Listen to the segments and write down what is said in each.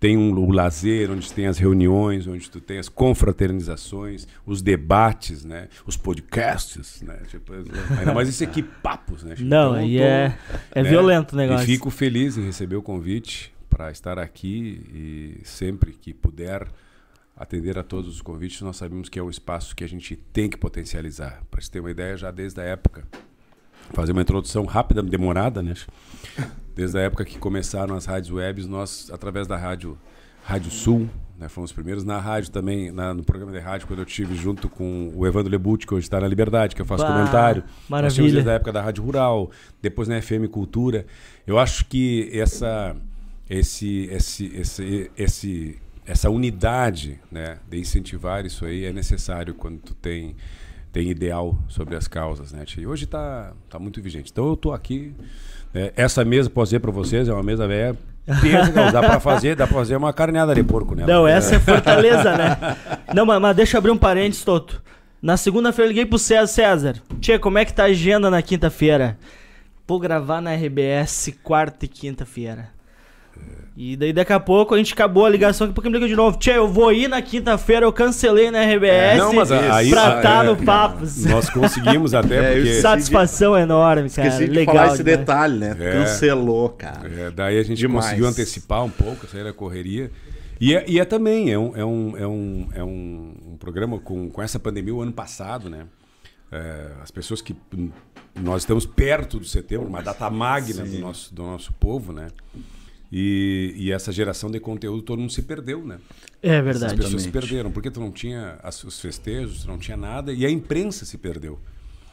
tem um, o lazer, onde tem as reuniões, onde tu tem as confraternizações, os debates, né? Os podcasts, né? Tipo, ainda mais esse aqui, papos, né? Não, aí tô, é, é né? violento o negócio. E fico feliz em receber o convite para estar aqui e sempre que puder atender a todos os convites, nós sabemos que é um espaço que a gente tem que potencializar. Para você ter uma ideia, já desde a época, fazer uma introdução rápida, demorada, né? Desde a época que começaram as rádios webs, nós, através da rádio, rádio Sul, né, fomos os primeiros na rádio também, na, no programa de rádio, quando eu tive junto com o Evandro Lebut, que hoje está na Liberdade, que eu faço bah, comentário. Maravilha. Nós tínhamos desde a época da Rádio Rural, depois na FM Cultura. Eu acho que essa, esse, esse, esse, esse, essa unidade né, de incentivar isso aí é necessário quando tu tem tem ideal sobre as causas, né? E hoje está tá muito vigente. Então eu estou aqui é, essa mesa, posso dizer para vocês, é uma mesa velha. dá para fazer, dá para fazer uma carneada de porco, né? Não, essa é fortaleza, né? Não, mas, mas deixa eu abrir um parênteses, Toto. Na segunda-feira eu liguei pro César. César, tia, como é que tá a agenda na quinta-feira? Vou gravar na RBS quarta e quinta-feira. E daí daqui a pouco a gente acabou a ligação, daqui a pouco me liga de novo. Tchê, eu vou ir na quinta-feira, eu cancelei na RBS é, não, mas aí, pra estar tá é, no papo. Nós conseguimos até, é, porque... Satisfação de, enorme, cara. Esqueci de Legal, falar esse detalhe, né? É. Cancelou, cara. É, daí a gente Demais. conseguiu antecipar um pouco, sair da correria. E é, e é também, é um, é um, é um, é um, um programa com, com essa pandemia o ano passado, né? É, as pessoas que nós estamos perto do setembro, uma data magna do nosso, do nosso povo, né? E, e, essa geração de conteúdo todo mundo se perdeu, né? É verdade. As pessoas se perderam, porque tu não tinha as, os festejos, tu não tinha nada, e a imprensa se perdeu.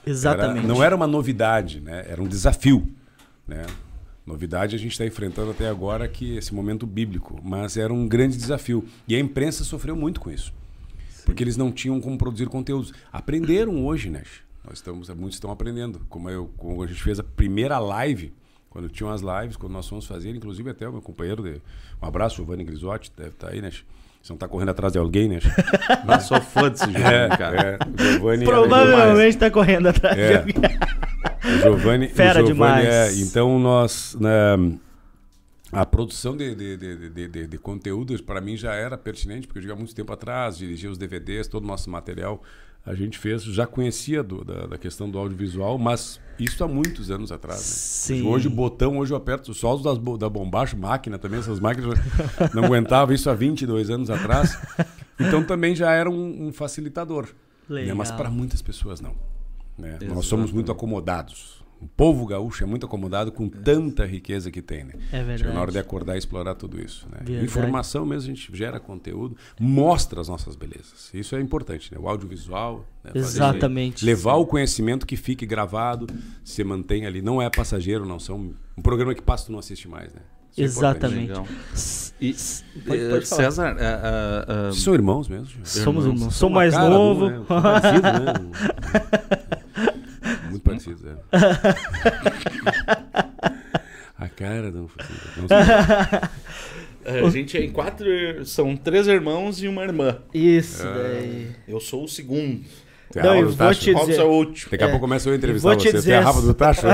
Exatamente. Era, não era uma novidade, né? Era um desafio, né? Novidade a gente está enfrentando até agora que esse momento bíblico, mas era um grande desafio. E a imprensa sofreu muito com isso. Sim. Porque eles não tinham como produzir conteúdos. Aprenderam hoje, né? Nós estamos, muitos estão aprendendo. Como, eu, como a gente fez a primeira live, quando tinham as lives, quando nós fomos fazer, inclusive até o meu companheiro, de, um abraço, Giovanni Grisotti, deve estar tá aí, né? Você não está correndo atrás de alguém, né? Mas sou fã desse Giovanni, é, cara. É, Giovanni Provavelmente está correndo atrás é. de alguém. O Giovanni, Fera o Giovanni demais. É, então nós... Né, a produção de, de, de, de, de conteúdos para mim já era pertinente, porque eu já há muito tempo atrás, dirigia os DVDs, todo o nosso material a gente fez, já conhecia do, da, da, questão do audiovisual, mas isso há muitos anos atrás. Né? Sim. Hoje o botão, hoje eu aperto só os das, da bombacha, máquina também, essas máquinas não aguentavam isso há 22 anos atrás. Então também já era um, um facilitador. Né? Mas para muitas pessoas não. Né? Nós somos muito acomodados. O povo gaúcho é muito acomodado com tanta riqueza que tem, né? É verdade. Chega na hora de acordar e explorar tudo isso, né? Informação mesmo, a gente gera conteúdo, mostra as nossas belezas. Isso é importante, né? O audiovisual. Né? Exatamente. Levar o conhecimento que fique gravado, se mantém ali. Não é passageiro, não. São um programa que passa tu não assiste mais, né? Isso é Exatamente. É e, pode, pode César, uh, uh, são irmãos mesmo? Somos irmãos. irmãos. Sou mais novo. né? Parecido, né? É. A cara não, não é, A gente é em quatro. São três irmãos e uma irmã. Isso, é. daí. Eu sou o segundo. Você não, eu vou te dizer. Daqui a pouco começa eu a entrevistar você. Dizer... Você é a Rafa do Tacho?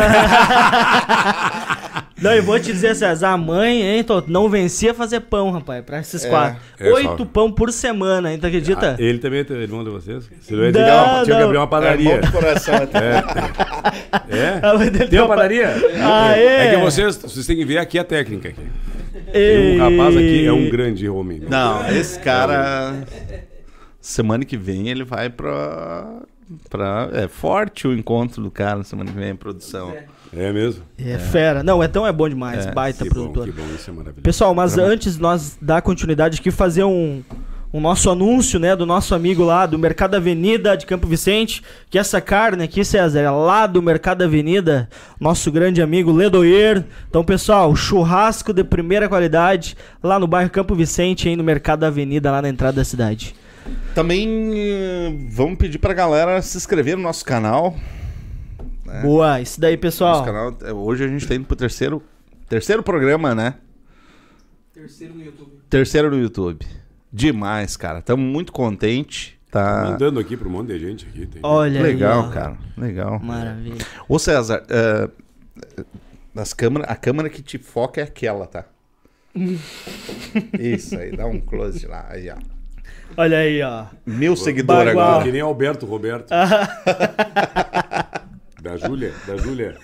Não, eu vou te dizer, César, a mãe, hein, Tô, não vencia fazer pão, rapaz, pra esses é, quatro. É Oito só. pão por semana, hein, tu acredita? Ah, ele também é irmão de vocês? Você não dizer que tinha que abrir uma padaria. É, coração até. É? é? Tem uma padaria? Ah, é? É que vocês, vocês têm que ver aqui a técnica. Aqui. Tem um rapaz aqui, é um grande homem. Não, esse cara... Semana que vem ele vai pra... pra é forte o encontro do cara semana que vem em produção. É. É mesmo? É, é, fera. Não, então é bom demais. É, baita que produtor. Bom, que bom, isso é maravilhoso. Pessoal, mas antes nós dar continuidade aqui, fazer um, um nosso anúncio, né, do nosso amigo lá do Mercado Avenida de Campo Vicente, que essa carne aqui, César, é lá do Mercado Avenida, nosso grande amigo Ledoyer. Então, pessoal, churrasco de primeira qualidade lá no bairro Campo Vicente, aí no Mercado Avenida, lá na entrada da cidade. Também eh, vamos pedir pra galera se inscrever no nosso canal. Né? Boa, isso daí, pessoal. Canal, é, hoje a gente tá indo pro terceiro, terceiro programa, né? Terceiro no YouTube. Terceiro no YouTube. Demais, cara. Estamos muito contentes. Tá mandando aqui para um monte de gente aqui. Tem... Olha Legal, aí, cara. Legal. Maravilha. Ô César, uh, nas câmeras, a câmera que te foca é aquela, tá? Isso aí, dá um close lá. Aí, ó. Olha aí, ó. Meu seguidor Bagual. agora. Que nem Alberto Roberto. da Júlia, da Júlia.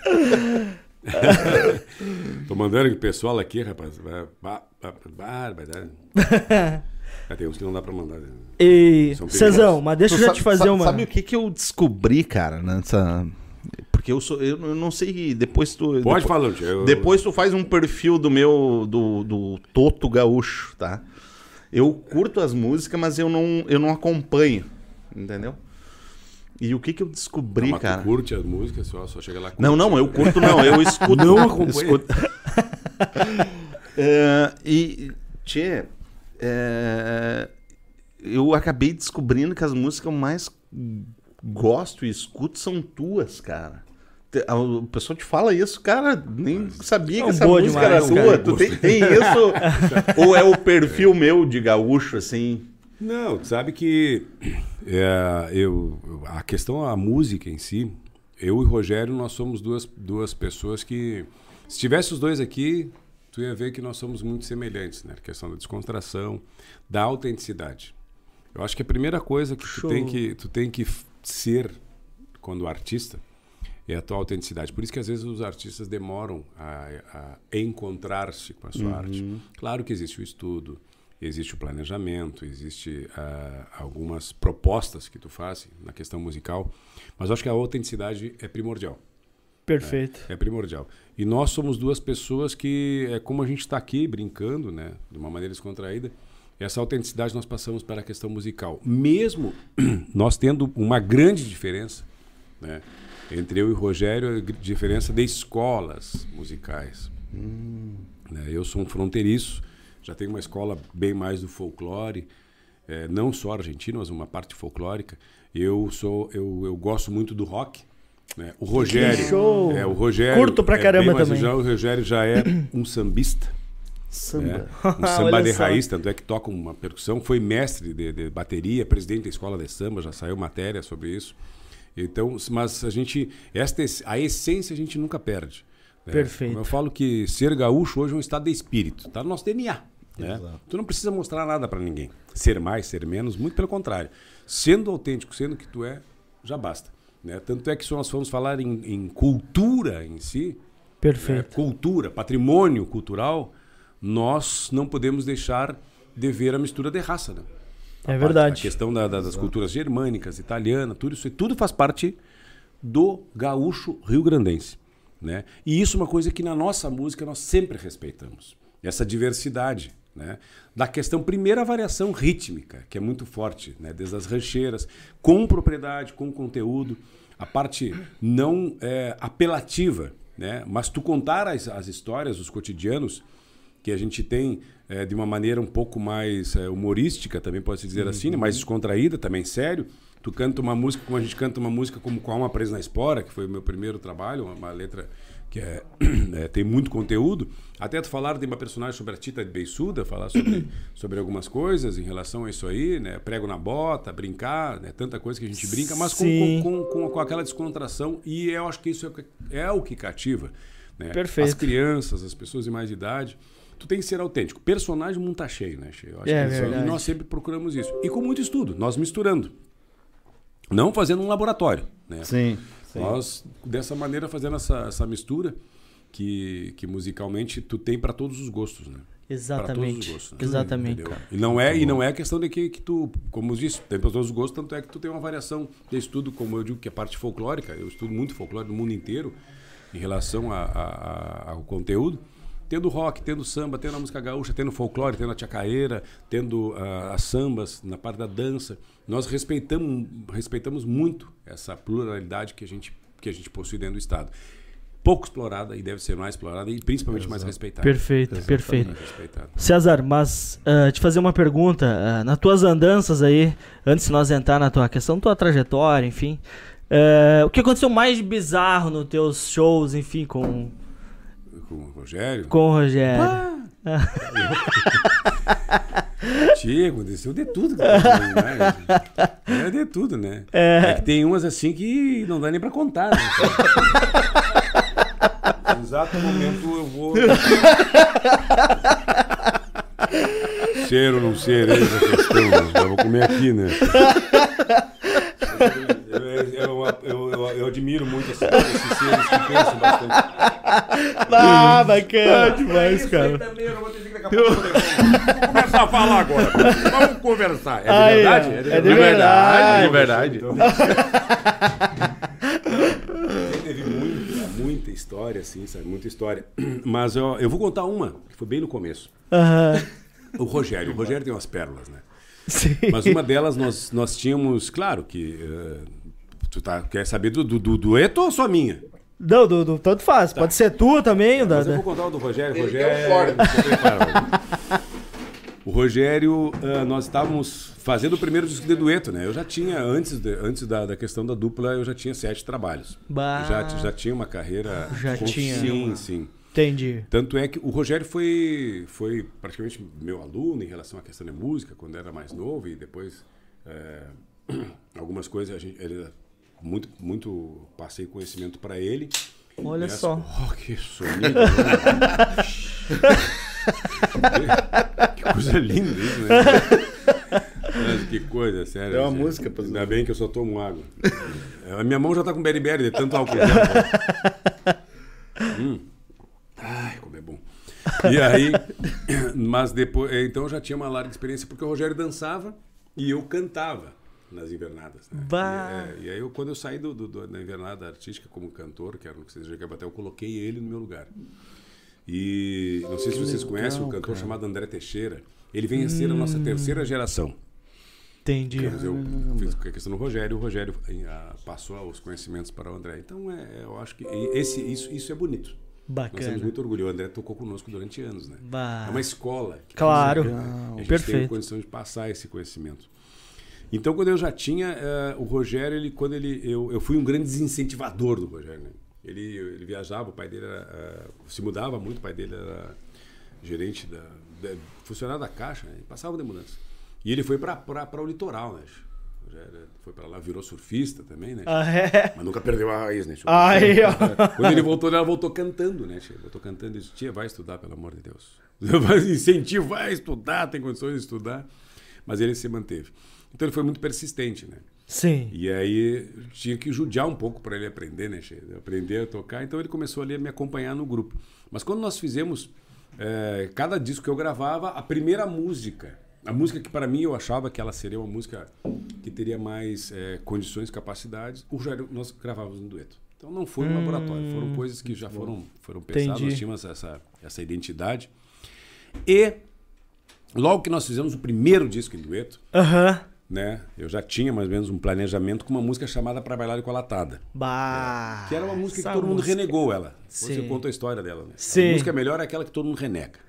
Tô mandando o pessoal aqui, rapaz. Vai, vai, vai, vai, vai dar. Ah, tem uns que não dá pra mandar. E. Cezão, mas deixa eu Tu já sabe- te fazer sabe, uma. Sabe o que, que eu descobri, cara, nessa. Porque eu sou. Eu não sei. Depois tu. Pode depois, falar, Lúcio, eu- Depois tu faz um perfil do meu. do, do Toto Gaúcho, tá? Eu curto as músicas, mas eu não, eu não acompanho. Entendeu? E o que que eu descobri, tu cara? curte as músicas, só, só chega lá. Não, curte. não, eu curto não, eu escuto. Não acompanha. escuto. É, e, tchê, é, eu acabei descobrindo que as músicas que eu mais gosto e escuto são tuas, cara. O pessoal te fala isso, cara, nem sabia É que essa boa música demais, era tua. Tu tem, tem isso? ou é o perfil meu de gaúcho, assim? Não, tu sabe que é, eu, a questão, a música em si, eu e o Rogério, nós somos duas, duas pessoas que, se tivesse os dois aqui, tu ia ver que nós somos muito semelhantes, né? A questão da descontração, da autenticidade. Eu acho que a primeira coisa que tu tem que, tu tem que ser quando artista é a tua autenticidade. Por isso que às vezes os artistas demoram a, a encontrar-se com a sua arte. Claro que existe o estudo, existe o planejamento, existe ah, algumas propostas que tu faz na questão musical, mas eu acho que a autenticidade é primordial. Perfeito. É primordial. E nós somos duas pessoas que, é como a gente está aqui brincando, né, de uma maneira descontraída, essa autenticidade nós passamos para a questão musical. Mesmo nós tendo uma grande diferença, né, entre eu e o Rogério, a diferença de escolas musicais. Né, eu sou um fronteiriço, já tenho uma escola bem mais do folclore, eh, não só argentino, mas uma parte folclórica. Eu sou, eu, eu gosto muito do rock. Né? O Rogério, show! é o Rogério, Curto pra é caramba mais- também. Já, o Rogério já é um sambista. né? Um samba de raiz, tanto é que toca uma percussão, foi mestre de, de bateria, presidente da escola de samba, já saiu matéria sobre isso. Então, mas a gente, esta es- a essência a gente nunca perde. né? Perfeito. Como eu falo que ser gaúcho hoje é um estado de espírito, tá no nosso DNA. Né? Tu não precisa mostrar nada para ninguém. Ser mais, ser menos, muito pelo contrário. Sendo autêntico, sendo o que tu é, já basta. Né? Tanto é que se nós formos falar em, em cultura em si, Perfeito. cultura, patrimônio cultural, nós não podemos deixar de ver a mistura de raça. Né? É A verdade. questão da- da- das culturas germânicas, italiana, tudo isso, tudo faz parte do gaúcho rio-grandense. Né? E isso é uma coisa que na nossa música nós sempre respeitamos. Essa diversidade. Né? Da questão, primeira, a variação rítmica, que é muito forte, né? desde as rancheiras, com propriedade, com conteúdo. A parte não é, apelativa, né? mas tu contar as, as histórias, os cotidianos, que a gente tem eh, de uma maneira um pouco mais eh, humorística, também pode se dizer assim, né? mais descontraída, também sério. Tu canta uma música como a gente canta uma música como Com a Alma Presa na Espora, que foi o meu primeiro trabalho, uma, uma letra que é, eh, tem muito conteúdo. Até tu falar de uma personagem sobre a Tita de Beiçuda, falar sobre, sobre algumas coisas em relação a isso aí, né? Prego na bota, brincar, né? Tanta coisa que a gente brinca, mas com, com, com, com, com aquela descontração. E eu acho que isso é, o que- é o que cativa. Né? Perfeito. As crianças, as pessoas de mais idade. Tu tem que ser autêntico. Personagem o mundo tá cheio, né, Che? Eu acho É verdade. e nós sempre procuramos isso. E com muito estudo, nós misturando. Não fazendo um laboratório, né? Sim. sim. Nós, dessa maneira, fazendo essa, essa mistura que, que musicalmente tu tem para todos os gostos, né? Exatamente. gostos, né? Exatamente. Entendeu? E não é, e não é questão de que, que tu, como eu disse, tem para todos os gostos, tanto é que tu tem uma variação de estudo, como eu digo, que é parte folclórica, eu estudo muito folclore no mundo inteiro em relação a- a- a- ao conteúdo. Tendo rock, tendo samba, tendo a música gaúcha, tendo folclore, tendo a tchacaeira, tendo ah, as sambas na parte da dança. Nós respeitamos, respeitamos muito essa pluralidade que a gente, que a gente possui dentro do Estado. Pouco explorada e deve ser mais explorada e principalmente mais respeitada. Perfeito, perfeito. Respeitada. César, mas ah, te fazer uma pergunta. ah, nas tuas andanças aí, antes de nós entrar na tua questão, tua trajetória, enfim. ah, o que aconteceu mais bizarro nos teus shows, enfim, com, Com o Rogério. com o Rogério? Tia, aconteceu de tudo. cara, né? É de tudo, né? É. que tem umas assim que não dá nem pra contar. Né? No exato momento eu vou. ser ou não ser, eis a questão. né? Eu vou comer aqui, né? Eu, eu, eu, eu- admiro muito esses, esses seres que pensam bastante. Ah, bacana demais, Isso aí cara. também eu não vou ter que daqui a pouco Vamos começar a falar agora. Vamos conversar. É de Aí, ó. verdade? É de verdade. de verdade. Então, Teve muita, muita história, assim, sabe? Muita história. Mas eu, eu vou contar uma, que foi bem no começo. O Rogério. O Rogério tem umas pérolas, né? Sim. Mas uma delas nós, nós tínhamos, claro que. eh, tu tá, quer saber do, do, do dueto ou só minha? Não, do, do, tanto faz. Pode ser tua também, da, Mas eu vou contar o do Rogério. Ele Rogério um Ford. O Rogério, ah, nós estávamos fazendo o primeiro disco de dueto, né? Eu já tinha, antes, de- antes da, da questão da dupla, eu já tinha sete trabalhos. Bah. Já, já tinha uma carreira. Já com- tinha. Sim, sim. Entendi. Tanto é que o Rogério foi, foi praticamente meu aluno em relação à questão de música, quando era mais novo, e depois é, algumas coisas a gente, ele, muito, muito passei conhecimento para ele. Olha E essa- só. Oh, que sonido! né? que coisa linda isso, né? Mas que coisa, sério. É uma gente. música pra- Ainda bem que eu só tomo água. A minha mão já tá com beriberi de tanto álcool. gel. hum. Ai, como é bom. E aí, mas depois, eh, então eu já tinha uma larga experiência porque o Rogério dançava e eu cantava nas invernadas. Né? E, é, e aí, eu, quando eu saí do, do- do- da invernada artística como cantor, que era no que vocês até eu coloquei ele no meu lugar. E não sei se vocês conhecem um cantor chamado André Teixeira. Ele vem a ser a nossa terceira geração. Entendi. Mas eu fiz a questão do Rogério, o Rogério ah, passou os conhecimentos para o André. Então, é, eu acho que esse, isso, isso é bonito. Nós temos Bacana. muito orgulho. O André tocou conosco durante anos, né? Bah. É uma escola. que Claro. A gente tem Perfeito. condição de passar esse conhecimento. Então, quando eu já tinha eh, o Rogério, ele, quando ele, eu, eu fui um grande desincentivador do Rogério. Né? Ele, ele viajava, o pai dele era, eh, se mudava muito, o pai dele era gerente da, da funcionário da Caixa, né? Ele passava de mudança. E ele foi para o litoral, né? O Rogério foi para lá, virou surfista também, né? Ah, é? Mas nunca perdeu a raiz, né? Aí. Quando ele voltou, ela voltou cantando, né? tia? Voltou cantando e disse, tia, vai estudar, pelo amor de Deus. Incentivo, vai estudar, tem condições de estudar. Mas ele se manteve. Então ele foi muito persistente, né? Sim. E aí tinha que judiar um pouco para ele aprender, né? Che? Aprender a tocar. Então ele começou ali a me acompanhar no grupo. Mas quando nós fizemos eh, cada disco que eu gravava, a primeira música, a música que para mim eu achava que ela seria uma música que teria mais eh, condições, capacidades, o Jair, nós gravávamos no dueto. Então não foi um laboratório, foram coisas que já foram, foram pensadas, Hum, Entendi. nós tínhamos essa, essa identidade. E logo que nós fizemos o primeiro disco em dueto, Aham. né? Eu já tinha mais ou menos um planejamento com uma música chamada Pra Bailar com a Latada. Bah. Que era uma música que todo mundo música. renegou ela. Você conta a história dela, né? Sim. A música melhor é aquela que todo mundo renega.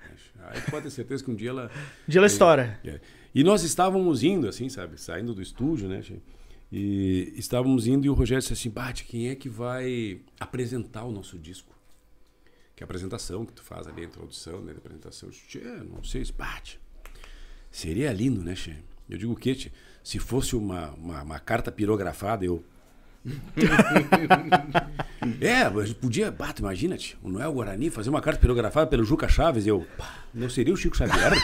Aí pode ter certeza que um dia ela. Dia da história. É. E nós estávamos indo, assim, sabe? Saindo do estúdio, né? E estávamos indo e o Rogério disse assim: Bate, quem é que vai apresentar o nosso disco? Que é a apresentação que tu faz ali, a introdução, né? Da apresentação. Eu disse, Tchê, não sei se bate. Seria lindo, né, Che? Eu digo o quê, Tchê? Se fosse uma, uma, uma carta pirografada, eu. é, mas podia, bata, imagina, o Noel Guarani fazer uma carta pirografada pelo Juca Chaves, eu. pá, Não seria o Chico Xavier?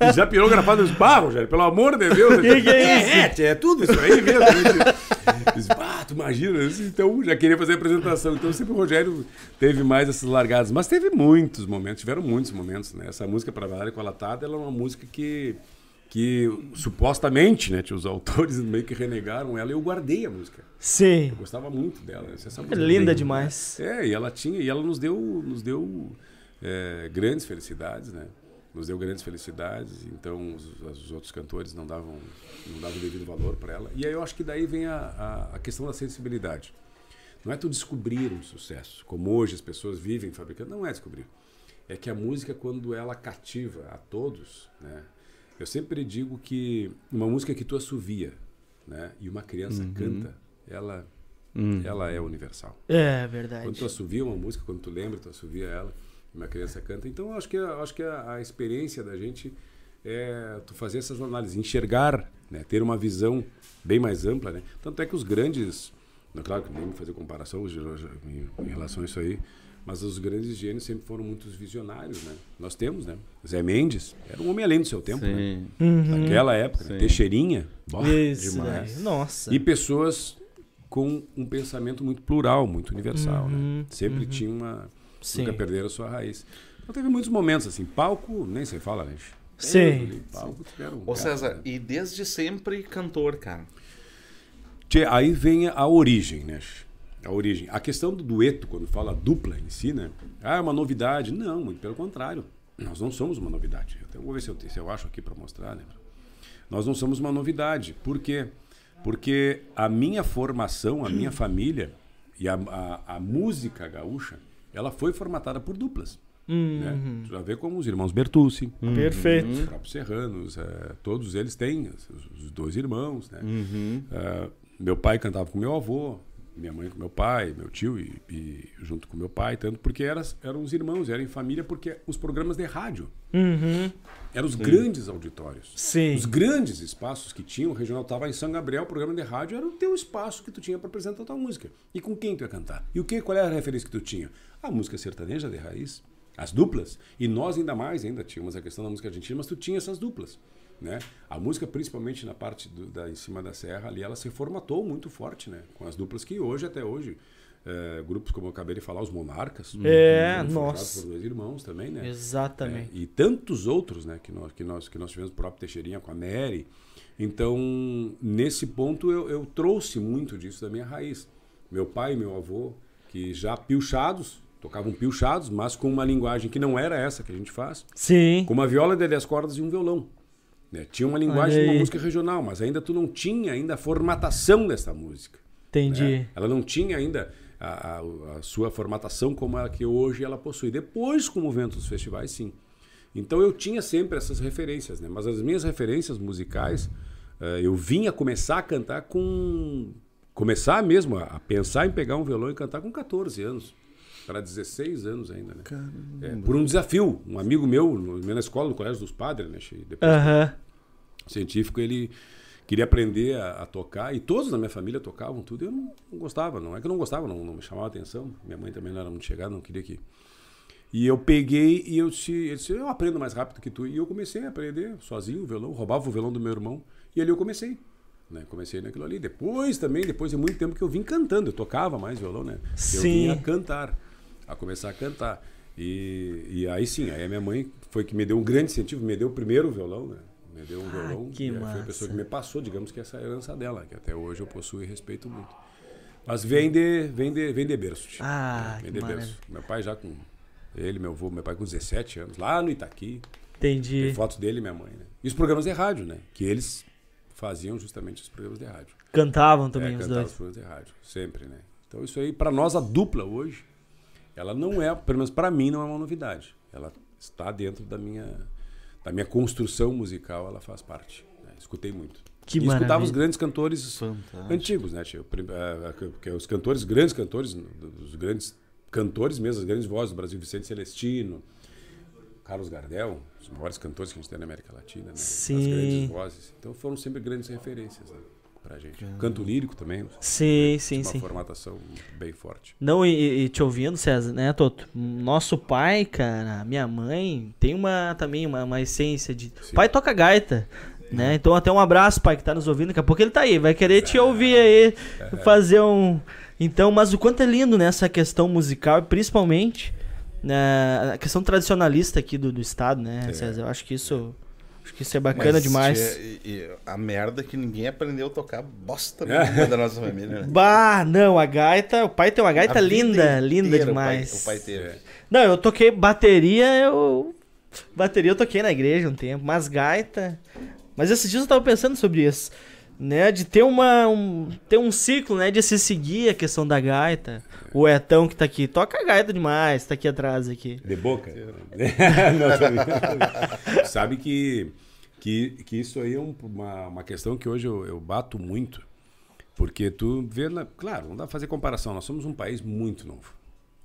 E já pirografado os barros, Rogério, pelo amor de Deus. Que que é isso? É, tchê, é tudo isso aí mesmo. né, tchê? Diz, "Bah, tu imagina, então já queria fazer a apresentação. Então sempre o Rogério teve mais essas largadas. Mas teve muitos momentos, tiveram muitos momentos, né? Essa música para Valéria com a Latada, ela é uma música que, que supostamente, né, os autores meio que renegaram ela e eu guardei a música. Sim. Eu gostava muito dela. Essa É música linda bem- demais. É, e ela tinha, e ela nos deu, nos deu é, grandes felicidades, né? Nos deu grandes felicidades, então os, os outros cantores não davam, não davam o devido valor para ela. E aí eu acho que daí vem a, a, a questão da sensibilidade. Não é tu descobrir um sucesso, como hoje as pessoas vivem fabricando, não é descobrir. É que a música, quando ela cativa a todos, né? Eu sempre digo que uma música que tu assovia, né? E uma criança canta, ela, ela é universal. É Quando tu verdade. assovia uma música, quando tu lembra, tu assovia ela, uma criança canta. Então, acho que, acho que a, a experiência da gente é tu fazer essas análises, enxergar, né, ter uma visão bem mais ampla. Né? Tanto é que os grandes, não, claro que nem fazer comparação em relação a isso aí, Mas os grandes gênios sempre foram muitos visionários, né? Nós temos, né? Zé Mendes era um homem além do seu tempo, né? Sim. Uhum. Naquela época, né? Sim. Teixeirinha, bah, Isso, demais. daí. Nossa. E pessoas com um pensamento muito plural, muito universal, Uhum, né? Sempre uhum. tinha uma... Sim. Nunca perderam a sua raiz. Então teve muitos momentos, assim, palco, nem se fala, né? Sim. Ali, Palco, tiveram Ô cara, César, né? e desde sempre cantor, cara. Tchê, aí vem a origem, né? A origem. A questão do dueto, quando fala dupla em si, né? Ah, é uma novidade. Não, muito pelo contrário. Nós não somos uma novidade. Eu até vou ver se eu, se eu acho aqui para mostrar, né? Nós não somos uma novidade. Por quê? Porque a minha formação, a minha família e a, a, a música gaúcha, ela foi formatada por duplas. Né? Uhum. Tu já vê como os irmãos Bertucci, Perfeito. os próprios Serranos, eh, todos eles têm os, os dois irmãos, né? Uhum. Ah, meu pai cantava com meu avô, minha mãe com meu pai, meu tio e, e junto com meu pai, tanto porque eram, eram os irmãos, eram em família, porque os programas de rádio Uhum. eram os grandes auditórios. Sim. Os grandes espaços que tinham, o regional estava em São Gabriel, o programa de rádio era o teu espaço que tu tinha para apresentar a tua música. E com quem tu ia cantar? E o que, qual era a referência que tu tinha? A música sertaneja de raiz, as duplas. E nós ainda mais, ainda tínhamos a questão da música argentina, mas tu tinha essas duplas. Né? A música, principalmente na parte do, da, em cima da serra, ali ela se formatou muito forte, né? Com as duplas que hoje, até hoje, eh, grupos como eu acabei de falar, os Monarcas, É, nossa. por dois irmãos também, né? Exatamente. É, e tantos outros, né, que nós, que nós, que nós tivemos o próprio Teixeirinha com a Mary. Então, nesse ponto, eu, eu trouxe muito disso da minha raiz. Meu pai e meu avô, que já pilchados, tocavam pilchados, mas com uma linguagem que não era essa que a gente faz, Sim. com uma viola de 10 cordas e um violão. Né? Tinha uma linguagem de uma música regional, mas ainda tu não tinha ainda a formatação dessa música. Entendi. né? Ela não tinha ainda a, a- a sua formatação como a que hoje ela possui. Depois, com o movimento dos festivais, sim. Então eu tinha sempre essas referências, né? Mas as minhas referências musicais, eh, eu vinha começar a cantar com... Começar mesmo a, a pensar em pegar um violão e cantar com 14 anos. Para 16 anos ainda, né? É, por um desafio. Um amigo meu, na escola, no Colégio dos Padres, né? Depois Aham. científico, ele queria aprender a, a tocar, e todos na minha família tocavam tudo, e eu não, não gostava, não é que eu não gostava, não, não me chamava atenção, minha mãe também não era muito chegada, não queria que... E eu peguei e eu disse, ele disse, eu aprendo mais rápido que tu, e eu comecei a aprender sozinho o violão, roubava o violão do meu irmão, e ali eu comecei. Né? Comecei naquilo ali. Depois também, depois de muito tempo que eu vim cantando, eu tocava mais violão, né? Eu Sim. vinha cantar, a começar a cantar. E, e aí sim, aí a minha mãe foi que me deu um grande incentivo, me deu o primeiro violão, né? Me deu um Ah, violão. que aí foi a massa. pessoa que me passou, digamos que essa herança dela, que até hoje eu possuo e respeito muito. Mas vem de, vem de, vem de berço. tio. Ah, vem que de maravilha. berço. Meu pai já com. Ele, meu avô, meu pai com 17 anos, lá no Itaqui. Entendi. Tem fotos dele e minha mãe, né? E os programas de rádio, né? Que eles faziam justamente os programas de rádio. Cantavam também é, os cantar dois. os programas de rádio, sempre, né? Então isso aí, para nós, a dupla hoje, ela não é, pelo menos para mim, não é uma novidade. Ela está dentro da minha, da minha construção musical, ela faz parte. né? Escutei muito. Que e escutava os grandes cantores Fantástico. antigos, né? tio? Prim- eh, eh, os cantores, grandes cantores, os grandes cantores mesmo, as grandes vozes do Brasil, Vicente Celestino, Carlos Gardel, os maiores cantores que a gente tem na América Latina, né? As Sim. grandes vozes. Então foram sempre grandes referências né? Pra gente. Canto lírico também, Sim, sim, uma sim. formatação bem forte. Não, e, e te ouvindo, César, né, Toto? Nosso pai, cara, minha mãe, tem uma também uma, uma essência de. Sim. Pai toca gaita, né? Então até um abraço, pai, que tá nos ouvindo. Daqui a pouco ele tá aí, vai querer te ouvir aí, fazer um. Então, mas o quanto é lindo nessa questão musical, principalmente na a questão tradicionalista aqui do, do estado, né, É. César? Eu acho que isso. Acho que isso é bacana Mas, demais. tia, e- e a merda é que ninguém aprendeu a tocar bosta nenhuma da nossa família, né? Bah, não, a gaita, o pai tem uma gaita A linda, linda inteira demais. O pai, o pai teve. É. Não, eu toquei bateria, eu. Bateria eu toquei na igreja um tempo, mas gaita. Mas esses dias eu tava pensando sobre isso. Né, de ter uma um, ter um ciclo, né, de se seguir a questão da gaita. O Etão que tá aqui, toca a gaita demais, tá aqui atrás aqui. De boca? Não. Sabe que, que, que isso aí é um- uma, uma questão que hoje eu, eu bato muito. Porque tu vê, na, claro, não dá pra fazer comparação, nós somos um país muito novo.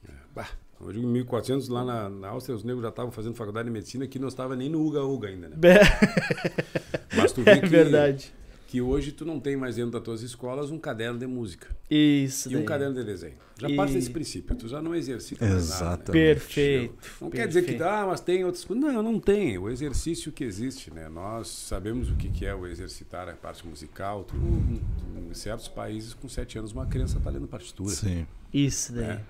É, bah, hoje em 1400 lá na, na Áustria os negros já estavam fazendo faculdade de medicina, aqui não estava nem no Uga Uga ainda, né? Mas tu vê É que, verdade. Que hoje tu não tem mais dentro das tuas escolas um caderno de música Isso e um daí. caderno de desenho. Já E- parte desse princípio, tu já não exercita mais nada. Exatamente. Né? Perfeito. Não quer dizer que perfeito. ah, mas tem outras coisas. Não, não tem. O exercício que existe, né? Nós sabemos o que é o exercitar a parte musical. Tu, em certos países, com sete anos, uma criança está lendo partitura. Sim. Isso daí. né?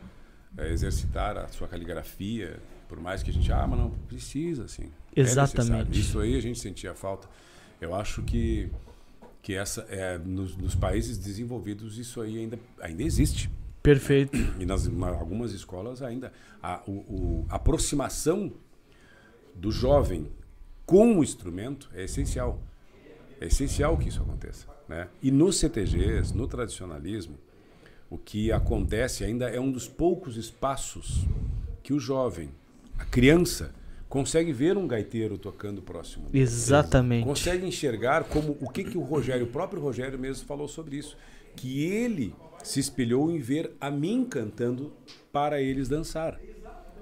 É exercitar a sua caligrafia, por mais que a gente, ah, mas não precisa, assim. É Exatamente. necessário. Isso aí a gente sentia falta. Eu acho que que essa é nos, nos países desenvolvidos isso aí ainda ainda existe Perfeito. e nas ma- algumas escolas ainda a, o, o- aproximação do jovem com o instrumento é essencial. É essencial que isso aconteça. Né? E nos CTGs, no tradicionalismo, o que acontece ainda é um dos poucos espaços que o jovem, a criança, consegue ver um gaiteiro tocando próximo. dele. Exatamente. Consegue enxergar como o que, que o Rogério, o próprio Rogério mesmo falou sobre isso. Que ele se espelhou em ver a mim cantando para eles dançar.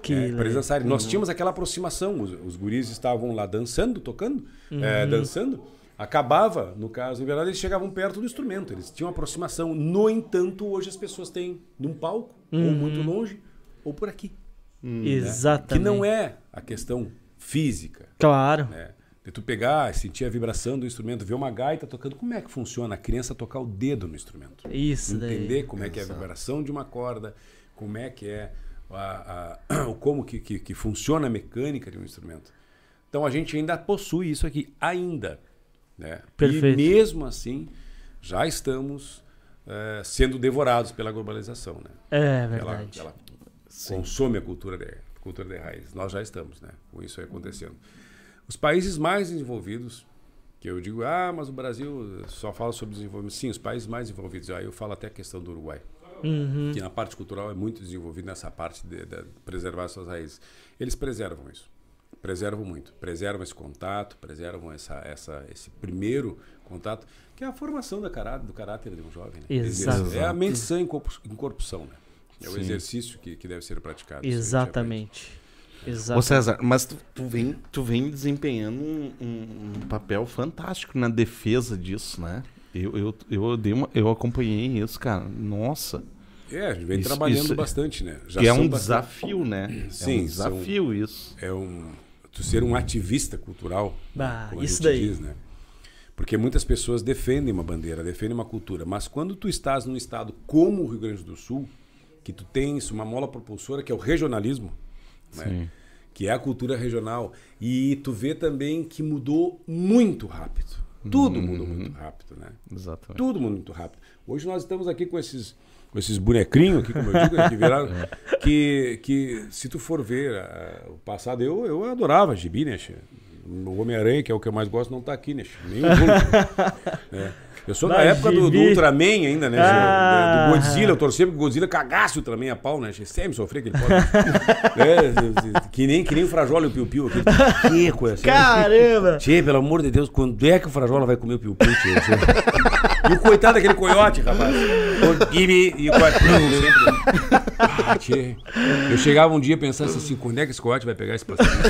Que É, para eles dançarem. Nós tínhamos aquela aproximação. Os, os guris estavam lá dançando, tocando, é, dançando. Acabava, no caso, na verdade, eles chegavam perto do instrumento. Eles tinham aproximação. No entanto, hoje as pessoas têm num palco, ou muito longe, ou por aqui. Né? Exatamente. Que não é a questão física. Claro. né? De tu pegar, sentir a vibração do instrumento, ver uma gaita tocando, como é que funciona a criança tocar o dedo no instrumento? Isso daí. Entender como é que é a vibração de uma corda, como é que é a, a- o como que, que, que funciona a mecânica de um instrumento. Então a gente ainda possui isso aqui, ainda. Né? Perfeito. E mesmo assim, já estamos eh, sendo devorados pela globalização. Né? É verdade. Ela consome a cultura de, cultura de raiz. Nós já estamos, né? Com isso aí acontecendo. Os países mais desenvolvidos, que eu digo, ah, mas o Brasil só fala sobre desenvolvimento. Sim, os países mais desenvolvidos. Aí eu falo até a questão do Uruguai, Uhum. que na parte cultural é muito desenvolvido nessa parte de, de preservar suas raízes. Eles preservam isso. Preservam muito. Preservam esse contato, preservam essa, essa, esse primeiro contato, que é a formação da do caráter de um jovem. Né? Exato. É a mente sã em corpo- em corrupção, né? É o Sim. exercício que, que deve ser praticado. A gente Exatamente. Ô Exatamente. César, mas tu, tu vem, tu vem desempenhando um, um- um papel fantástico na defesa disso, né? Eu, eu, eu, dei uma, eu acompanhei isso, cara. Nossa. É, a gente vem Isso- trabalhando isso- bastante, né? Já que é são um bastante- desafio, né? é Sim, um desafio isso. É um. Tu ser um ativista cultural. Bah, como a isso gente daí. Diz, né? Porque muitas pessoas defendem uma bandeira, defendem uma cultura, mas quando tu estás num estado como o Rio Grande do Sul, que tu tens uma mola propulsora que é o regionalismo, né? Que é a cultura regional, e tu vê também que mudou muito rápido. Tudo Uhum. mudou muito rápido, né? Exatamente. Tudo muda muito rápido. Hoje nós estamos aqui com esses, com esses bonecrinhos aqui, como eu digo, que viraram. que, que se tu for ver ah, o passado, eu, eu adorava gibi, né? O Homem-Aranha, que é o que eu mais gosto, não tá aqui, né? che? Nem o Hulk. né? Eu sou da época do, do Ultraman ainda, né? Ah. Do Godzilla, eu torcia porque o Godzilla cagasse o Ultraman a pau, né? Sempre sofria aquele pau. é, que, nem, que nem o Frajola e o Piu Piu. Aquele assim. Caramba! Tchê, pelo amor de Deus, quando é que o Frajola vai comer o piu-piu, tchê? Tchê? E o coitado daquele coiote, rapaz. O Gibi e o coiote. sempre. Ah, tchê. Eu chegava um dia pensando assim, quando é que esse coiote vai pegar esse passarinho?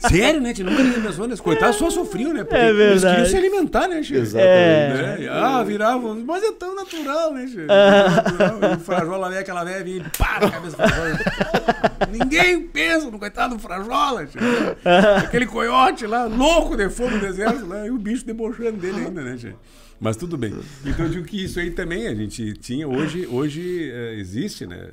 Sério, né, tchê? Nunca ninguém pensou nesse coitado, só sofriam, né? Porque É eles verdade. queriam se alimentar, né, tchê? É. Né? Ah, viravam, mas é tão natural, né, tchê? Tão natural. E o Frajola ali, aquela velha, vinha e pá, na cabeça do Frajola. Ninguém pensa no coitado do Frajola, tchê. Aquele coiote lá, louco de fome no deserto, lá, e o bicho debochando dele ainda, né, tchê? Mas tudo bem. Então eu digo que isso aí também a gente tinha, hoje, hoje eh, existe, né?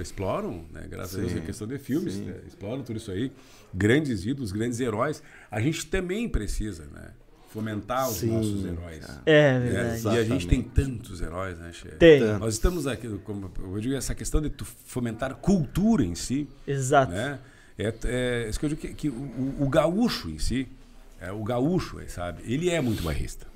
Exploram, né? Graças a Deus, a questão de filmes, né? exploram tudo isso aí. Grandes ídolos, grandes heróis. A gente também precisa, né? Fomentar os nossos heróis. É né? verdade. E a gente tem tantos heróis, né, Che? Tem. Nós estamos aqui, como eu digo, essa questão de fomentar cultura em si, Exato. né? É, é isso que eu digo que, que o, o- o gaúcho em si, é, o gaúcho, sabe? Ele é muito bairrista.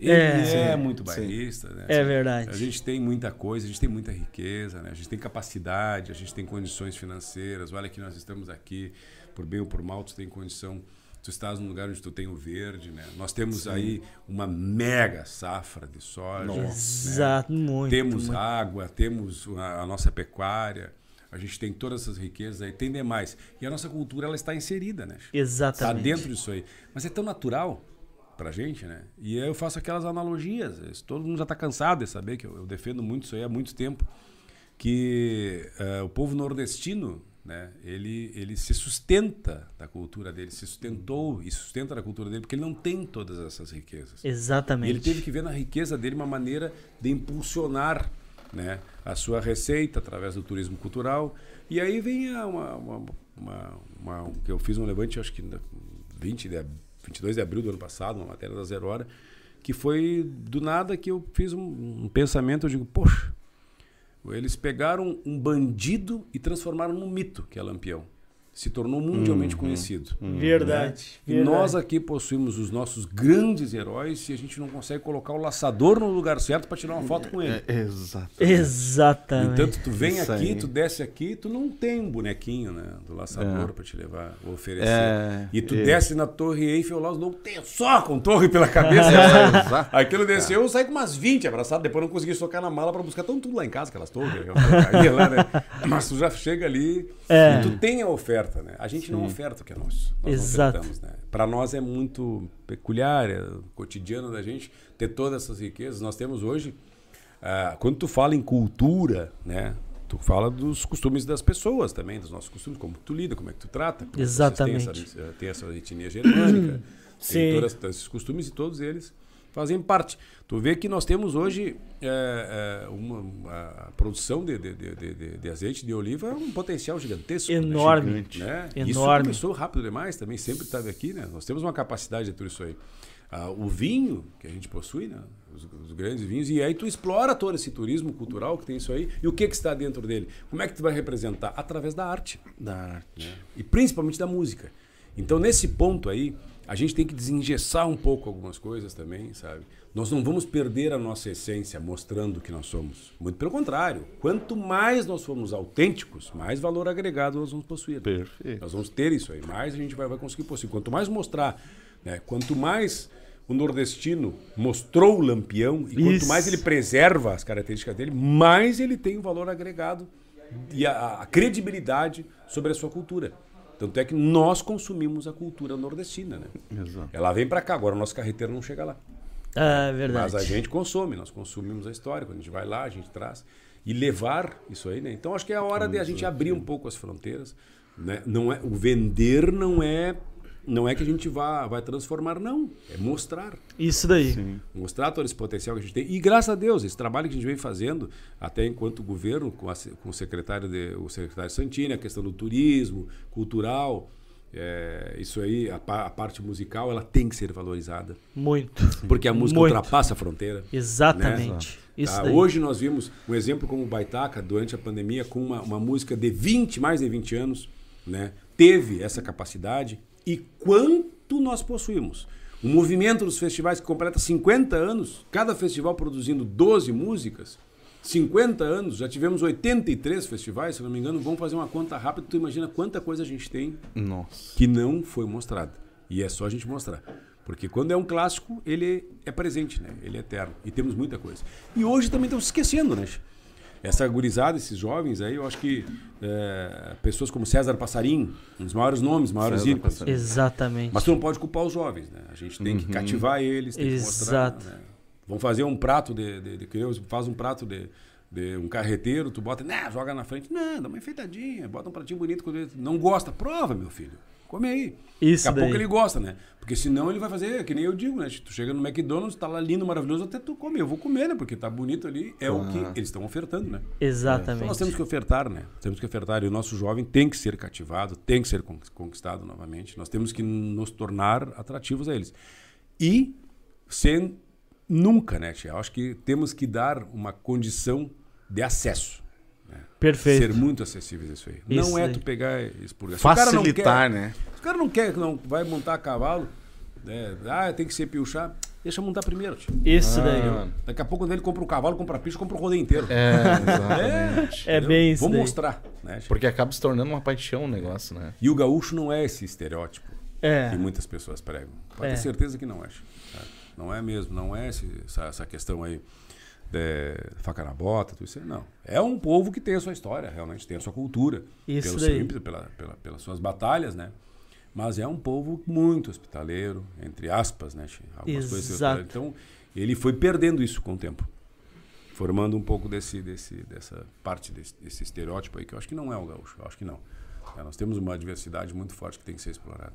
Ele É. é, muito bairrista, né? É verdade. A gente tem muita coisa, a gente tem muita riqueza, né? A gente tem capacidade, a gente tem condições financeiras. Olha que nós estamos aqui, por bem ou por mal, tu tem condição. Tu estás num lugar onde tu tem o verde, né? Nós temos aí uma mega safra de soja. né? Exato, muito. temos muito. água, temos a, a nossa pecuária, a gente tem todas essas riquezas aí, tem demais. E a nossa cultura ela está inserida, né? Está Exatamente. dentro disso aí. Mas é tão natural. Pra gente, né? E aí eu faço aquelas analogias. Isso Todo mundo já tá cansado de saber que eu, eu defendo muito isso aí há muito tempo. Que eh, o povo nordestino, né? Ele, ele se sustenta da cultura dele, se sustentou e sustenta da cultura dele porque ele não tem todas essas riquezas. E Exatamente. ele teve que ver na riqueza dele uma maneira de impulsionar né, a sua receita através do turismo cultural. E aí vem a- uma, uma, uma, uma- que eu fiz um levante, acho que na 20 de, ab- 22 de abril do ano passado, uma matéria da Zero Hora, que foi do nada que eu fiz um, um pensamento, eu digo, poxa, eles pegaram um bandido e transformaram num mito, que é Lampião. Se tornou mundialmente conhecido. Verdade. E verdade. nós aqui possuímos os nossos grandes heróis e a gente não consegue colocar o laçador no lugar certo para tirar uma foto com ele. É, exato. Exatamente. Entanto, tu vem Isso aqui, aí. tu desce aqui, tu não tem um bonequinho, né, do laçador É. para te levar, ou oferecer. É, e tu é. desce na Torre Eiffel lá, os loucos tem só com torre pela cabeça. É. Aquilo desceu, eu saí com umas 20 abraçadas, depois não consegui socar na mala para buscar. Estão tudo lá em casa, aquelas torres, aquelas lá, né? Mas tu já chega ali É. e tu tem a oferta, né? A gente não oferta o que é nosso. Nós Exato. né? Para nós é muito peculiar, é o cotidiano da gente ter todas essas riquezas. Nós temos hoje, ah, quando tu fala em cultura, né? Tu fala dos costumes das pessoas também, dos nossos costumes, como tu lida, como é que tu trata. Exatamente. Têm essa, tem essa etnia germânica, Sim. tem todos esses costumes e todos eles fazem parte. Tu vê que nós temos hoje é, é, uma, uma- a produção de, de, de, de- de azeite de oliva é um potencial gigantesco. né? Enorme. Gigante. Né? Isso Enorme. começou rápido demais também, sempre estava aqui, né? Nós temos uma capacidade de tudo isso aí. Ah, o vinho que a gente possui, né? Os, os grandes vinhos, e aí tu explora todo esse turismo cultural que tem isso aí, e o que que está dentro dele? Como é que tu vai representar? Através da arte Da arte. né? e principalmente da música. Então, nesse ponto aí, a gente tem que desengessar um pouco algumas coisas também, sabe? Nós não vamos perder a nossa essência mostrando o que nós somos. Muito pelo contrário. Quanto mais nós formos autênticos, mais valor agregado nós vamos possuir. Perfeito. Nós vamos ter isso aí. Mais a gente vai, vai conseguir possuir. Quanto mais mostrar, né? quanto mais o nordestino mostrou o lampião e quanto Isso. mais ele preserva as características dele, mais ele tem um valor agregado e a, a credibilidade sobre a sua cultura. Tanto é que nós consumimos a cultura nordestina, né? Exato. Ela vem para cá, agora o nosso carreteiro não chega lá. É verdade. Mas a gente consome, nós consumimos a história. Quando a gente vai lá, a gente traz. E levar isso aí, né? Então acho que é a hora de a gente abrir um pouco as fronteiras. Né? Não é, o vender não é não é que a gente vá, vai transformar, não. É mostrar. Isso daí. Sim. Mostrar todo esse potencial que a gente tem. E graças a Deus, esse trabalho que a gente vem fazendo, até enquanto governo, com, a com o secretário de, o secretário Santini, a questão do turismo, cultural, é, isso aí, a, a parte musical, ela tem que ser valorizada. Muito. Porque a música Muito. ultrapassa a fronteira. Exatamente. Isso Tá? daí. Hoje nós vimos um exemplo como o Baitaca, durante a pandemia, com uma, uma música de 20, mais de 20 anos, né? teve essa capacidade. E quanto nós possuímos? O movimento dos festivais que completa 50 anos, cada festival produzindo 12 músicas, 50 anos, já tivemos 83 festivais, se não me engano, vamos fazer uma conta rápida, tu imagina quanta coisa a gente tem Nossa. que não foi mostrada. E é só a gente mostrar. Porque quando é um clássico, ele é presente, né? Ele é eterno. E temos muita coisa. E hoje também estamos esquecendo, né? Essa gurizada, esses jovens aí, eu acho que é, pessoas como César Passarim, um dos maiores nomes, maiores César ícones. Passarim. Exatamente. Mas tu não pode culpar os jovens, né? A gente tem que cativar eles, tem que mostrar. Exato. Né? Vamos fazer um prato de, de, de que nem faz um prato de, de um carreteiro, tu bota, né, joga na frente, não, dá uma enfeitadinha, bota um pratinho bonito, quando ele não gosta, prova, meu filho. Come aí. Isso Daqui a pouco daí. ele gosta, né? Porque senão ele vai fazer, que nem eu digo, né? Tu chega no McDonald's, tá lá lindo, maravilhoso, até tu come. Eu vou comer, né? Porque tá bonito ali. É o que eles estão ofertando, né? Exatamente. Então nós temos que ofertar, né? Temos que ofertar. E o nosso jovem tem que ser cativado, tem que ser con- conquistado novamente. Nós temos que nos tornar atrativos a eles. E sem nunca, né, tia? Eu Acho que temos que dar uma condição de acesso. Perfeito. Ser muito acessíveis a isso aí. Isso não é aí. tu pegar e expurgar. Se o cara não Facilitar, quer- né? Se o cara não quer, não vai montar a cavalo, né? ah, tem que ser piochar, deixa montar primeiro, tio. Isso daí. Ah, Daqui a pouco, quando ele compra o cavalo, compra a picha, compra o rodeio inteiro. É, exatamente. É entendeu? bem isso Vamos daí. mostrar, né? Porque acaba se tornando uma paixão o negócio, né? E o gaúcho não é esse estereótipo É. que muitas pessoas pregam. Pode É. ter certeza que não é. Não é mesmo, não é esse- essa, essa questão aí de faca na bota, tudo isso não. É um povo que tem a sua história, realmente tem a sua cultura. Isso pelo daí. seu pela, pela, pelas suas batalhas, né? Mas é um povo muito hospitaleiro, entre aspas, né? Algumas coisas Exato. Então, ele foi perdendo isso com o tempo. Formando um pouco desse, desse, dessa parte desse, desse estereótipo aí, que eu acho que não é o gaúcho. Eu acho que não. É, nós temos uma diversidade muito forte que tem que ser explorada.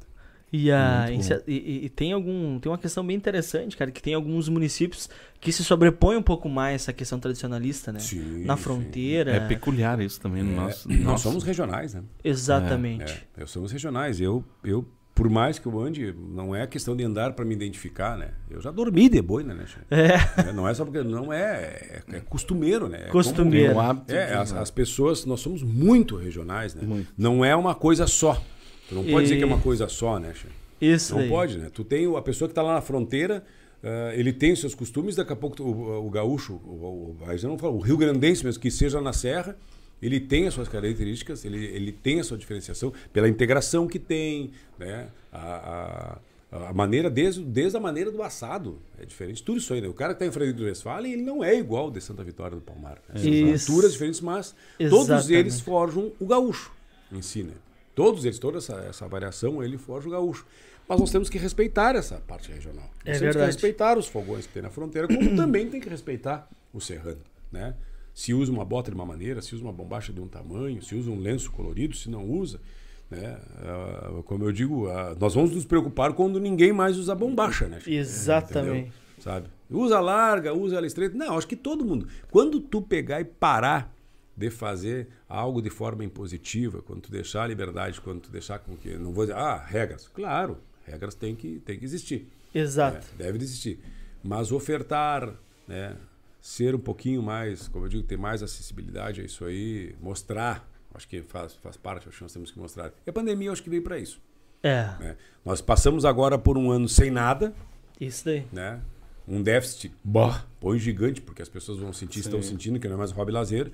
E, a, e, e- tem algum tem uma questão bem interessante, cara, que tem alguns municípios que se sobrepõem um pouco mais essa questão tradicionalista, né? Sim, Na sim. fronteira. É peculiar isso também no É, nosso. nós nosso- somos regionais, né? Exatamente. É, eu somos regionais. Eu, eu, por mais que eu ande, não é questão de andar para me identificar, né? Eu já dormi de boina, né? che? É, É, Não é só porque não é, é, é costumeiro, né? É Costumeiro. Como- é, de- as, as pessoas, nós somos muito regionais, né? Muito. Não é uma coisa só. Tu não pode dizer E- que é uma coisa só, né? che? isso Não pode, né? Tu tem a pessoa que está lá na fronteira, ah, ele tem os seus costumes, daqui a pouco o, o gaúcho, o, o, eu não falo, o rio grandense mesmo, que seja na serra, ele tem as suas características, ele, ele tem a sua diferenciação pela integração que tem, né? A, a, a maneira, desde, desde a maneira do assado, é diferente. Tudo isso aí, né? O cara que está em Frederico do Westphalen, ele não é igual ao de Santa Vitória do Palmar. Né? São culturas diferentes, mas todos Exatamente. eles forjam o gaúcho em si, né? Todos eles, toda essa, essa variação, ele forja o gaúcho. Mas nós temos que respeitar essa parte regional. Nós É temos verdade. que respeitar os fogões que tem na fronteira, como também tem que respeitar o serrano, né? Se usa uma bota de uma maneira, se usa uma bombacha de um tamanho, se usa um lenço colorido, se não usa, né? Ah, como eu digo, ah, nós vamos nos preocupar quando ninguém mais usa bombacha, né? Exatamente. Entendeu? Sabe? Usa larga, usa ela estreita. Não, acho que todo mundo. Quando tu pegar e parar de fazer algo de forma impositiva, quando tu deixar a liberdade, quando tu deixar com que. Não vou dizer, ah, regras. Claro, regras têm que, têm que existir. Exato. É, deve existir. Mas ofertar, né? Ser um pouquinho mais, como eu digo, ter mais acessibilidade a isso aí, mostrar. Acho que faz, faz parte, acho que nós temos que mostrar. E a pandemia, acho que veio para isso. É, né? Nós passamos agora por um ano sem nada, isso daí. né? Um déficit, bah, põe gigante, porque as pessoas vão sentir, estão sentindo que não é mais hobby lazer.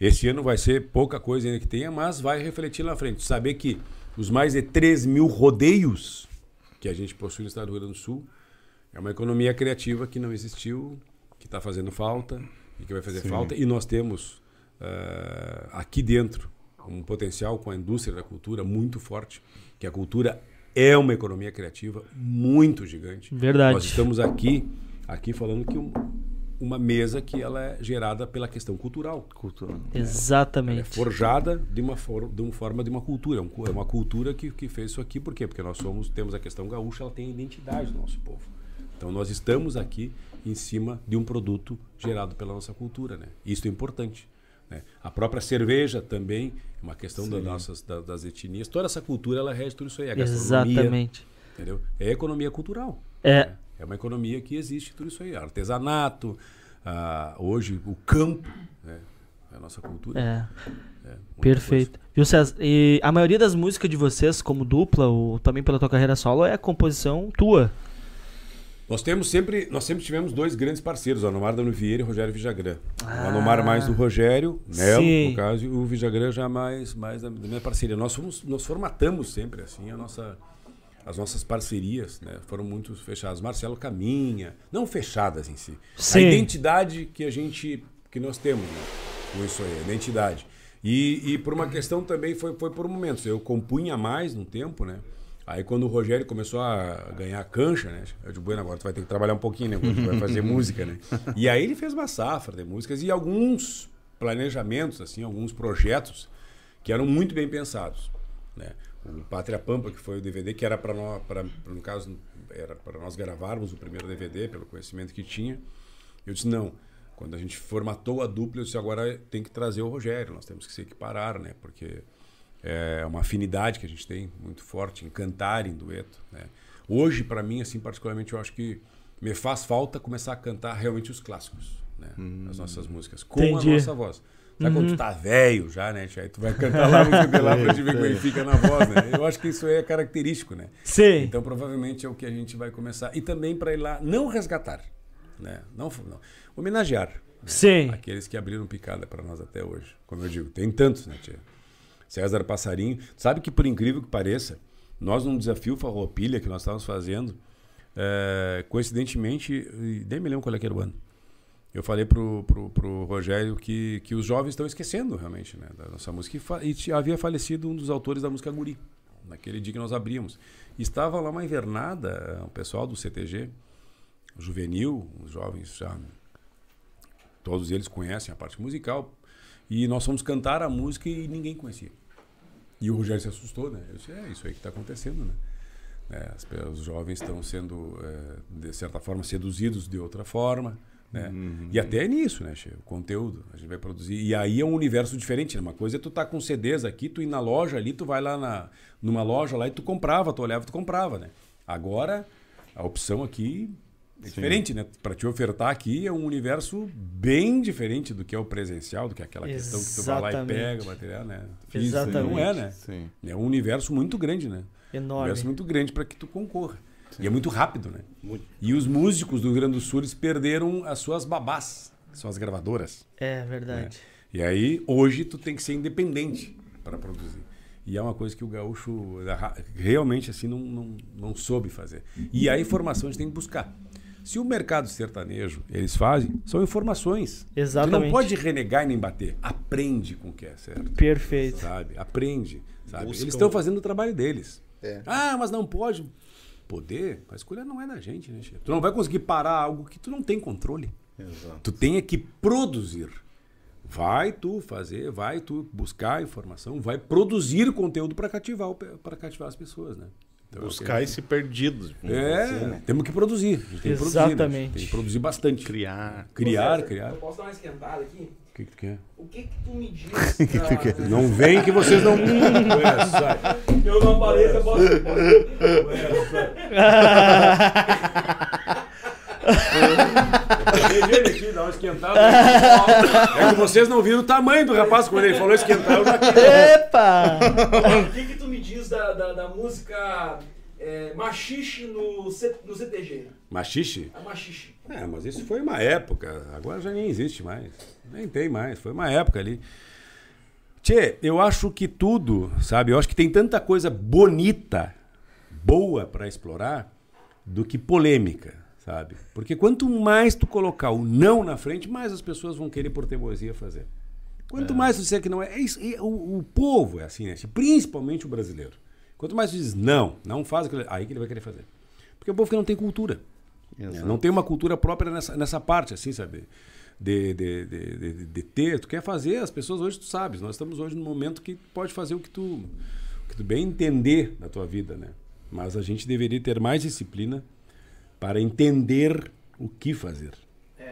Esse ano vai ser pouca coisa ainda que tenha, mas vai refletir lá na frente. Saber que os mais de 3 mil rodeios que a gente possui no estado do Rio Grande do Sul é uma economia criativa que não existiu, que está fazendo falta e que vai fazer falta. E nós temos eh, aqui dentro um potencial com a indústria da cultura muito forte, que a cultura é uma economia criativa muito gigante. Verdade. Nós estamos aqui, aqui falando que um- uma mesa que ela é gerada pela questão cultural. Cultura. Ela é Exatamente. forjada de uma, for, de uma forma de uma cultura. É É uma cultura que, que fez isso aqui. Por quê? Porque nós somos, temos a questão gaúcha, ela tem a identidade do nosso povo. Então nós estamos aqui em cima de um produto gerado pela nossa cultura. Né? Isso é importante. Né? A própria cerveja também é uma questão das nossas, da- das etnias. Toda essa cultura ela rege tudo isso aí. A gastronomia, Exatamente. Entendeu? É economia cultural. É. né? É uma economia que existe tudo isso aí. Artesanato, ah, hoje o campo, né? é a nossa cultura. É. É, Perfeito. Viu, César? E a maioria das músicas de vocês, como dupla, ou também pela tua carreira solo, é composição tua. Nós temos sempre, nós sempre tivemos dois grandes parceiros, o Anomar da Vieira e o Rogério Vijagrã. Ah. O Anomar mais do Rogério, Nelo, Sim. no caso, e o Vijagrã já mais, mais da, da minha parceria. Nós, fomos, nós formatamos sempre assim a nossa, as nossas parcerias, né? Foram muito fechadas. Marcelo Caminha, não fechadas em si. Sim. A identidade que a gente, que nós temos, né? Com isso aí, a identidade. E, e por uma questão também foi, foi por momentos. Eu compunha mais no tempo, né? Aí quando o Rogério começou a ganhar cancha, né? Eu digo, bueno, agora tu vai ter que trabalhar um pouquinho, né? Tu vai fazer música, né? E aí ele fez uma safra de músicas e alguns planejamentos, assim, alguns projetos que eram muito bem pensados, né? O Pátria Pampa, que foi o DVD que era para nós, para no caso, era para nós gravarmos o primeiro DVD pelo conhecimento que tinha. Eu disse, não, quando a gente formatou a dupla, eu disse, agora tem que trazer o Rogério, nós temos que se equiparar, né? Porque é uma afinidade que a gente tem muito forte em cantar em dueto, né? Hoje, para mim, assim, particularmente, eu acho que me faz falta começar a cantar realmente os clássicos, né? As nossas músicas, com Entendi. a nossa voz. Sabe quando tu tá velho já, né? Aí tu vai cantar lá, não sei o que lá, pra te ver como que fica na voz, né? Eu acho que isso é característico, né? Sim. Então, provavelmente é o que a gente vai começar. E também para ir lá, não resgatar, né? Não, não. homenagear. né? Sim. Aqueles que abriram picada para nós até hoje. Como eu digo, tem tantos, né, tia? César Passarinho. Sabe que, por incrível que pareça, nós, num desafio Farroupilha que nós estávamos fazendo, é, coincidentemente, nem me lembro qual é que era o ano, eu falei pro, pro, pro Rogério que, que os jovens estão esquecendo realmente né, da nossa música. E, e havia falecido um dos autores da música Guri. naquele dia que nós abrimos. Estava lá uma invernada, o pessoal do CTG, juvenil, os jovens já. Todos eles conhecem a parte musical. E nós fomos cantar a música e ninguém conhecia. E o Rogério se assustou, né? Eu disse, é isso aí que está acontecendo, né? É, os jovens estão sendo, é, de certa forma, seduzidos de outra forma. Né? Uhum. E até nisso, né, Che? O conteúdo a gente vai produzir. E aí é um universo diferente. Né? Uma coisa é tu tá com CDs aqui, tu ir na loja ali, tu vai lá na, numa loja lá e tu comprava, tu olhava e tu comprava, né? Agora, a opção aqui é Sim. diferente, né? Para te ofertar aqui é um universo bem diferente do que é o presencial, do que é aquela Exatamente. questão que tu vai lá e pega o material, né? Físico, Exatamente. Não é, né? Sim. É um universo muito grande, né? Enorme. Um universo muito grande para que tu concorra. Sim. E é muito rápido, né? Muito. E os músicos do Rio Grande do Sul eles perderam as suas babás, que são as gravadoras. É verdade. Né? E aí, hoje, tu tem que ser independente para produzir. E é uma coisa que o gaúcho realmente assim não, não, não soube fazer. E a informação a gente tem que buscar. Se o mercado sertanejo eles fazem, são informações. Exatamente. Tu não pode renegar e nem bater. Aprende com o que é certo. Perfeito. Sabe? Aprende. Sabe? Eles estão fazendo o trabalho deles. É. Ah, mas não pode poder, a escolha não é da gente, né, chefe? Tu não vai conseguir parar algo que tu não tem controle. Exato. Tu tem que produzir. Vai tu fazer, vai tu buscar informação, vai produzir conteúdo para cativar, para cativar as pessoas, né? Então, buscar esse perdido. É, dizer, né? temos que produzir. Tem Exatamente. Que produzir, né? Tem que produzir bastante. Criar. Criar, criar. Eu posso dar uma esquentada aqui? O que, que tu quer? O que, que tu me diz? Pra... Não vem que vocês não. Ué, sai. Eu não apareço, eu posso. Ué, sai. ele aqui, dá uma esquentada. É que vocês não viram o tamanho do rapaz quando ele falou esquentar. Eu já Epa! O que, que tu me diz da, da, da música é, machixe no, C, no CTG? Machixe? A machixe. É, mas isso foi uma época. Agora já nem existe mais. Nem tem mais. Foi uma época ali. Tchê, eu acho que tudo, sabe? Eu acho que tem tanta coisa bonita, boa para explorar, do que polêmica, sabe? Porque quanto mais tu colocar o não na frente, mais as pessoas vão querer por teimosia fazer. Quanto é. mais tu disser que não é. é, isso, é o, o, povo é assim, né? principalmente o brasileiro. Quanto mais tu diz não, não faz aquilo, aí que ele vai querer fazer. Porque o povo que não tem cultura. Né? Não tem uma cultura própria nessa, nessa parte, assim, sabe? De, de, de, de, de ter. Tu quer fazer, as pessoas hoje tu sabes. Nós estamos hoje num momento que pode fazer o que tu, o que tu bem entender na tua vida, né? Mas a gente deveria ter mais disciplina para entender o que fazer.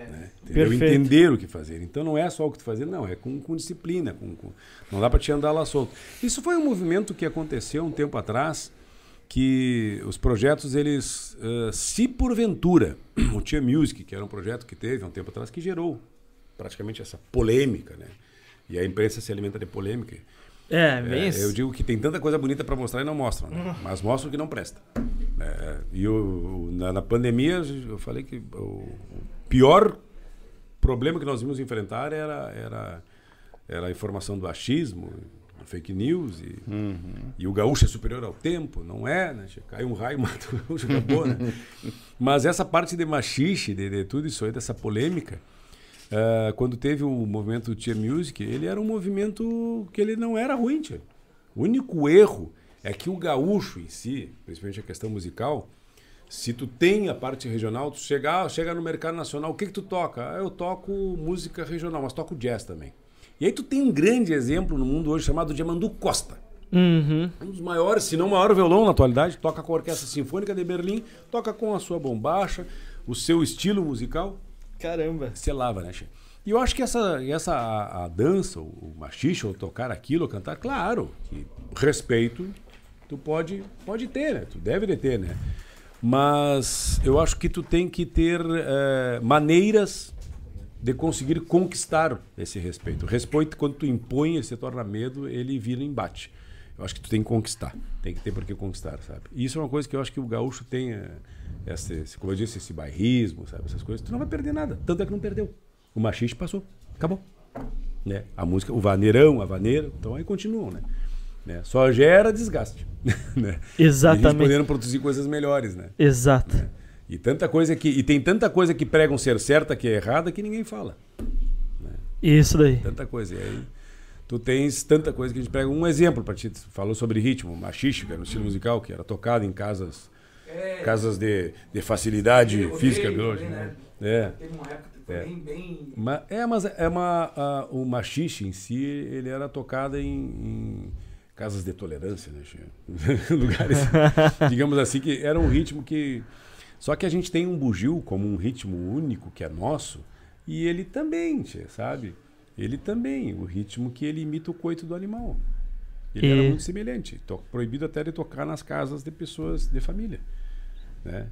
É. Né? Entender o que fazer. Então não é só o que fazer, não, é com, com disciplina. Com, com... Não dá para te andar lá solto. Isso foi um movimento que aconteceu um tempo atrás, que os projetos, eles, uh, se porventura, o Tia Music, que era um projeto que teve um tempo atrás, que gerou praticamente essa polêmica, né? E a imprensa se alimenta de polêmica. É, bem é, isso. Eu digo que tem tanta coisa bonita para mostrar e não mostram, né? mas mostram que não presta. É, e o, na, na, pandemia, eu falei que pior problema que nós vimos enfrentar era, era, era a informação do achismo, fake news. E, uhum. e o gaúcho é superior ao tempo, não é, né? Cai um raio, mata o gaúcho, acabou, né? Mas essa parte de machixe, de, de tudo isso aí, dessa polêmica, uh, quando teve o movimento Tia Music, ele era um movimento que ele não era ruim, tia. O único erro é que o gaúcho em si, principalmente a questão musical, se tu tem a parte regional, tu chega, chega no mercado nacional, o que que tu toca? Ah, eu toco música regional, mas toco jazz também. E aí tu tem um grande exemplo no mundo hoje chamado Diamandu Costa. Uhum. Um dos maiores, se não o maior violão na atualidade, toca com a Orquestra Sinfônica de Berlim, toca com a sua bombacha, o seu estilo musical. Caramba. Você lava, né, che? E eu acho que essa, essa a, a dança, o machixe, ou tocar aquilo, ou cantar, claro, que respeito tu pode, pode ter, né? Tu deve ter, né? Mas eu acho que tu tem que ter é, maneiras de conseguir conquistar esse respeito. O respeito, quando tu impõe, se torna medo, ele vira embate. Eu acho que tu tem que conquistar. Tem que ter por que conquistar, sabe? E isso é uma coisa que eu acho que o gaúcho tem, é, esse, como eu disse, esse bairrismo, sabe? Essas coisas. Tu não vai perder nada. Tanto é que não perdeu. O machiste passou. Acabou. Né? A música, o vaneirão, a vaneira, então aí continuam, né? Né? Só gera desgaste. né? Exatamente. E podendo produzir coisas melhores, né? Exato. Né? E tanta coisa que e tem tanta coisa que pregam ser certa que é errada que ninguém fala. Né? Isso daí. Tanta coisa. E aí tu tens tanta coisa que a gente pega. Um exemplo para ti, tu falou sobre ritmo, machixe, que era no estilo musical, que era tocado em casas, É, casas de, de facilidade rodeio física, biológica. né? Né? É. Teve uma época que foi É. bem, bem... Ma- é, mas é uma, a- o machixe em si, ele era tocado em, em casas de tolerância, né? Lugares, digamos assim, que era um ritmo que... Só que a gente tem um bugio como um ritmo único, que é nosso, e ele também, sabe? Ele também, o ritmo que ele imita o coito do animal. Ele E- era muito semelhante. Proibido até de tocar nas casas de pessoas de família, né?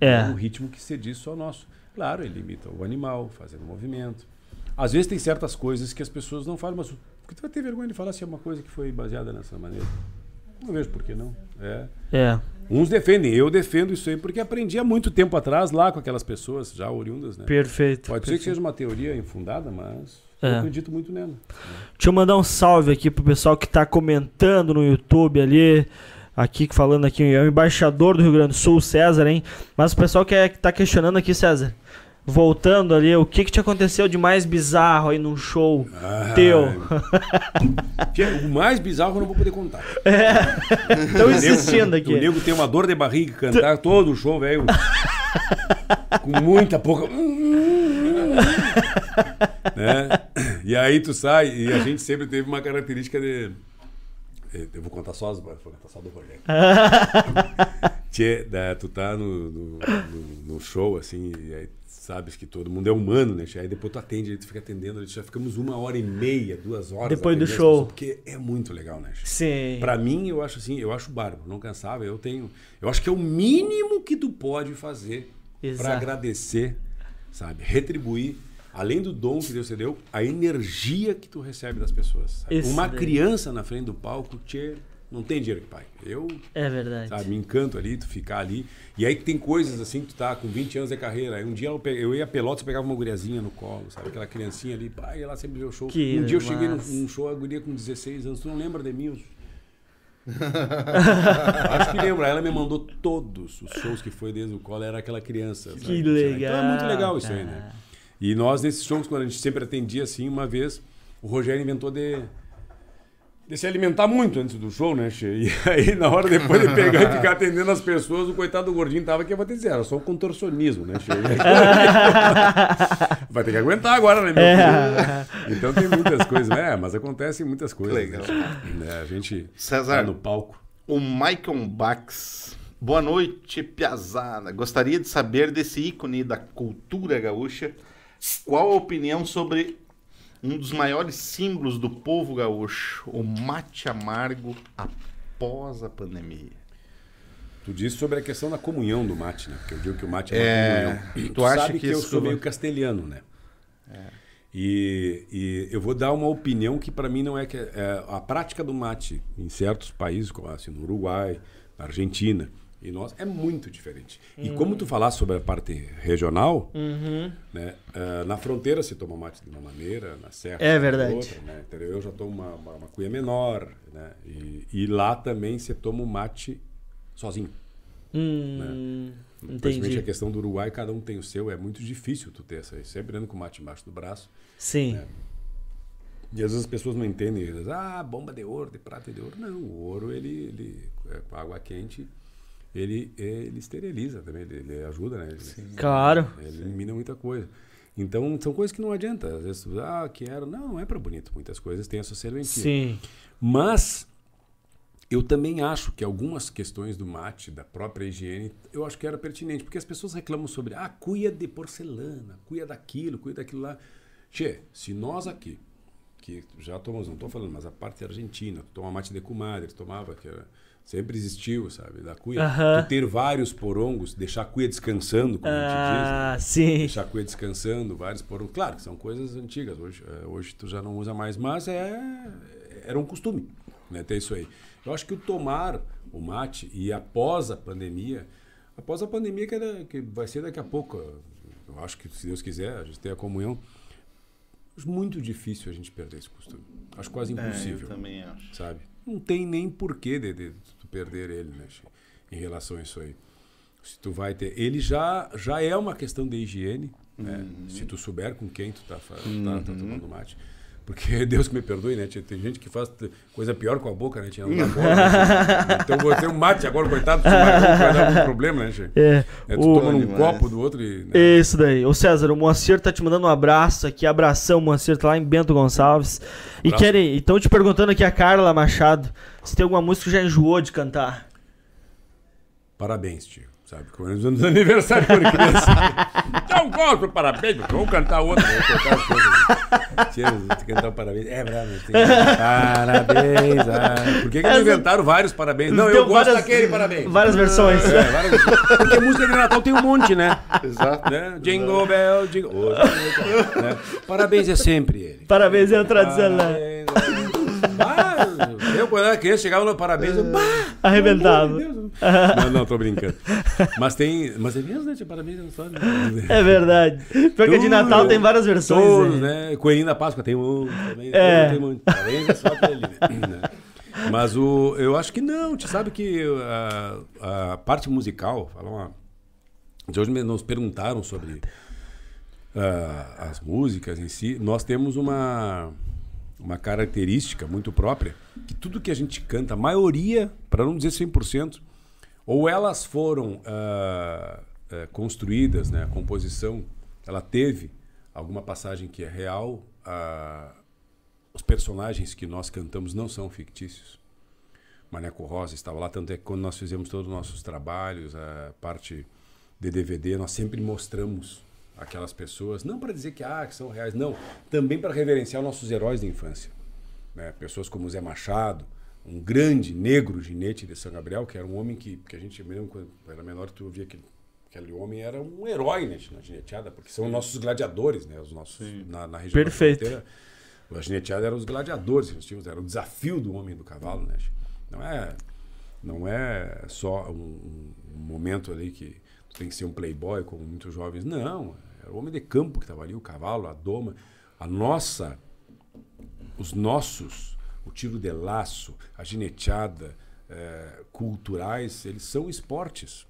É. um ritmo que se diz só nosso. Claro, ele imita o animal, fazendo movimento. Às vezes tem certas coisas que as pessoas não falam, mas por que tu vai ter vergonha de falar se é uma coisa que foi baseada nessa maneira? Não vejo por que não. É. É. Uns defendem, eu defendo isso aí porque aprendi há muito tempo atrás lá com aquelas pessoas já oriundas, né? Perfeito. Pode ser que perfeito. seja uma teoria infundada, mas É. eu acredito muito nela. Deixa eu mandar um salve aqui pro pessoal que tá comentando no YouTube ali. Aqui falando aqui, é o embaixador do Rio Grande do Sul, César, hein? Mas o pessoal que, é, que tá questionando aqui, César. Voltando ali, o que que te aconteceu de mais bizarro aí num show Ah, teu? é o mais bizarro eu não vou poder contar. Estão insistindo O aqui. nego tem uma dor de barriga cantar todo o show, velho. com muita pouca. né? E aí tu sai, e a gente sempre teve uma característica de. Eu vou contar só as vou contar só do Rogério. Tchê, tu tá no, no, no- no show, assim, e aí sabes que todo mundo é humano, né? Aí depois tu atende, aí tu fica atendendo, já ficamos uma hora e meia, duas horas. Depois do show. pessoas, Porque é muito legal, né? Sim. Pra mim, eu acho assim, eu acho bárbaro, não cansava, eu tenho. Eu acho que é o mínimo que tu pode fazer pra Exato. agradecer, sabe? Retribuir, além do dom que Deus te deu, a energia que tu recebe das pessoas. Uma daí. criança na frente do palco, tchê, não tem dinheiro que pague. Eu, É verdade. sabe, me encanto ali, tu ficar ali. E aí tem coisas assim que tu tá com 20 anos de carreira. Aí um dia eu, eu ia a Pelotas, pegava uma guriazinha no colo, sabe? Aquela criancinha ali, pá, ia lá sempre o show. Que um dia eu cheguei num, show, a guria com 16 anos, tu não lembra de mim? Eu- Acho que lembra. Ela me mandou todos os shows que foi desde o colo, era aquela criança. sabe? Que Então legal, é muito legal isso aí, né? E nós, nesses shows, quando a gente sempre atendia assim, uma vez, o Rogério inventou de, de se alimentar muito antes do show, né, Che? E aí, na hora depois de pegar e ficar atendendo as pessoas, o coitado do gordinho tava que eu vou te dizer, era só um contorcionismo, né, Che? Vai ter que aguentar agora, né, meu É. filho? Então tem muitas coisas, né? Mas acontecem muitas coisas. Legal. Né? A gente César. tá no palco. O Michael Bax. Boa noite, Piazada. Gostaria de saber desse ícone da cultura gaúcha. Qual a opinião sobre um dos maiores símbolos do povo gaúcho, o mate amargo após a pandemia? Tu disse sobre a questão da comunhão do mate, né? Porque eu digo que o mate é uma É, comunhão. tu acha sabe que que, eu sou meio castelhano, né? E, e eu vou dar uma opinião que para mim não é que é, a prática do mate em certos países, como assim, no Uruguai, na Argentina e nós é muito diferente. E como tu falaste sobre a parte regional, Uhum. né? ah, na fronteira se toma mate de uma maneira, na serra É de verdade. outra, né? Eu já tomo uma, uma, uma cuia menor, né? E, e lá também se toma o mate sozinho. Hum, Principalmente a questão do Uruguai, cada um tem o seu, é muito difícil tu ter essa aí. Sempre andando com o mate embaixo do braço. Sim. É. E às vezes as pessoas não entendem. Eles, ah, bomba de ouro, de prata e de ouro. Não, o ouro, ele, ele é, com água quente, ele, ele esteriliza também, ele, ele ajuda, né? Ele, Claro. ele elimina muita coisa. Então, são coisas que não adianta. Às vezes, ah, quero. Não, não é para bonito. Muitas coisas têm a sua serventia. Sim. Mas eu também acho que algumas questões do mate, da própria higiene, eu acho que era pertinente, porque as pessoas reclamam sobre ah, cuia de porcelana, cuia daquilo, cuia daquilo lá. Tchê, se nós aqui, que já tomamos, não estou falando, mas a parte argentina, tu toma mate de comadre, tu tomava, que era, sempre existiu, sabe, da cuia. Tu ter vários porongos, deixar a cuia descansando, como a gente diz, né? Ah, sim. deixar a cuia descansando, vários porongos. Claro que são coisas antigas, hoje, eh, hoje tu já não usa mais, mas é, era um costume né, ter isso aí. Eu acho que o tomar o mate e após a pandemia, após a pandemia que, era, que vai ser daqui a pouco, eu acho que se Deus quiser, a gente tem a comunhão, muito difícil a gente perder esse costume. Acho quase impossível É, eu também acho. sabe? Não tem nem porquê de, de tu perder ele, né, em relação a isso aí. Se tu vai ter, ele já já é uma questão de higiene, né? Se tu souber com quem tu tá, fa- tá, tá tomando mate, Porque Deus que me perdoe, né, tia? Tem gente que faz coisa pior com a boca, né, tia? Não dá bola, né? Então você um mate agora, coitado, se vai dar algum problema, né, tia? É, É, tu o- toma Demais. copo do outro e. né? Isso daí. Ô César, o Moacir tá te mandando um abraço aqui. Abração, Moacir, tá lá em Bento Gonçalves. E querem. Estão te perguntando aqui a Carla Machado se tem alguma música que já enjoou de cantar. Parabéns, tio. Sabe? Comemorando os aniversários quando criança. Não gosto, parabéns, porque vamos cantar outra. Vamos cantar as coisas. Tem que cantar um parabéns. É bravo, tem que parabéns. Ah. Por que, que inventaram vários parabéns? Não, eu gosto várias- daquele parabéns. Várias versões. É, várias... Porque música de Natal tem um monte, né? Exato. né? Jingle Bell, Jingle... Hoje, né? Parabéns é sempre ele. Parabéns, é o tradicional. Parabéns, é. Eu, quando era criança, chegava no parabéns, eu... Bah, Arrebentava. Deus. Não, não, tô brincando. Mas tem. Mas é mesmo, né? Tinha parabéns na história. É verdade. Pior que de Natal tem várias versões. Todos, né? né? Coelhinho da Páscoa tem um. Também, É. Tem um. Parabéns é só aquele ali, né? Mas o, eu acho que não. Tu sabe que a, a parte musical, falar uma. De hoje nos perguntaram sobre ah, as músicas em si. Nós temos uma, uma característica muito própria que tudo que a gente canta, a maioria, para não dizer 100%, ou elas foram ah, eh, construídas, né, a composição, ela teve alguma passagem que é real, ah, os personagens que nós cantamos não são fictícios. Maneco Rosa estava lá, tanto é que quando nós fizemos todos os nossos trabalhos, a parte de DVD, nós sempre mostramos aquelas pessoas, não para dizer que, ah, que são reais, não, também para reverenciar nossos heróis da infância. Né? Pessoas como Zé Machado, um grande negro ginete de São Gabriel, que era um homem que, que a gente, eu me lembro quando era menor, tu ouvia aquele, aquele homem, era um herói né, na gineteada, porque são nossos gladiadores, né, os nossos, na, na região Perfeito. da fronteira. A gineteada eram os gladiadores que nós tínhamos, era o desafio do homem do cavalo, né? Não é, não é só um, um momento ali que tu tem que ser um playboy, como muitos jovens. Não, era o homem de campo que estava ali, o cavalo, a doma. A nossa, os nossos, o tiro de laço, a gineteada, eh, culturais, eles são esportes.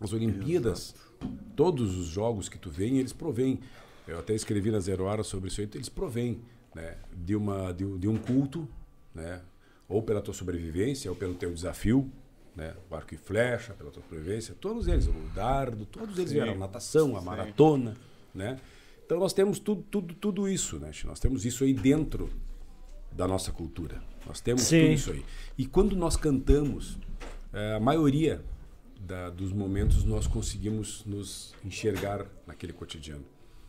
As Olimpíadas, todos os jogos que tu vêem, eles provêm. Eu até escrevi na Zero Hora sobre isso aí, eles provêm né, de, uma, de, um- de um culto, né, ou pela tua sobrevivência, ou pelo teu desafio, né, o arco e flecha, pela tua sobrevivência, todos eles, o dardo, todos eles vieram, a natação, a maratona, né? Então nós temos tudo, tudo, tudo isso, né? Nós temos isso aí dentro da nossa cultura. Nós temos Sim. tudo isso aí. E quando nós cantamos, eh, a maioria da- dos momentos nós conseguimos nos enxergar naquele cotidiano.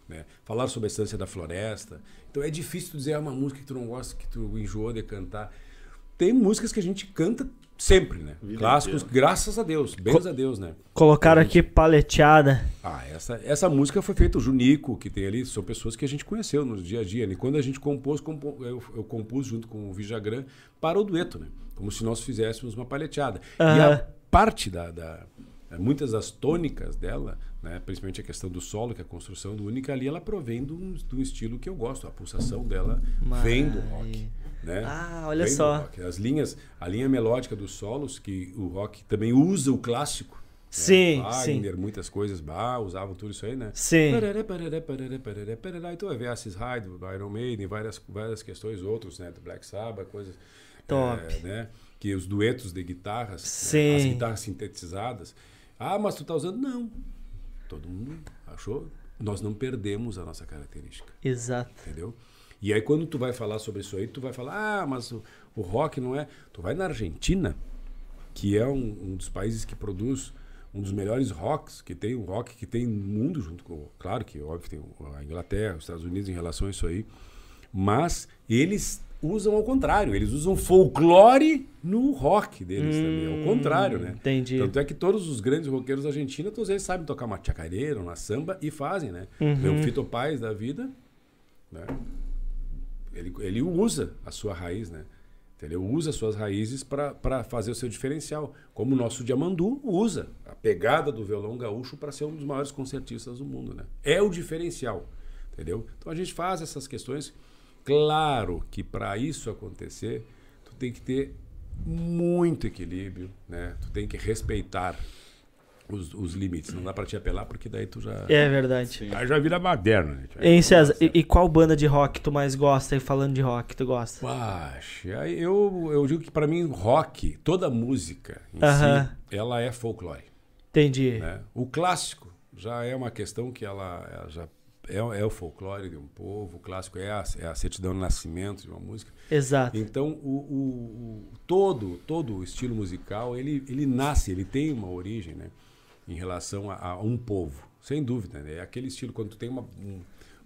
Né? Falar sobre a essência da floresta. Então é difícil dizer ah, uma música que tu não gosta, que tu enjoou de cantar. Tem músicas que a gente canta sempre, né? Clássicos, graças a Deus, bens a Deus, né? Colocaram aqui paleteada. Ah, essa, essa música foi feita o Junico, que tem ali, são pessoas que a gente conheceu no dia a dia. né? E quando a gente compôs, compo- eu, eu compus junto com o Vijagrã para o dueto, né? Como se nós fizéssemos uma palheteada. E Aham. a parte da, da- eh, Muitas das tônicas dela, né, principalmente a questão do solo, que é a construção do única ali, ela provém de um, de um estilo que eu gosto. A pulsação dela vem do rock. Né? Ah, olha Vem só. As linhas, a linha melódica dos solos, que o rock também usa o clássico. né? Sim, Wagner, muitas coisas, bah, usavam tudo isso aí, né? Sim. Então, é Versus High, do Iron Maiden, várias, várias questões, outros, né? Do Black Sabbath, coisas. Top. é, né? Que os duetos de guitarras, né? Sim. as guitarras sintetizadas. Ah, mas tu tá usando? Não. Todo mundo achou. Nós não perdemos a nossa característica Exato. entendeu? E aí quando tu vai falar sobre isso aí, tu vai falar, ah, mas o, o rock não é... Tu vai na Argentina, que é um, um dos países que produz um dos melhores rocks, que tem um rock que tem no mundo junto com... Claro que, óbvio, tem a Inglaterra, os Estados Unidos em relação a isso aí, mas eles usam ao contrário, eles usam folclore no rock deles também, ao contrário, né? entendi. Tanto é que todos os grandes roqueiros argentinos, todos eles sabem tocar uma chacareira, uma samba e fazem, né? Uhum. O Fito Paz da vida, né? Ele, ele usa a sua raiz, né? Entendeu? Usa as suas raízes para fazer o seu diferencial. Como o nosso Diamandu usa a pegada do violão gaúcho para ser um dos maiores concertistas do mundo, né? É o diferencial, entendeu? Então a gente faz essas questões. Claro que para isso acontecer, tu tem que ter muito equilíbrio, né? Tu tem que respeitar os, os limites. Não dá pra te apelar porque daí tu já. É verdade. Aí já vira baderna, né? Hein, César, e, e qual banda de rock tu mais gosta? E falando de rock, tu gosta? Aí eu, eu digo que pra mim, rock, toda música em Aham. si, ela é folclore. Entendi. né? O clássico já é uma questão que ela, ela já é, é o folclore de um povo. O clássico é a, é a certidão de nascimento de uma música. Exato. Então, o, o- o- todo, todo o estilo musical, ele, ele nasce, ele tem uma origem, né? Em relação a, a um povo, sem dúvida. Né? É aquele estilo, quando tu tem uma, um,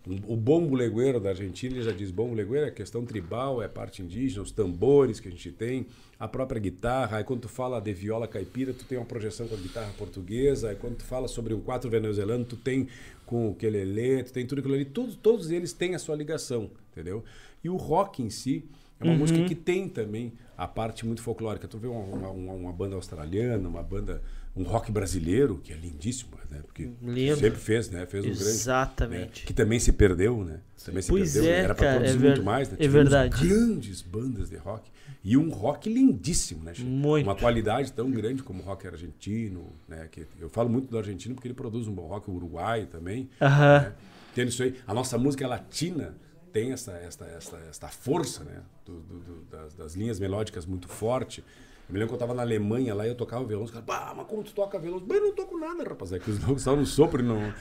um- o bombo legueiro da Argentina, ele já diz bombo legueiro é questão tribal, é parte indígena, os tambores que a gente tem, a própria guitarra. Aí quando tu fala de viola caipira, tu tem uma projeção com a guitarra portuguesa. Aí quando tu fala sobre um quatro venezuelano, tu tem com o quelele, tu tem tudo aquilo ali. Todos, todos eles têm a sua ligação, entendeu? E o rock em si é uma música que tem também a parte muito folclórica. Tu vê uma, uma- uma banda australiana, uma banda, um rock brasileiro, que é lindíssimo, né? Porque Lindo. sempre fez, né? Fez um grande. Exatamente. né? Que também se perdeu, né? Também se Pois perdeu. é, Era pra cara, produzir é ver- muito mais, né? é Tivemos verdade. grandes bandas de rock. E um rock lindíssimo, né? Muito. Uma qualidade tão grande como o rock argentino, né? Que eu falo muito do argentino porque ele produz um bom rock, o Uruguai também. Aham. né? Tem isso aí. A nossa música latina tem essa, essa, essa, essa força, né? Do- do- do- das, das linhas melódicas muito forte. Eu me lembro que eu tava na Alemanha lá e eu tocava violão. Os caras, bah, mas como tu toca violão? Mas eu não toco nada, rapaz. É que os loucos estavam no sopro e não.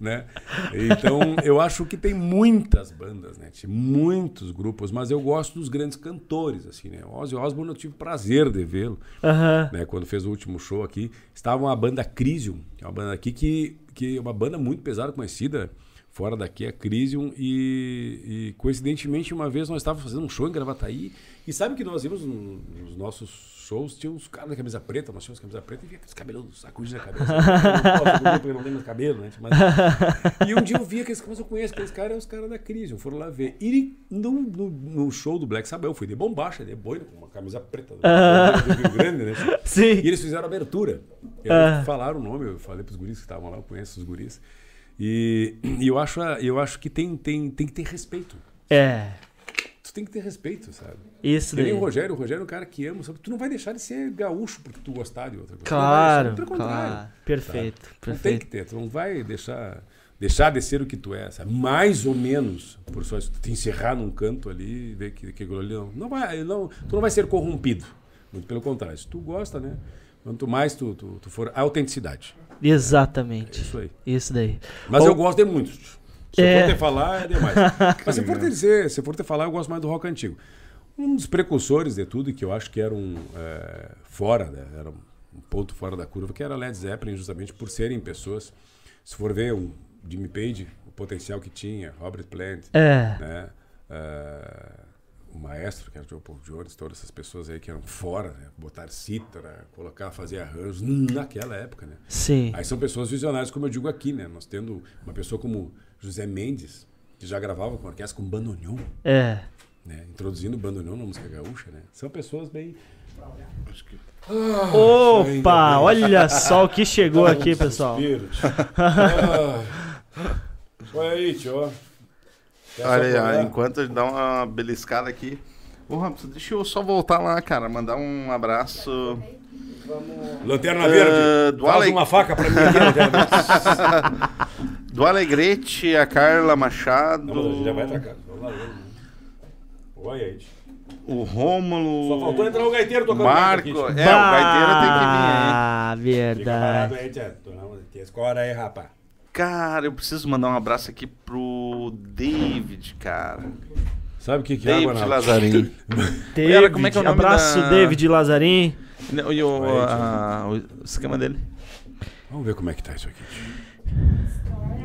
né? Então, eu acho que tem muitas bandas, né? Muitos grupos, mas eu gosto dos grandes cantores, assim, né? O Ozzy Osbourne eu tive prazer de vê-lo Aham. né, quando fez o último show aqui, estava uma banda Crisium, que é uma banda aqui que, que é uma banda muito pesada, conhecida fora daqui, a Crisium, e, e coincidentemente uma vez nós estávamos fazendo um show em Gravataí, e sabe que nós íamos no- nos nossos shows, tinha uns caras da camisa preta, nós tínhamos camisa preta e via aqueles cabelos sacudidos na cabeça. Eu não não tem mais cabelo, né? Mas, e um dia eu vi aqueles caras, eu conheço aqueles caras, é os caras da Crisium, foram lá ver. E no, no, no show do Black Sabbath, eu fui de bombacha, de boina, com uma camisa preta do, do Rio Grande, né? Sim. E eles fizeram abertura. E aí Ah. falaram o nome, eu falei pros guris que estavam lá, eu conheço os guris. E, e eu, acho, eu acho que tem, tem, tem que ter respeito. É. Tu tem que ter respeito, sabe? Isso Que nem daí. o Rogério, o Rogério é um cara que ama, sabe? Tu não vai deixar de ser gaúcho porque tu gostar de outra coisa. Claro, Não pelo contrário. claro. Perfeito, Não tem perfeito. que ter, tu não vai deixar, deixar de ser o que tu é, sabe? Mais ou menos, por só isso, tu te encerrar num canto ali e ver que, que aquilo ali não, não vai, não, tu não vai ser corrompido. Muito pelo contrário, se tu gosta, né? Quanto mais tu, tu, tu for, a autenticidade. Exatamente. Isso aí. Isso daí. Mas Ou- eu gosto de muitos. Se É. eu for te falar, é demais. Mas se for te dizer, se for te falar, eu gosto mais do rock antigo. Um dos precursores de tudo, que eu acho que era um é, fora, né? era um ponto fora da curva, que era Led Zeppelin, justamente por serem pessoas. Se for ver um Jimmy Page, o potencial que tinha, Robert Plant, É. né? É, o maestro, que era o Paul Jones, todas essas pessoas aí que eram fora, né? botar cítara, colocar, fazer arranjos naquela época, né? Sim. Aí são pessoas visionárias, como eu digo aqui, né? Nós tendo uma pessoa como José Mendes, que já gravava com orquestra com bandoneon, É. né? Introduzindo o bandoneon na música gaúcha, né? São pessoas bem... Opa, olha só o que chegou aqui, pessoal. Suspiro, tio. Ah. Olha aí, tio. Olha aí, enquanto dá uma beliscada aqui. Ô, Robson, deixa eu só voltar lá, cara. Mandar um abraço. Lanterna Ah, Verde, do faz Ale- uma faca pra mim aqui, Lanterna Verde. Do Alegrete, a Carla Machado. Não, mas a gente já vai atracar. Olha aí, tio. O Rômulo. Só faltou entrar o gaiteiro tocando Marco. aqui, É, o gaiteiro tem que vir, hein? Ah, verdade. aí, escora aí, rapaz. Cara, eu preciso mandar um abraço aqui pro David, cara. Sabe o que que é, David? Lazarim. David, Cara, como é que é o nome abraço, da- David Lazarim. E o, a- o esquema dele. Vamos ver como é que tá isso aqui. tio.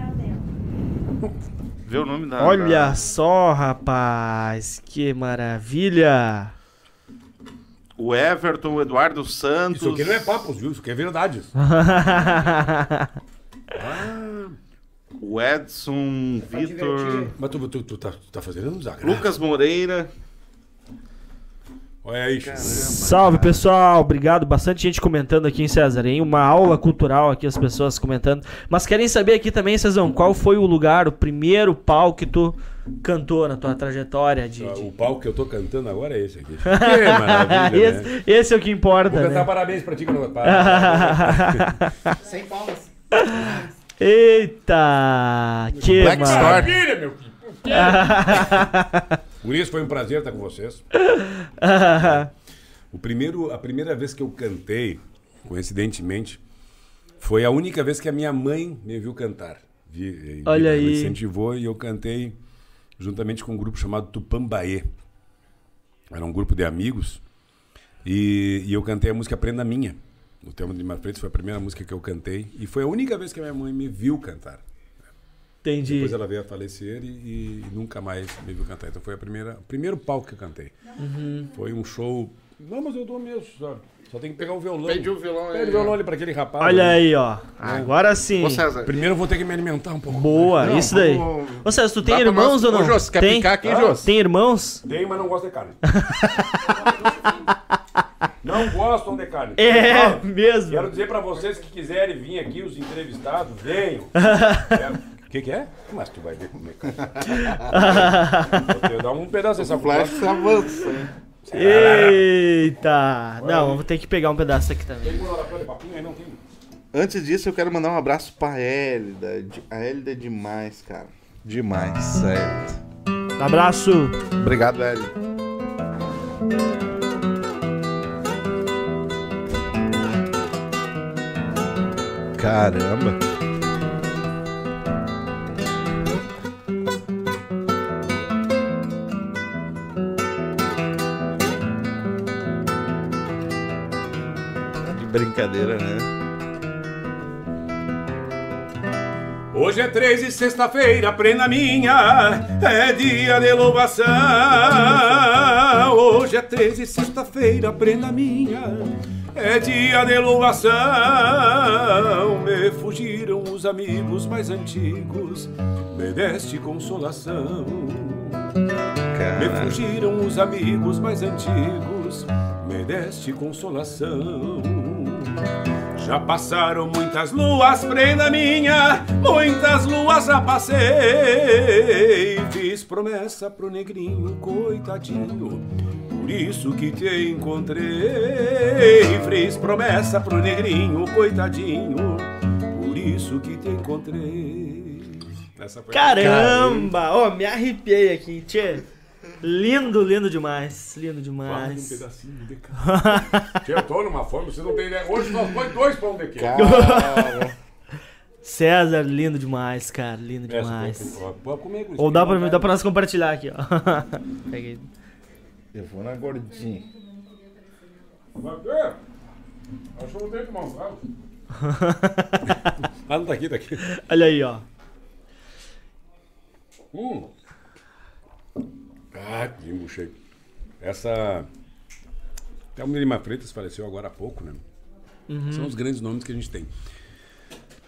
Vê o nome da. Olha da- só, rapaz, que maravilha. O Everton, o Eduardo Santos. Isso aqui não é papos, viu? Isso aqui é verdade. O Edson, Vitor. Mas tu, tu, tu, tá, tu tá fazendo um desagrado. Lucas Moreira. Olha aí, tio. Salve, pessoal. Obrigado. Bastante gente comentando aqui em César, hein? Uma aula cultural aqui, as pessoas comentando. Mas querem saber aqui também, Cezão, qual foi o lugar, o primeiro pau que tu cantou na tua trajetória de. de- O palco que eu tô cantando agora é esse aqui. Que maravilha, né? esse, esse é o que importa, Vou cantar né? parabéns pra ti quando eu para. Sem palmas. Eita! Que Black. Maravilha, meu filho. Gurias, foi um prazer estar com vocês. O primeiro, a primeira vez que eu cantei, coincidentemente, foi a única vez que a minha mãe me viu cantar. Vi- Olha ela aí. Me incentivou e eu cantei juntamente com um grupo chamado Tupambaê. Era um grupo de amigos. E, e eu cantei a música Prenda Minha. O tema de Mar Freitas foi a primeira música que eu cantei. E foi a única vez que a minha mãe me viu cantar. Entendi. Depois ela veio a falecer e, e nunca mais me viu cantar. Então foi a primeira, o primeiro palco que eu cantei. Uhum. Foi um show. Não, mas eu dou mesmo, sabe? Só tem que pegar o violão. Pede o violão Pede aí. o violão ali pra aquele rapaz. Olha né? aí, ó. Agora sim. Ô, César. Primeiro eu vou ter que me alimentar um pouco. Boa, Não, isso daí. vamos- Ô César, tu tem Dá irmãos ou não? Ô, Jô, quer tem? picar aqui, Ah, Jô? Tem irmãos? Tem, mas não gosto de carne. não gostam de carne. É, Ah, mesmo. Quero dizer pra vocês que quiserem vir aqui, os entrevistados, venham. O que, que é? Mas tu vai ver como é que Eu dar um pedaço dessa Flash se avança, hein? Eita! Não, vou ter que pegar um pedaço aqui também. Tem oratório de papinho aí, não tem? Antes disso, eu quero mandar um abraço pra Hélida. A Hélida é demais, cara. Demais, sério. Abraço. Obrigado, Hélida. Caramba. Brincadeira, né? Hoje é três e sexta-feira, prenda minha, é dia de louvação. Hoje é três e sexta-feira, prenda minha, é dia de louvação. Me fugiram os amigos mais antigos, me deste consolação. Me fugiram os amigos mais antigos, me deste consolação. Já passaram muitas luas, prenda minha, muitas luas já passei. Fiz promessa pro negrinho, coitadinho, por isso que te encontrei. Fiz promessa pro negrinho, coitadinho, por isso que te encontrei. Caramba! Ó, me arrepiei aqui, tchê. Lindo, lindo demais. Lindo Guarda um demais. pedacinho de eu tô numa fome, você não tem ideia. Hoje nós põe dois pão de queijo. César, lindo demais, cara. Lindo Essa demais. Pode comer. Ou dá pra, dá pra nós compartilhar aqui, ó. Peguei. Eu vou na gordinha. Acho que eu tenho que mandar. Ah, não tá aqui, tá aqui. Olha aí, ó. Hum. Ah, embuchei. Essa. Thelma de Lima Freitas faleceu agora há pouco, né? São os grandes nomes que a gente tem.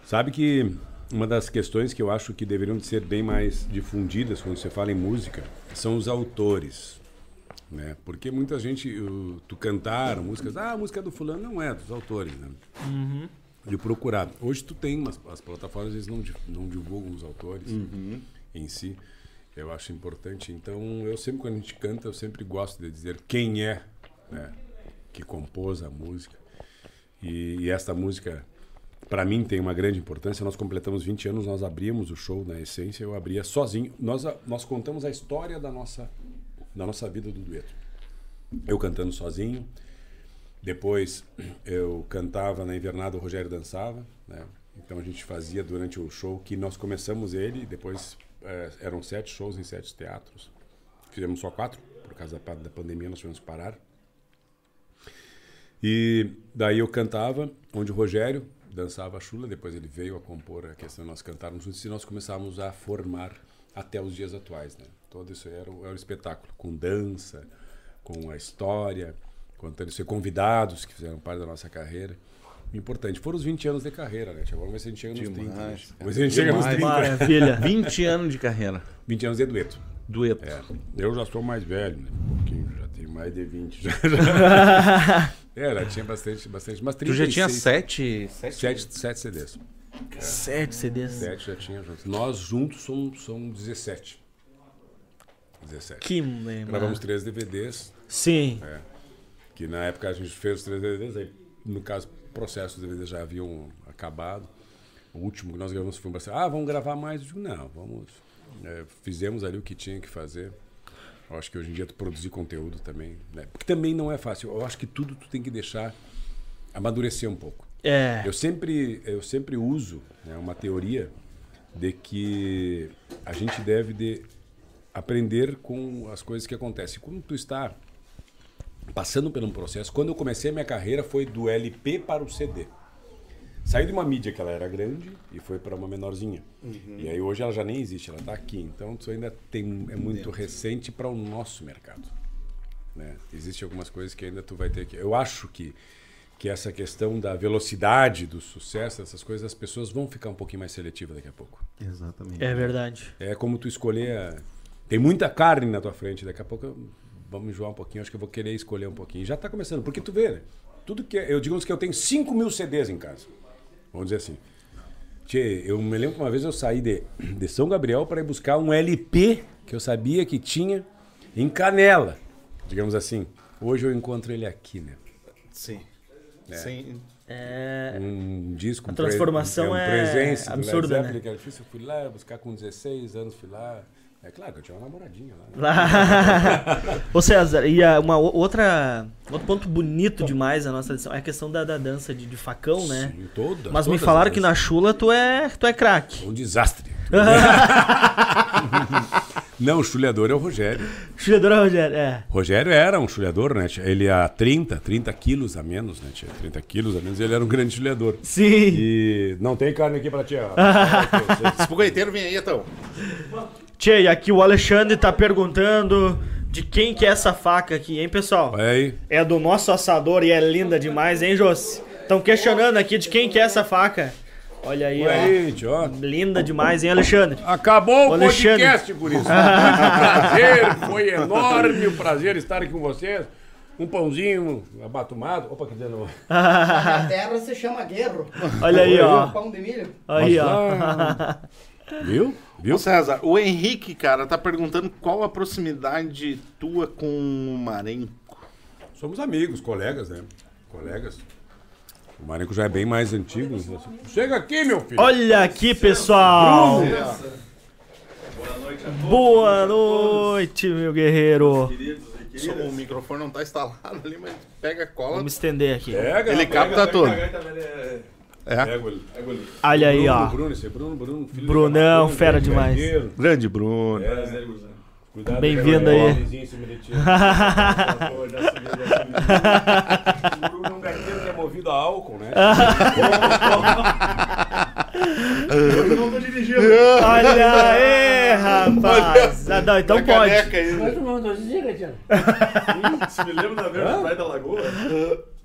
Sabe que uma das questões que eu acho que deveriam de ser bem mais difundidas quando você fala em música são os autores. Né? Porque muita gente, tu cantaram músicas, ah, a música é do fulano, não é, dos autores, né? De procurar. Hoje tu tem, mas as plataformas às vezes não, não divulgam os autores em si. Eu acho importante. Então, eu sempre, quando a gente canta, eu sempre gosto de dizer quem é né, que compôs a música. E, e esta música, para mim, tem uma grande importância. Nós completamos 20 anos, nós abrimos o show na essência, eu abria sozinho. Nós, nós contamos a história da nossa, da nossa vida do dueto. Eu cantando sozinho. Depois eu cantava na invernada, o Rogério dançava, né? Então a gente fazia durante o show que nós começamos ele, depois eram sete shows em sete teatros. Fizemos só quatro, por causa da, pa- da pandemia nós tivemos que parar. E daí eu cantava, onde o Rogério dançava a chula, depois ele veio a compor a questão de nós cantarmos juntos e nós começávamos a formar até os dias atuais, né? Todo isso era era o espetáculo, com dança, com a história, contando e convidados que fizeram parte da nossa carreira. Importante. Foram os 20 anos de carreira, né? Agora vamos ver se a gente chega nos 30. Né? Demais. Vamos ver se a gente chega nos Demais. 30. Maravilha. 20 anos de carreira. 20 anos de dueto. Dueto. É, eu já sou mais velho, né? Um pouquinho, já tenho mais de 20. Já, já. é, já tinha bastante, bastante. Mas Tu já tinha 36, sete. Sete? Sete, sete Sete CDs. Sete já tinha juntos. Nós juntos somos, somos 17. 17. Que lembra. Gravamos três DVDs, Sim. É. que na época a gente fez os três DVDs, aí no caso, o processo dos DVDs já haviam acabado. O último que nós gravamos foi um ah, vamos gravar mais? Eu digo, não, vamos. é, fizemos ali o que tinha que fazer. Eu acho que hoje em dia tu produzir conteúdo também, né? Porque também não é fácil. Eu acho que tudo tu tem que deixar amadurecer um pouco. É. Eu sempre, eu sempre uso né, uma teoria de que a gente deve de aprender com as coisas que acontecem. Quando tu está passando por um processo, quando eu comecei a minha carreira foi do LP para o CD. Saí de uma mídia que ela era grande e foi para uma menorzinha. E aí hoje ela já nem existe, ela está aqui. Então isso ainda tem, é muito recente para o nosso mercado. Né? Existem algumas coisas que ainda tu vai ter que. Eu acho que que essa questão da velocidade do sucesso, essas coisas, as pessoas vão ficar um pouquinho mais seletivas daqui a pouco. Exatamente. É verdade. É como tu escolher. a- Tem muita carne na tua frente, daqui a pouco vamos enjoar um pouquinho, acho que eu vou querer escolher um pouquinho. Já tá começando, porque tu vê, né? Tudo que. é- Eu digo que eu tenho 5 mil CDs em casa. Vamos dizer assim. Tchê, eu me lembro que uma vez eu saí de, de São Gabriel para ir buscar um LP que eu sabia que tinha em Canela, digamos assim. Hoje eu encontro ele aqui, né? Sim. Sim. É. um disco. A um pre- transformação um é do Led absurda, né? que era difícil. Eu fui lá buscar com 16 anos, fui lá. É claro que eu tinha uma namoradinha lá. né? Ô César, e uma o- outra outro ponto bonito demais da nossa lição é a questão da, da dança de, de facão, né? Sim, todas, Mas me falaram que na chula tu é tu é craque. Um desastre. Não, o chuleador é o Rogério. Chuleadora Rogério, é. Rogério era um chuleador, né? Ele a 30, 30 quilos a menos, né? Tia? 30 quilos a menos, ele era um grande chuleador. Sim. E não tem carne aqui pra ti, ó. Esse fogueteiro vem aí, então. Tchê, e aqui o Alexandre tá perguntando de quem que é essa faca aqui, hein, pessoal? Aí. É do nosso assador e é linda demais, hein, Josi? Estão questionando aqui de quem que é essa faca. Olha aí, Olha ó. aí, tio, ó. Linda demais, hein, Alexandre? Acabou o Alexandre. podcast, por isso. Prazer, foi enorme o prazer estar aqui com vocês. Um pãozinho abatumado. Opa, que dando. A terra se chama guerro. Olha aí, ó. Pão de milho. Aí, ó. Viu? Viu? Ô César, o Henrique, cara, tá perguntando qual a proximidade tua com o Marenco. Somos amigos, colegas, né? Colegas. O Marenco já é bem mais antigo. Chega aqui, meu filho. Olha aqui, pessoal. Boa noite, meu guerreiro. Só O microfone não tá instalado ali, mas pega a cola. Vamos estender aqui. Pega, Ele pega, capta pega, tudo. pega, pega, É. Ele. Pega ele. Olha aí, Bruno, ó. Bruno, esse é Bruno, Bruno, filho de Brunão, Camacuã, fera grande demais. guerreiro. Grande Bruno. É, Cuidado, Bem-vindo pega aí. o de Bruno é um que é movido a álcool, né? Eu não tô dirigindo. Olha aí, rapaz. Ah, não, então pode. caneca aí. Você me lembra da Verde Praia da Lagoa?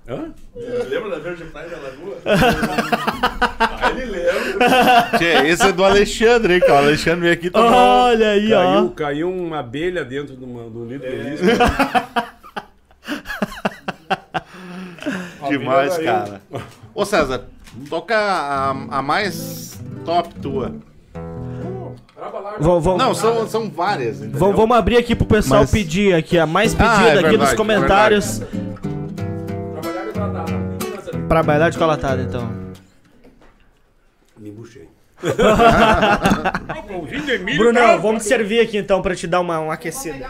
Hã? Lembra da Verde Praia da Lagoa? ah, ele lembra. Tchê, esse é do Alexandre, hein, cara. O Alexandre veio aqui tomar. Olha aí, Caiu, ó. caiu uma abelha dentro de, uma, de um litro de uísque. Demais, cara. Ô César, toca a, a mais top tua. Vamos, vamos, Não, são, são várias. vamos, abrir aqui pro pessoal Mas- pedir aqui, a mais pedida Ah, é aqui nos verdade, comentários. Trabalhar Pra bailar de colatada, então. Me buchei. Brunão, vamos te servir aqui então pra te dar uma, uma aquecida.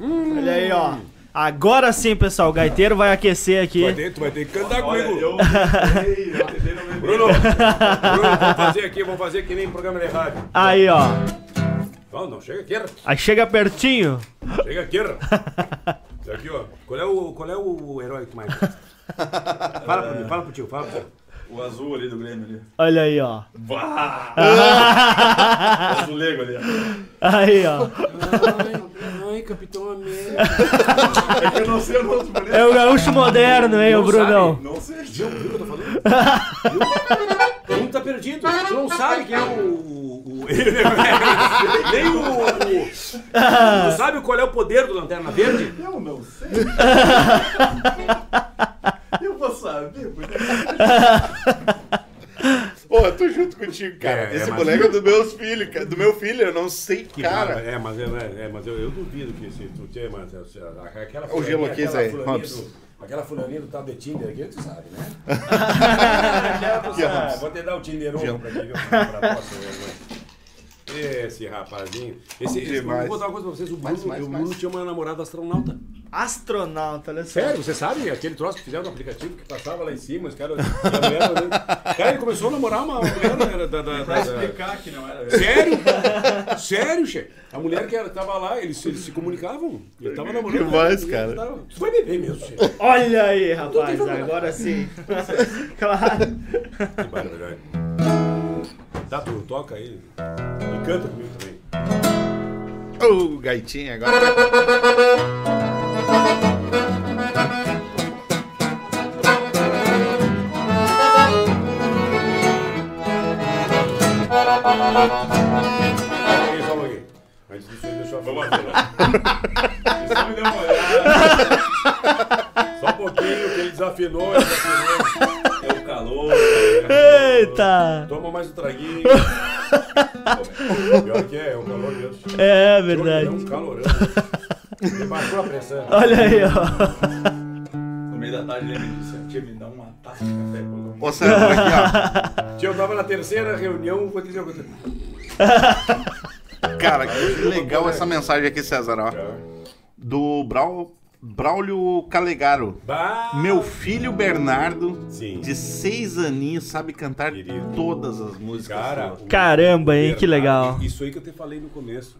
Olha aí, ó. Agora sim, pessoal, o gaiteiro vai aquecer Tu vai aqui. ter, tu vai ter que cantar Olha, comigo. eu. Bruno, Bruno, vamos fazer aqui, vamos fazer que nem programa de rádio. Aí, ó. Não, não, chega aqui. Aí chega pertinho. chega aqui. Isso aqui, ó. Qual é o, qual é o herói que tu mais gosta? Fala pra mim, fala pro tio, fala pro tio. O azul ali do Grêmio ali. Olha aí, ó. Bah! o azulego ali. ó. Aí, ó. Ai, Capitão América. É que eu não sei o nome do. É o gaúcho moderno, hein, o Brunão. Não sei. Viu, viu o que eu tô falando? Viu? Todo mundo tá perdido. Tu não sabe quem é o. o nem o, o. Tu sabe qual é o poder do Lanterna Verde? Eu não sei. Eu saber. porque- Pô, tu junto contigo, cara. É, Esse é, moleque é do meus filhos, cara. Do meu filho, eu não sei, Que cara. É, mas, eu, é, mas eu, eu duvido que se tu tinha, mas se- se- aquela O gelo aqui, aquela Zé, fulaninha Robson. do- Aquela fulaninha do tal de Tinder aqui, tu sabe, né? Aquela, tu sabe. Vou te dar o Tinder Gelo. novo pra ti, viu? Pra próxima? Esse rapazinho. Esse, esse, eu vou contar uma coisa pra vocês. O Bruno, Mais, mais, o Bruno mais. tinha uma namorada astronauta. Astronauta, olha só. Sério, você sabe aquele troço que fizeram no aplicativo que passava lá em cima, os caras. olhando. Cara, ele começou a namorar uma mulher da. da, da, Pra da- explicar que não era. Sério? Sério, che? A mulher que era, tava lá, eles, eles se comunicavam. Ele tava namorando. demais, ela, cara. tava- Tu vai beber mesmo, che. Que Olha aí, rapaz, agora sim. claro. barbaridade. Tá, tu toca aí. E canta comigo também. Ô, gaitinha agora. Quem falou aqui? Antes disso deixa eu falar. Só me deu uma olhada. Um pouquinho, que ele desafinou, ele desafinou. É o calor. Eita! Toma mais um traguinho. Pior que é, é um calor mesmo. É É verdade. um calorão. Ele baixou a pressão. Olha aí, ó. No meio da tarde ele me disse, tia, me dá uma taça de café. Ô, César, aqui, Tia, eu tava na terceira reunião, vou dizer uma coisa. ó. Cara, que legal essa mensagem aqui, César, ó. Do Brau... Braulio Calegaro. Bah! Meu filho Bernardo, Sim. de seis aninhos, sabe cantar Querido. todas as músicas. Cara, Caramba, hein, que legal. Isso aí que eu te falei no começo.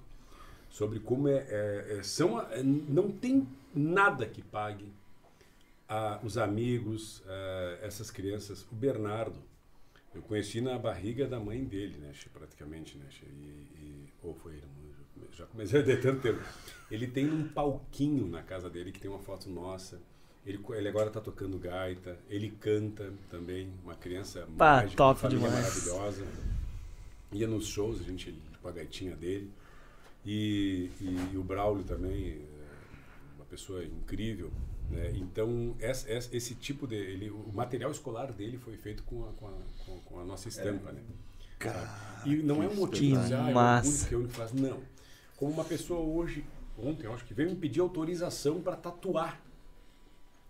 Sobre como é, é- é- são, é, não tem nada que pague a- os amigos, é, essas crianças. O Bernardo, eu conheci na barriga da mãe dele, né, praticamente, né, e, e- ou foi ele, já comecei a ter tanto tempo. Ele tem um palquinho na casa dele que tem uma foto nossa. Ele, ele agora tá tocando gaita, ele canta também, uma criança Pá, mágica, top uma demais. maravilhosa ia nos shows, a gente com a gaitinha dele. E, e, o Braulio também, é uma pessoa incrível. Né? Então, essa- essa- esse tipo de. Ele, o material escolar dele foi feito com a, com a, com- com a nossa estampa. né? e não é um motivo Que de, ah, é é único faz. Não. Como uma pessoa hoje, ontem, eu acho que veio me pedir autorização para tatuar.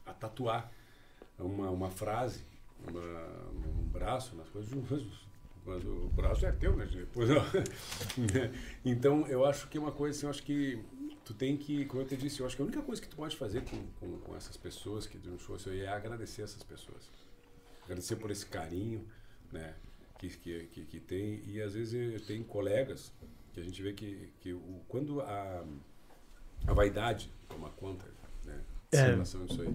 A tatuar uma, uma frase, uma- um braço, nas coisas. Mas, mas o braço é teu, né? Depois, não. então, eu acho que é uma coisa assim, eu acho que tu tem que, como eu te disse, eu acho que a única coisa que tu pode fazer com, com, com essas pessoas que tu show assim, é agradecer essas pessoas. Agradecer por esse carinho, né? Que, que, que, que tem. E às vezes eu tenho colegas que a gente vê que, que o, quando a, a vaidade toma conta, né? É. Relação a isso aí.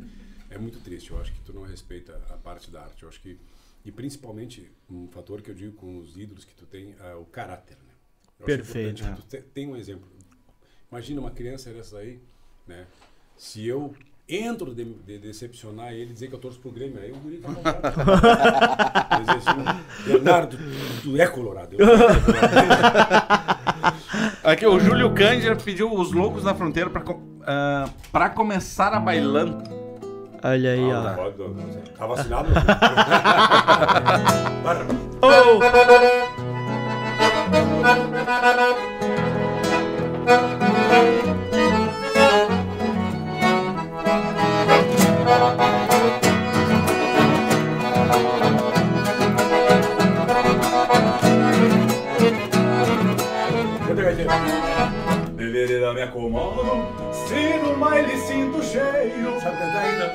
É muito triste. Eu acho que tu não respeita a parte da arte. Eu acho que e principalmente um fator que eu digo com os ídolos que tu tem é o caráter, né? Eu Perfeito. que tu te- tem um exemplo. Imagina uma criança dessa aí, né? Se eu entro de, de decepcionar ele dizer que eu torço pro Grêmio, aí o guri. Dizer assim, Bernardo, tu é colorado. Eu sou colorado. Aqui, o Júlio Cândido pediu os loucos na fronteira pra, ah, pra começar a bailando. Olha aí, ó. Ah, não, Tá vacinado? Para. Beberida me acomodo, se no baile sinto cheiro. Sabe cantar ainda?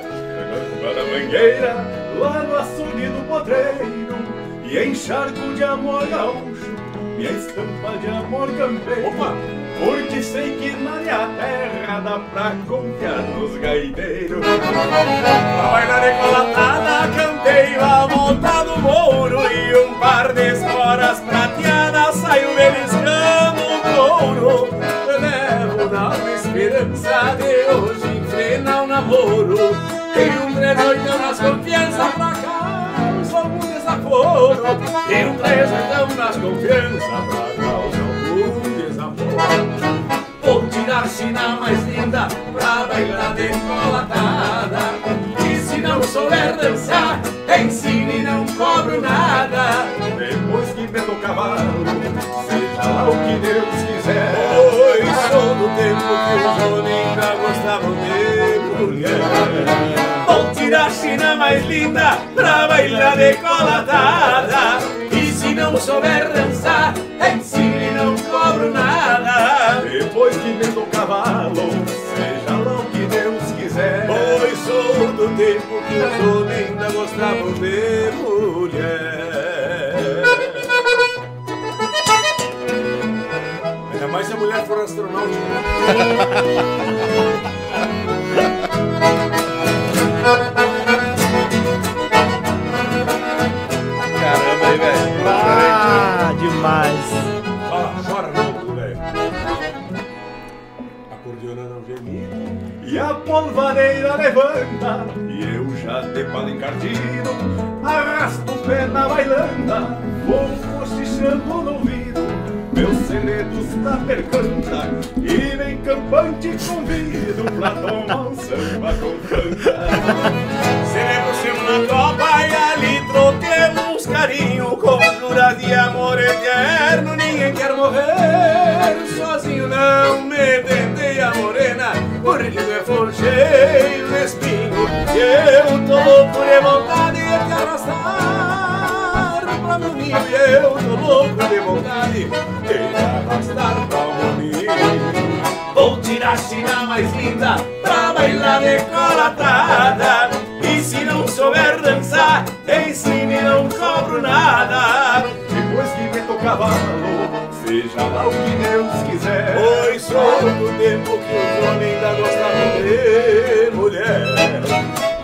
Na mangueira, lá no açude do podreiro, e encharco de amor gaúcho, minha estampa de amor campeiro. Opa! Porque sei que na minha terra dá pra confiar nos gaiteiros. A bailar decolatada, cantei a volta do mouro E um par de esporas prateadas saiu beliscando o couro Levo na esperança de hoje enfrenar o namoro. Tem um três oitão nas confianças pra causar algum desaforo Tem um três oitão nas confianças pra causar algum desaforo Vou tirar China mais linda pra bailar decolatada se não souber dançar, ensine e não cobro nada. Depois que vendo o cavalo, seja lá o que Deus quiser. Pois sou do tempo que os homens gostavam de mulher. Vou tirar a China mais linda pra bailar decoladada. E se não souber dançar, ensine e não cobro nada. Depois que vendo o cavalo. Tempo que os homens ainda gostavam de mulher. Ainda mais se a mulher for astronauta. Caramba aí, velho. Ah, demais. Fala, chora não, velho. Acordeona não gemia. E a polvadeira levanta E eu já de palo encardido Arrasto o pé na bailanta Vou cochichando no ouvido Meus segredos da percanta E bem campante convido Pra tomar um samba com canta. Celebro na copa e ali troquemos carinho Com juras de amor eterno Ninguém quer morrer sozinho Não me tentei a morena Porque é forjeiro espinho E eu tô louco de vontade de te arrastar pra meu ninho. E eu tô louco de vontade de te arrastar pra meu ninho. Vou tirar a China mais linda pra bailar decolatada E se não souber dançar, ensine, não cobro nada. Depois que me o cavalo, seja lá o que Deus quiser. Pois sou do tempo que os homens ainda gostavam de mulher.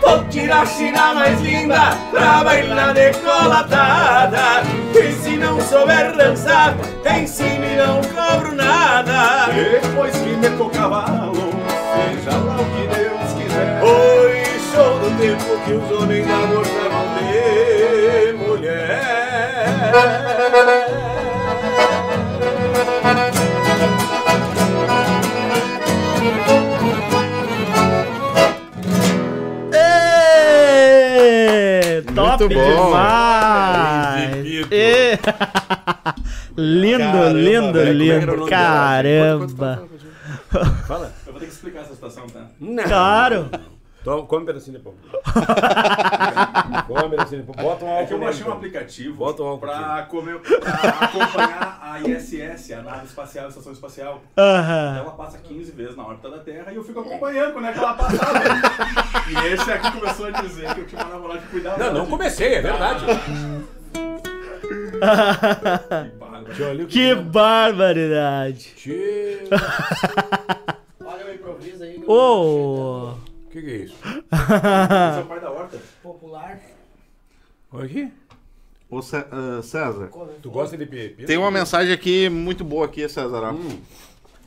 Vou tirar a China mais linda pra bailar decolatada E se não souber dançar, ensine, não cobro nada. Depois que me o cavalo, seja lá o que Deus quiser. Pois sou do tempo que os homens ainda gostavam de Ê, top bom. demais! Ê. lindo, Caramba, lindo, velho, como é lindo. dela? Caramba! Fala. Eu vou ter que explicar essa situação, tá? Não. Claro! Toma, come um pedacinho de pão. come um pedacinho de pão. Bota um álcool. É que eu baixei um aplicativo Bota um pra, comer, pra acompanhar a ISS, a nave espacial, a estação espacial. Aham. Ela passa 15 vezes na órbita da Terra e eu fico acompanhando quando é que ela passava. e esse aqui começou a dizer que eu tinha uma namorada que cuidava Não, não de- comecei, é verdade. Que Que barbaridade! Olha o improviso aí. Ô! O que, que é isso? Esse é o pai da horta? Popular. Olha aqui. Ô, Cé- ah, César, Tu gosta de PP? tem uma mensagem aqui muito boa aqui, César. ó. Hum.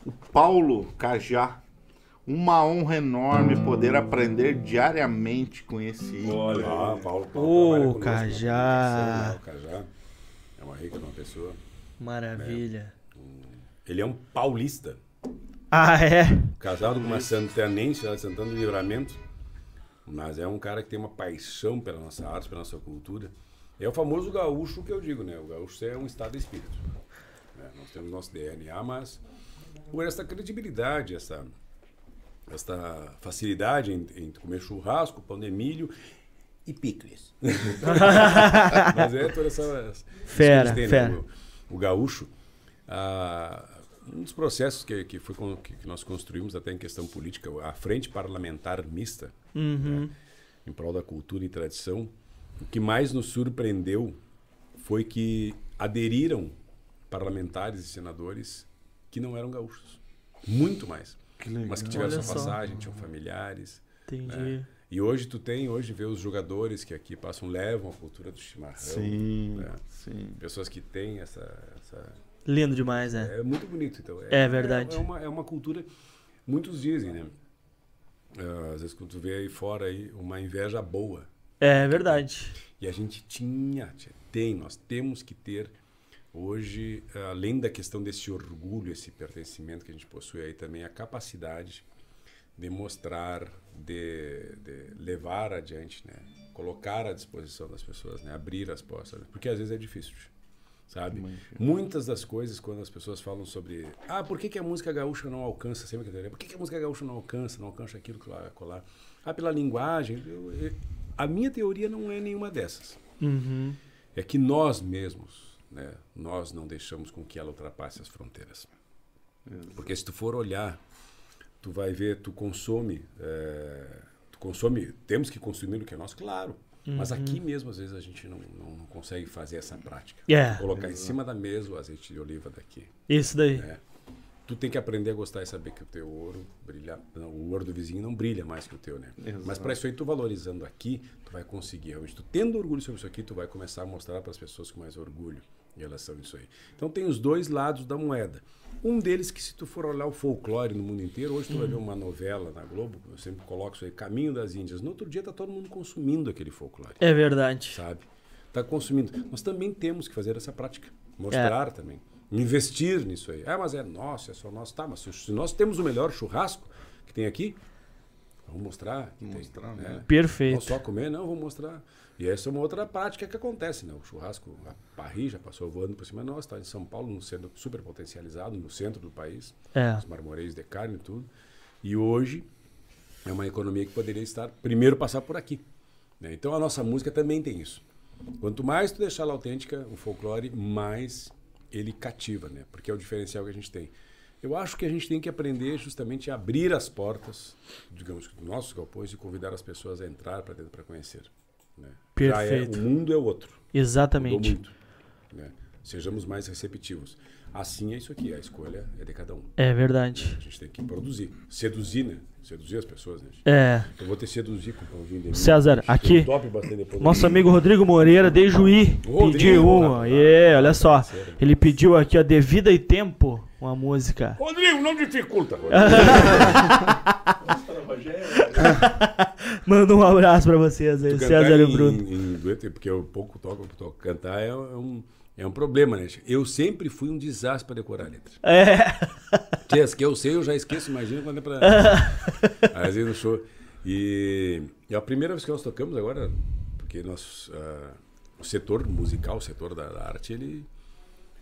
O Paulo Cajá. Uma honra enorme poder aprender diariamente com esse ídolo. Olha, ah, Paulo. Ô, trabalha conosco Cajá. né? O Cajá é uma rica de uma pessoa. Maravilha. Ele é um paulista. Ah, é? Casado com uma santanense lá de Santana do Livramento. Mas é um cara que tem uma paixão pela nossa arte, pela nossa cultura. É o famoso gaúcho que eu digo, né? O gaúcho é um estado de espírito. né? Nós temos nosso DNA, mas por essa credibilidade, essa, essa facilidade em, em comer churrasco, pão de milho e picles. mas é toda essa... Fera, gente fera. né? O, o gaúcho, ah, um dos processos que, que, foi, que que nós construímos até em questão política, a Frente Parlamentar Mista, né, em prol da cultura e tradição, o que mais nos surpreendeu foi que aderiram parlamentares e senadores que não eram gaúchos. Muito mais. Mas que tiveram Olha sua só. passagem, tinham familiares. Entendi. né? E hoje tu tem, hoje vê os jogadores que aqui passam, levam a cultura do chimarrão. Sim, né? sim. Pessoas que têm essa, essa Lindo demais, é. é muito bonito, então. É verdade. É, uma, é uma cultura, muitos dizem, né? Ah, às vezes quando tu vê aí fora aí uma inveja boa. É verdade. E a gente tinha, tem, nós temos que ter hoje, além da questão desse orgulho, esse pertencimento que a gente possui aí também, a capacidade de mostrar, de, de levar adiante, né? Colocar à disposição das pessoas, né? Abrir as portas, porque às vezes é difícil, sabe? Muitas das coisas quando as pessoas falam sobre, ah, por que, que a música gaúcha não alcança, sempre que eu por que, que a música gaúcha não alcança, não alcança aquilo, colar, colar. Ah, pela linguagem. Eu- eu- a minha teoria não é nenhuma dessas. Uhum. É que nós mesmos, né, nós não deixamos com que ela ultrapasse as fronteiras. Porque se tu for olhar, tu vai ver, tu consome, é, tu consome, temos que consumir o que é nosso, claro. Mas aqui mesmo, às vezes, a gente não, não, não consegue fazer essa prática. É. Colocar em cima da mesa o azeite de oliva daqui. Isso daí. né? Tu tem que aprender a gostar e saber que o teu ouro brilha. Não, o ouro do vizinho não brilha mais que o teu, né? Exato. Mas para isso aí, tu valorizando aqui, tu vai conseguir. Realmente, tu tendo orgulho sobre isso aqui, tu vai começar a mostrar para as pessoas com mais orgulho em relação a isso aí. Então tem os dois lados da moeda. Um deles que se tu for olhar o folclore no mundo inteiro, hoje tu vai ver uma novela na Globo, eu sempre coloco isso aí, Caminho das Índias. No outro dia tá todo mundo consumindo aquele folclore É verdade. sabe? Está consumindo. Nós também temos que fazer essa prática. Mostrar também. Investir nisso aí. Ah, mas é nosso, é só nosso. Tá, mas se nós temos o melhor churrasco que tem aqui, vamos mostrar. Que Mostrar, tem, né? Não Perfeito. só comer, não, vamos mostrar. E essa é uma outra prática que acontece, né? O churrasco, a parrilla passou voando por cima de nós, está em São Paulo, no centro super potencializado, no centro do país É. os marmoreios de carne e tudo. E hoje é uma economia que poderia estar primeiro passar por aqui. né? Então a nossa música também tem isso. Quanto mais tu deixar ela autêntica, o folclore, mais ele cativa, né? Porque é o diferencial que a gente tem. Eu acho que a gente tem que aprender justamente a abrir as portas, digamos, dos nossos galpões e convidar as pessoas a entrar para dentro para conhecer. Né? É- Perfeito. o mundo é outro. Mudou Exatamente. muito. Né? Sejamos mais receptivos. Assim é isso aqui, a escolha é de cada um. É verdade. A gente tem que produzir. Seduzir, né? Seduzir as pessoas, né? É. Eu vou te seduzir com o pãozinho de milho. César, Eu aqui. Nosso amigo Rodrigo Moreira, de Juí, pediu uma. rapaz. É, olha só. Parceiro. Ele pediu aqui, ó, De Vida e Tempo, uma música. Rodrigo, não dificulta. Rodrigo. Manda um abraço pra vocês aí, Tu César e o em- Bruno. Em, dueto, porque eu pouco toco, toco. Cantar é um, é um problema, né? Eu sempre fui um desastre para decorar a letra. É. As que eu sei, eu já esqueço, imagina quando é pra. Às vezes no show. E, a primeira vez que nós tocamos agora, porque nós, ah, o setor musical, o setor da, da arte, ele.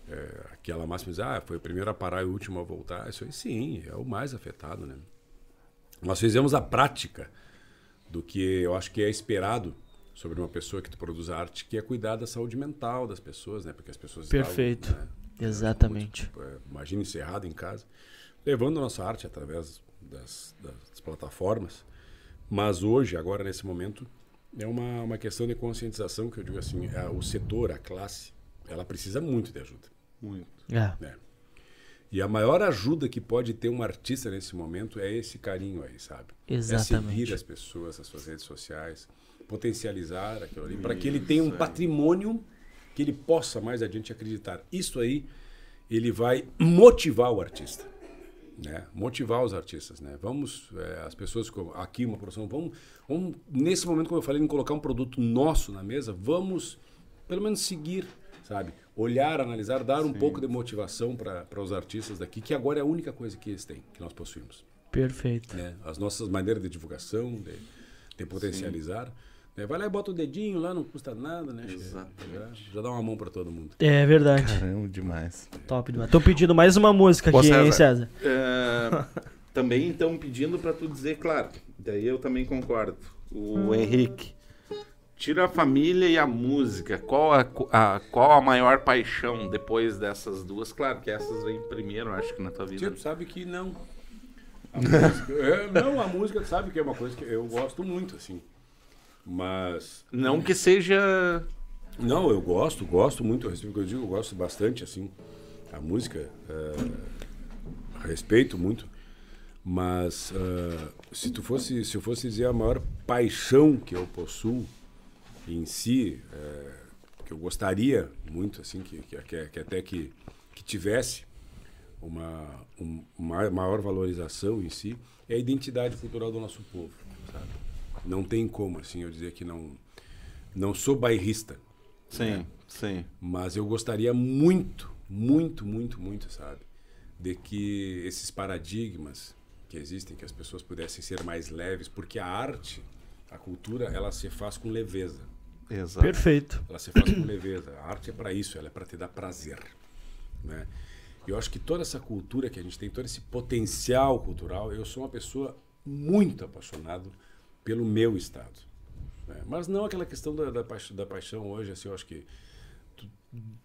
É, aquela máxima diz, ah, foi o primeiro a parar e o último a voltar. Isso aí sim, é o mais afetado, né? Nós fizemos a prática do que eu acho que é esperado sobre uma pessoa que produz arte, que é cuidar da saúde mental das pessoas, né? Porque as pessoas Perfeito. estavam, né, Exatamente. muito, é, imagina encerrado em casa, levando a nossa arte através das, das plataformas. Mas hoje, agora nesse momento, é uma, uma questão de conscientização que eu digo assim, é, o setor, a classe, ela precisa muito de ajuda. Muito. É. né? E a maior ajuda que pode ter um artista nesse momento é esse carinho aí, sabe? É Exatamente. seguir as pessoas, as suas redes sociais, potencializar aquilo ali, para que ele tenha um patrimônio que ele possa mais adiante acreditar. Isso aí, ele vai motivar o artista. Né? Motivar os artistas, né? Vamos, é, as pessoas aqui uma produção, vamos, vamos nesse momento como eu falei, em colocar um produto nosso na mesa, vamos pelo menos seguir, sabe? Olhar, analisar, dar um pouco de motivação para os artistas daqui, que agora é a única coisa que eles têm, que nós possuímos Perfeito. né? As nossas maneiras de divulgação, de, de potencializar. né? Vai lá e bota o dedinho lá, não custa nada, né? Exatamente. Já, já dá uma mão para todo mundo. É verdade. Caramba, demais. Top demais. Estão pedindo mais uma música aqui, hein, César. César? É, também estão pedindo para tu dizer, claro, daí eu também concordo. O Henrique, tira a família e a música. Qual a, a- qual a maior paixão depois dessas duas? Claro que essas vêm primeiro, acho que na tua vida. Tipo, sabe que não. A música, é, não, a música sabe que é uma coisa que eu gosto muito, assim. Mas. Não que seja. Não, eu gosto, gosto muito, eu respeito o que eu digo, eu gosto bastante, assim. A música, é, respeito muito. Mas ah, se tu fosse, se eu fosse dizer a maior paixão que eu possuo em si, é, que eu gostaria muito, assim, que, que, que- que até que, que tivesse uma, um- uma maior valorização em si, é a identidade cultural do nosso povo, sabe? Não tem como, assim, eu dizer que não, não sou bairrista, Sim, sim. mas eu gostaria muito, muito, muito, muito, sabe? De que esses paradigmas que existem, que as pessoas pudessem ser mais leves, porque a arte, a cultura, ela se faz com leveza. Exato. Perfeito. Ela se faz com leveza. A arte é para isso, ela é para te dar prazer, né? E eu acho que toda essa cultura que a gente tem, todo esse potencial cultural, eu sou uma pessoa muito apaixonado pelo meu estado. né? Mas não aquela questão da, da, paixão, da paixão hoje, assim, eu acho que tu,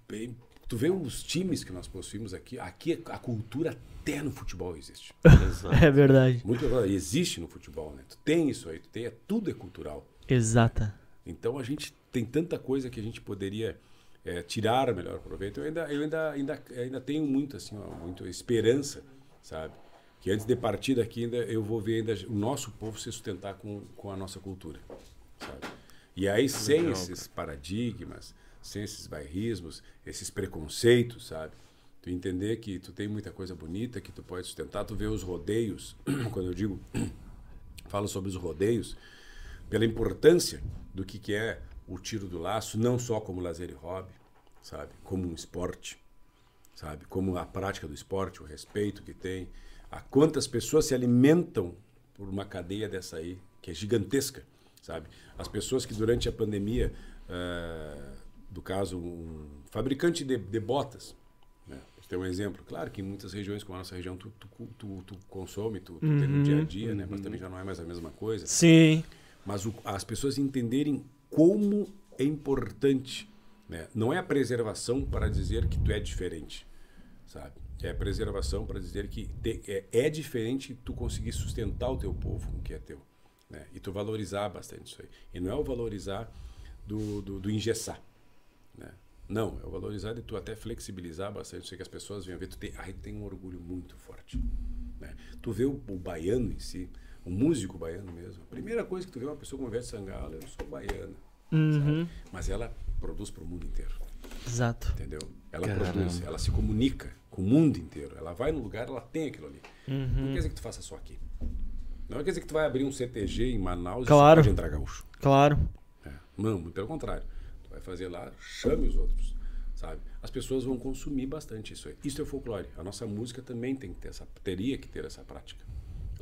bem, tu vê os times que nós possuímos aqui, aqui a cultura até no futebol existe. É verdade. Muito existe no futebol, né? Tu tem isso aí, tu tem, é, tudo é cultural. Exata. Então a gente tem tanta coisa que a gente poderia é, tirar o melhor proveito. Eu ainda, eu ainda, ainda, ainda tenho muito assim, ó, muito esperança, sabe? Que antes de partir daqui ainda eu vou ver ainda o nosso povo se sustentar com, com a nossa cultura, sabe? E aí sem esses paradigmas, sem esses bairrismos, esses preconceitos, sabe? Tu entender que tu tem muita coisa bonita que tu pode sustentar, tu vê os rodeios, quando eu digo falo sobre os rodeios, pela importância do que, que é o tiro do laço, não só como lazer e hobby, sabe? Como um esporte, sabe? Como a prática do esporte, o respeito que tem, a quantas pessoas se alimentam por uma cadeia dessa aí, que é gigantesca, sabe? As pessoas que durante a pandemia, ah, do caso, um fabricante de, de botas, né? Ter um exemplo. Claro que em muitas regiões, como a nossa região, tu, tu, tu, tu consome, tu, tu tem no dia a dia, né? Mas também já não é mais a mesma coisa. Sim. Mas o- as pessoas entenderem como é importante. Né? Não é a preservação para dizer que tu é diferente, sabe? É a preservação para dizer que te- é, é diferente tu conseguir sustentar o teu povo com o que é teu. Né? E tu valorizar bastante isso aí. E não é o valorizar do, do, do engessar. Né? Não, é o valorizar de tu até flexibilizar bastante isso aí que as pessoas venham ver. Tu tem, aí tem um orgulho muito forte. Né? Tu vê o, o baiano em si, o músico baiano mesmo. A primeira coisa que tu vê uma pessoa como Ivete Sangalo, eu sou baiana. Uhum. Mas ela produz para o mundo inteiro, Exato. entendeu? Ela produz, ela se comunica com o mundo inteiro. Ela vai no lugar, ela tem aquilo ali. Não quer dizer que tu faça só aqui. Não quer dizer que tu vai abrir um CTG em Manaus Claro. e pode entrar gaúcho. Claro. É. Não, muito pelo contrário. Tu vai fazer lá, chame os outros, sabe? As pessoas vão consumir bastante isso aí. Isso é folclore. A nossa música também tem que ter essa, teria que ter essa prática.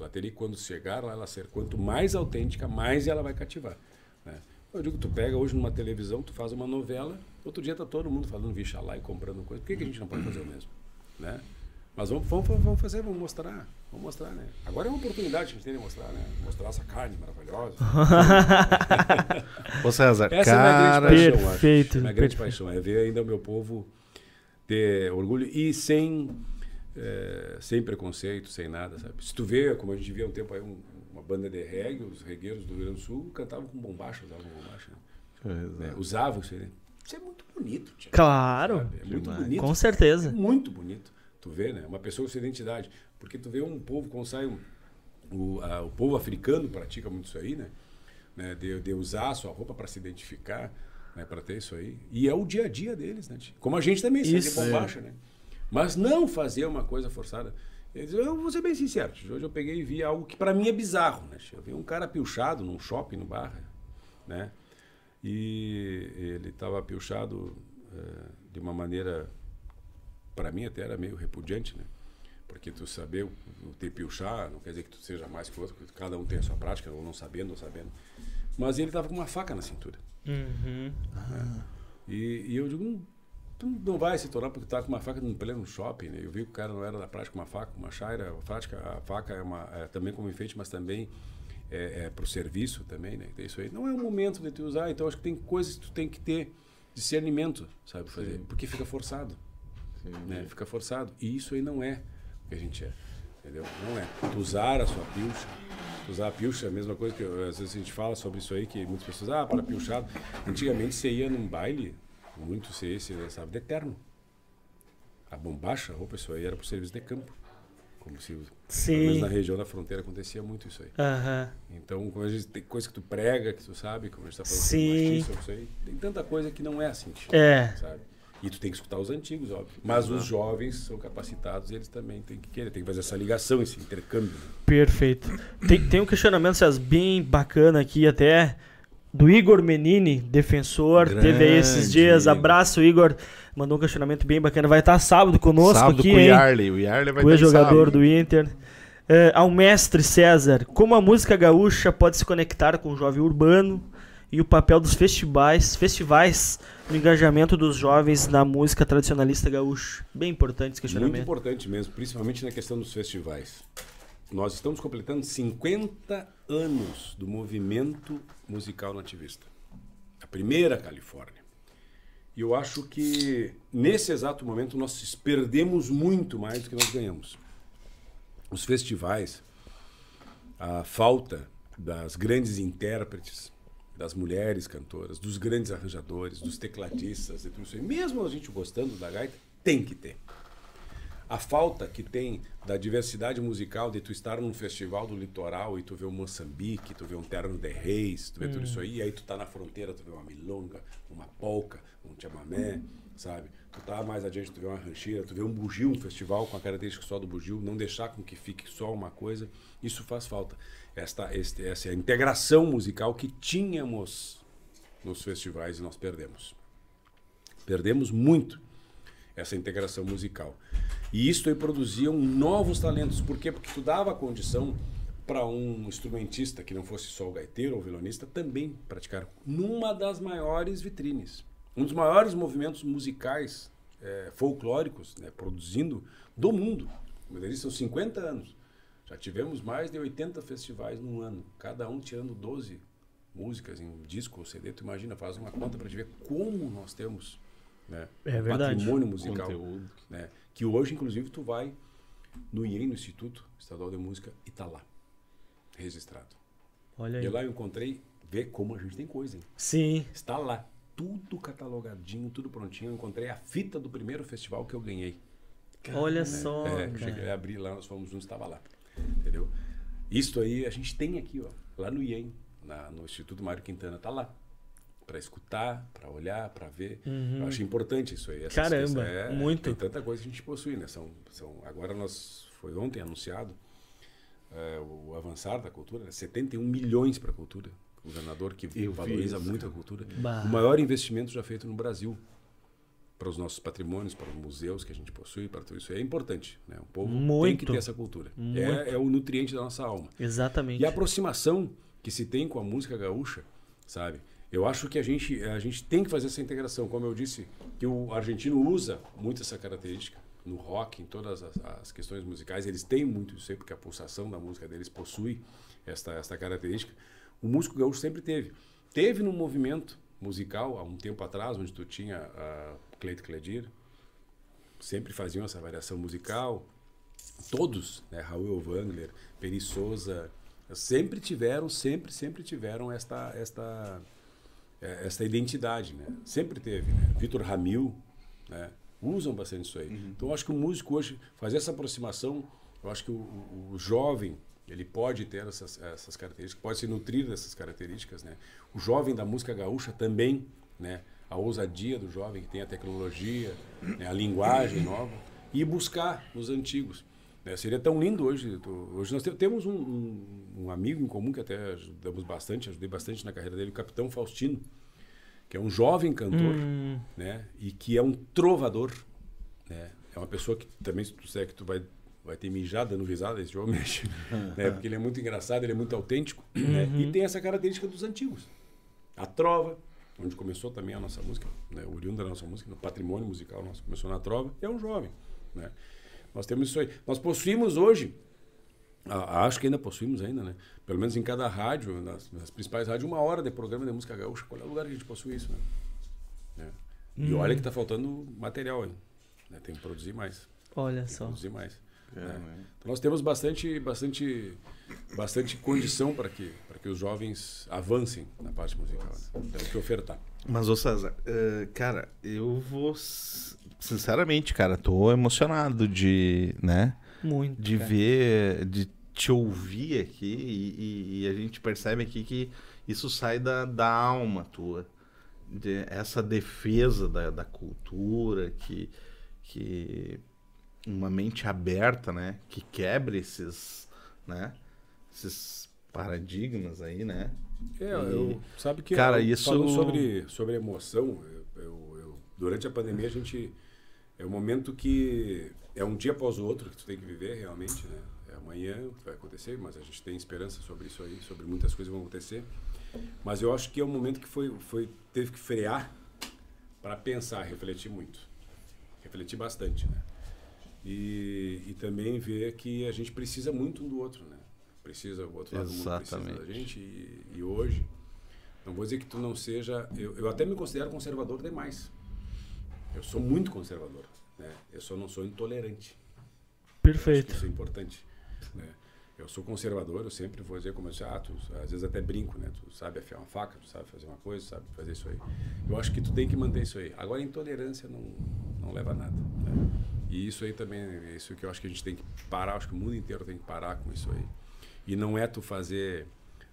Ela teria que, quando chegar lá, ela ser quanto mais autêntica, mais ela vai cativar. Né? Eu digo, tu pega hoje numa televisão, tu faz uma novela, outro dia tá todo mundo falando vixa lá e comprando coisa. Por que, que a gente não pode fazer o mesmo? Né? Mas vamos, vamos, vamos fazer, vamos mostrar. Vamos mostrar, né? Agora é uma oportunidade que a gente tem de mostrar, né? Mostrar essa carne maravilhosa. Ô César, Essa é a minha cara. grande paixão, eu acho. Perfeito, Minha grande perfeito. paixão é ver ainda o meu povo ter orgulho e sem, eh, sem preconceito, sem nada, sabe? Se tu vê, como a gente via um tempo aí, um- uma banda de reggae, os regueiros do Rio Grande do Sul cantavam com bombacha, usavam bombacha. Né? Né? Usavam isso aí. né? Isso é muito bonito, tia. Claro. sabe? É muito Demais. bonito. Com É certeza. muito bonito. Tu vê, né? Uma pessoa com sua identidade. Porque tu vê um povo, quando sai um, o, a- o povo africano pratica muito isso aí, né? né? De, de usar a sua roupa para se identificar, né? para ter isso aí. E é o dia a dia deles, né? tia? Como a gente também, Isso. bombacha, né? Mas não fazer uma coisa forçada. Eu vou ser bem sincero, hoje eu peguei e vi algo que para mim é bizarro, né? Eu vi um cara pilchado num shopping no bar, né? E ele estava pilchado eh, de uma maneira, para mim até era meio repudiante, né? Porque tu saber o, o ter pilchar não quer dizer que tu seja mais que o outro, cada um tem a sua prática, ou não sabendo, ou sabendo. Mas ele estava com uma faca na cintura. Uhum. E, e eu digo, "Hum, não vai se tornar porque tu tá com uma faca no pleno shopping, né? Eu vi que o cara não era da prática uma faca, uma chaira, a prática, a faca é, uma, é também como enfeite, mas também é, é para o serviço também, né? Tem isso aí. Não é o momento de tu usar, então acho que tem coisas que tu tem que ter discernimento, sabe, fazer, porque fica forçado, né? Fica forçado. E isso aí não é o que a gente é, entendeu? Não é. Tu usar a sua pilcha, tu usar a pilcha é a mesma coisa que às vezes a gente fala sobre isso aí, que muitas pessoas, ah, para pilchado. Antigamente você ia num baile, muito você, você sabe, de eterno. A bombacha, a roupa, isso aí era pro serviço de campo. Como se, Sim. na região da fronteira acontecia muito isso aí. Aham. Então, quando a gente tem coisa que tu prega, que tu sabe, como a gente tá falando Sim. sobre isso aí, tem tanta coisa que não é assim. tio, É. Sabe? E tu tem que escutar os antigos, óbvio. Mas os jovens são capacitados e eles também têm que querer, tem que fazer essa ligação, esse intercâmbio. Perfeito. Tem, tem um questionamento, César, bem bacana aqui até, do Igor Menini, defensor. Teve aí esses Grande dias. Igor. Abraço, Igor. Mandou um questionamento bem bacana. Vai estar sábado conosco Sábado aqui, com o? Yarley. O Yarley vai O ex-jogador sábado. do Inter. É, ao mestre César, como a música gaúcha pode se conectar com o jovem urbano e o papel dos festivais, festivais no engajamento dos jovens na música tradicionalista gaúcha? Bem importante esse Muito questionamento. importante mesmo, principalmente na questão dos festivais. Nós estamos completando 50 anos do movimento musical nativista. A primeira Califórnia. E eu acho que nesse exato momento nós perdemos muito mais do que nós ganhamos. Os festivais, a falta das grandes intérpretes, das mulheres cantoras, dos grandes arranjadores, dos tecladistas, e tudo isso. aí, mesmo a gente gostando da gaita, tem que ter. A falta que tem da diversidade musical de tu estar num festival do litoral e tu vê um Moçambique, tu vê um Terno de Reis, tu vê tudo isso aí, e aí tu tá na fronteira, tu vê uma milonga, uma polca, um chamamé, sabe? Tu tá mais adiante, tu vê uma rancheira, tu vê um bugio, um festival com a característica só do bugio, não deixar com que fique só uma coisa, isso faz falta. Esta, este, essa integração musical que tínhamos nos festivais e nós perdemos. Perdemos muito essa integração musical. E isso aí produziam novos talentos. Por quê? Porque tu dava condição para um instrumentista que não fosse só o gaiteiro ou o violonista também praticar numa das maiores vitrines. Um dos maiores movimentos musicais eh, folclóricos né, produzindo do mundo. Disse, são 50 anos. Já tivemos mais de 80 festivais num ano, cada um tirando 12 músicas em disco ou CD. Tu imagina, faz uma conta para te ver como nós temos né, É verdade. patrimônio musical. Conteúdo. Né, que hoje, inclusive, tu vai no IEM, no Instituto Estadual de Música, e tá lá, registrado. Olha E aí. lá eu encontrei, ver como a gente tem coisa, hein? Sim. Está lá, tudo catalogadinho, tudo prontinho. Eu encontrei a fita do primeiro festival que eu ganhei. Olha só. é, cara. cheguei a abrir lá, nós fomos juntos, estava lá. Entendeu? Isso aí a gente tem aqui, ó, lá no IEM, na- no Instituto Mário Quintana, tá lá. Para escutar, para olhar, para ver. Eu acho importante isso aí. Uhum. Caramba, questões. muito. Tem tanta coisa que a gente possui, né? São, são, agora nós, foi ontem anunciado é, o avançar da cultura, né? 71 milhões para a cultura. O governador que Eu valoriza isso, muito a cultura. Bah. O maior investimento já feito no Brasil para os nossos patrimônios, para os museus que a gente possui, para tudo isso. É importante. Né? O povo tem Muito. que ter essa cultura. É, é o nutriente da nossa alma. Exatamente. E a aproximação que se tem com a música gaúcha, sabe? Eu acho que a gente, a gente tem que fazer essa integração. Como eu disse, que o argentino usa muito essa característica no rock, em todas as, as questões musicais. Eles têm muito isso aí, porque a pulsação da música deles possui esta, esta característica. O músico gaúcho sempre teve. Teve num movimento musical, há um tempo atrás, onde tu tinha a Cleito Cledir, sempre faziam essa variação musical. Todos, né, Raul Wangler, Peri Souza, sempre tiveram, sempre, sempre tiveram esta, esta, eh, esta identidade, né? Sempre teve, né? Vitor Ramil, né? Usam bastante isso aí. Então, eu acho que o músico hoje, fazer essa aproximação, eu acho que o, o- o jovem, ele pode ter essas, essas características, pode se nutrir dessas características, né? O jovem da música gaúcha também, né? A ousadia do jovem que tem a tecnologia, né? a linguagem nova, e buscar os antigos. Né? Seria tão lindo hoje. tu- hoje nós te- temos um, um- um amigo em comum que até ajudamos bastante, ajudei bastante na carreira dele, o Capitão Faustino, que é um jovem cantor, Hum. né? E que é um trovador, né? É uma pessoa que também, se tu disser que tu vai, vai ter mijada no risada, esse homem, né? Porque ele é muito engraçado, ele é muito autêntico, né? E tem essa característica dos antigos. A trova, onde começou também a nossa música, né? O oriundo da nossa música, no patrimônio musical nosso, começou na trova, é um jovem, né? Nós temos isso aí. Nós possuímos hoje, acho que ainda possuímos ainda, né? Pelo menos em cada rádio, nas, nas principais rádios, uma hora de programa de música gaúcha. Qual é o lugar que a gente possui isso, né? né? E olha que tá faltando material aí. Né? Tem que produzir mais. Olha só. produzir mais. É, né? né? Então nós temos bastante, bastante, bastante condição para que, para que os jovens avancem na parte musical. Né? Temos que ofertar. Mas, ô César, eh, cara, eu vou. Sinceramente, cara, tô emocionado de, né? Muito. De cara. ver, de te ouvir aqui e, e- e a gente percebe aqui que isso sai da, da alma tua. De, essa defesa da, da cultura, que, que uma mente aberta, né? Que quebre esses, né? Esses paradigmas aí, né? É, E- eu, sabe que Cara, eu- isso- falando sobre, sobre emoção, eu, eu- eu- durante a pandemia a gente é um momento que é um dia após o outro que tu tem que viver realmente, né? É amanhã que vai acontecer, mas a gente tem esperança sobre isso aí, sobre muitas coisas que vão acontecer. Mas eu acho que é um momento que foi, foi teve que frear para pensar, refletir muito, refletir bastante, né? E, e também ver que a gente precisa muito um do outro, né? Precisa, o outro lado do mundo precisa da Exatamente. gente. E, e hoje, não vou dizer que tu não seja... Eu, eu até me considero conservador demais. Eu sou muito conservador, né? Eu só não sou intolerante. Perfeito. Isso é importante. Né? Eu sou conservador, eu sempre vou dizer como eu disse, ah, tu, às vezes até brinco, né? Tu sabe afiar uma faca, tu sabe fazer uma coisa, sabe fazer isso aí. Eu acho que tu tem que manter isso aí. Agora, intolerância não, não leva a nada. Né? E isso aí também, é isso que eu acho que a gente tem que parar, acho que o mundo inteiro tem que parar com isso aí. E não é tu fazer,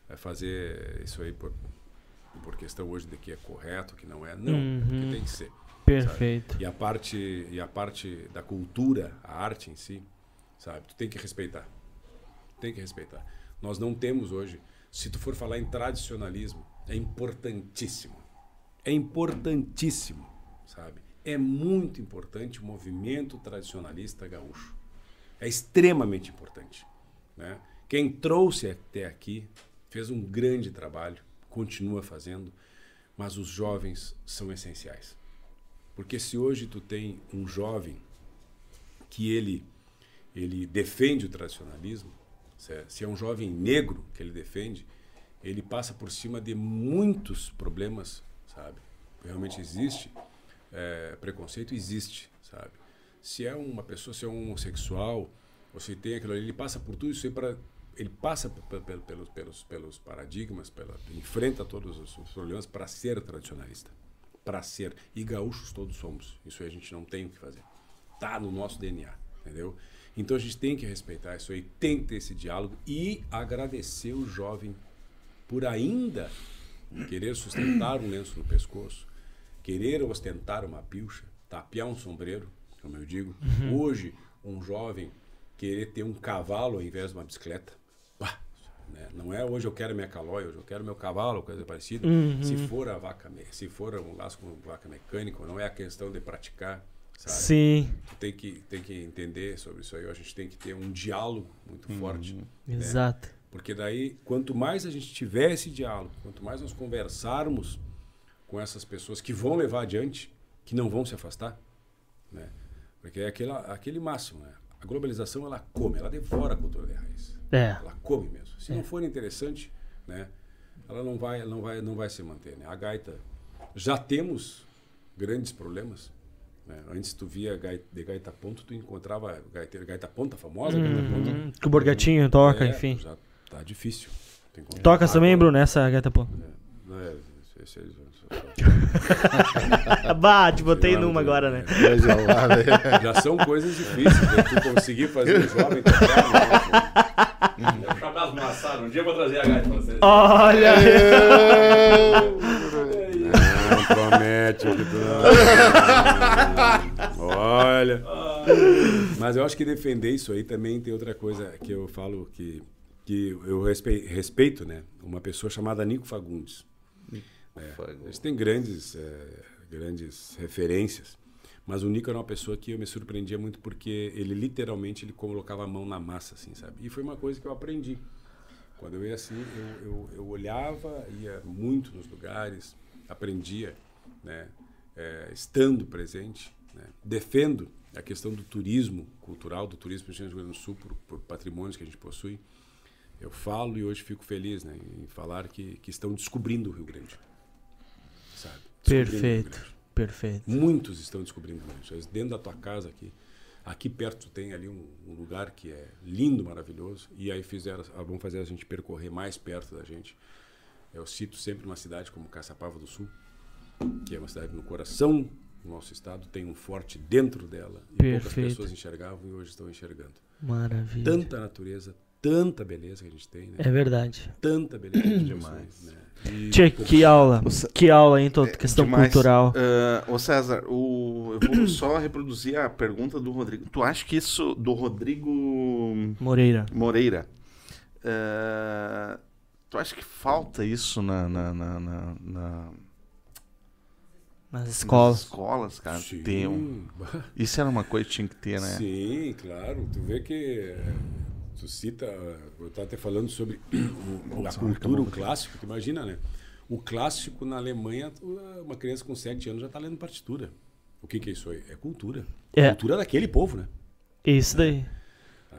é fazer isso aí por, por questão hoje de que é correto, que não é. Não, Uhum. porque tem que ser. Perfeito. E a parte e a parte da cultura, a arte em si, sabe? Tu tem que respeitar. Tem que respeitar. Nós não temos hoje, se tu for falar em tradicionalismo, é importantíssimo. É importantíssimo, sabe? É muito importante o movimento tradicionalista gaúcho. É extremamente importante, né? Quem trouxe até aqui fez um grande trabalho, continua fazendo, mas os jovens são essenciais. Porque se hoje tu tem um jovem que ele ele defende o tradicionalismo, se é, se é um jovem negro que ele defende, ele passa por cima de muitos problemas, sabe? Realmente existe é, preconceito, existe, sabe? Se é uma pessoa, se é um homossexual, você tem aquilo ali, ele passa por tudo isso aí para ele passa pe- pe- pe- pelos, pelos, pelos paradigmas, pela, enfrenta todos os, os problemas para ser tradicionalista para ser. E gaúchos todos somos. Isso aí a gente não tem o que fazer. Tá no nosso DNA, entendeu? Então a gente tem que respeitar isso aí, tem que ter esse diálogo e agradecer o jovem por ainda querer sustentar um lenço no pescoço, querer ostentar uma pilcha, tapear um sombreiro, como eu digo. Hoje, um jovem querer ter um cavalo ao invés de uma bicicleta. Né? Não é hoje eu quero minha calóia, hoje eu quero meu cavalo, coisa parecida. Se for a vaca, se for um laço com vaca mecânica, não é a questão de praticar, sabe? Sim, Tu tem que tem que entender sobre isso aí. A gente tem que ter um diálogo muito forte, né? exato. Porque daí, quanto mais a gente tiver esse diálogo, quanto mais nós conversarmos com essas pessoas que vão levar adiante, que não vão se afastar, né? Porque é aquela, aquele máximo, né? A globalização, ela come, ela devora a cultura de raiz. É. Ela come mesmo. Se não for interessante, né? Ela não vai, não vai, não vai se manter, né? A gaita, já temos grandes problemas, né? Antes tu via gaita, de gaita ponto, tu encontrava gaita, gaita ponta famosa, gaita ponta, Hum, que o Borgatinho toca, é, enfim. Já tá difícil. Toca encontrar também. Bruno, essa gata pô. Não é, esse- esse- bah, te botei numa agora, né? Né? Já são coisas difíceis. né? Tu conseguir fazer um jovem tocar, né? Eu chamar as maçadas. Um dia eu vou trazer a gaita pra vocês. Olha! Não promete que tu não. Olha. Mas eu acho que defender isso aí também tem outra coisa que eu falo que, que eu respe- respeito, né? Uma pessoa chamada Nico Fagundes. É, gente tem grandes, eh, grandes referências, mas o Nico era uma pessoa que eu me surpreendia muito porque ele literalmente ele colocava a mão na massa, assim, sabe? E foi uma coisa que eu aprendi. Quando eu ia assim, eu, eu, eu olhava, ia muito nos lugares, aprendia, né? Eh, estando presente, né? defendo a questão do turismo cultural, do turismo no Rio Grande do Sul, por, por patrimônios que a gente possui. Eu falo e hoje fico feliz né, em falar que, que estão descobrindo o Rio Grande. Sabe? Descobrindo Perfeito, Grande. Perfeito. Muitos estão descobrindo o Rio Grande. Às vezes, Dentro da tua casa aqui, aqui perto tem ali um, um lugar que é lindo, maravilhoso, e aí fizeram, ah, vão fazer a gente percorrer mais perto da gente. Eu cito sempre uma cidade como Caçapava do Sul, que é uma cidade no coração do nosso estado, tem um forte dentro dela, e poucas Perfeito. pessoas enxergavam e hoje estão enxergando. Maravilha. Tanta natureza, tanta beleza que a gente tem, né? É verdade. Tanta beleza que a gente possui, né? E Tchê, que aula. Que aula, hein, Toto? Questão Demais. cultural. Ah, ô César, o, eu vou só reproduzir a pergunta do Rodrigo. Tu acha que isso do Rodrigo Moreira. Moreira? ah, tu acha que falta isso na, na, na, na- na- Nas nas escolas. escolas, cara? Sim. Ter um- Isso era uma coisa que tinha que ter, né? Sim, claro. Tu vê que tu cita, eu estava até falando sobre o- a cultura, o clássico. Tu imagina, né? O clássico na Alemanha, uma criança com 7 anos já está lendo partitura. O que, que é isso aí? É cultura. É. Cultura daquele povo, né? Isso daí.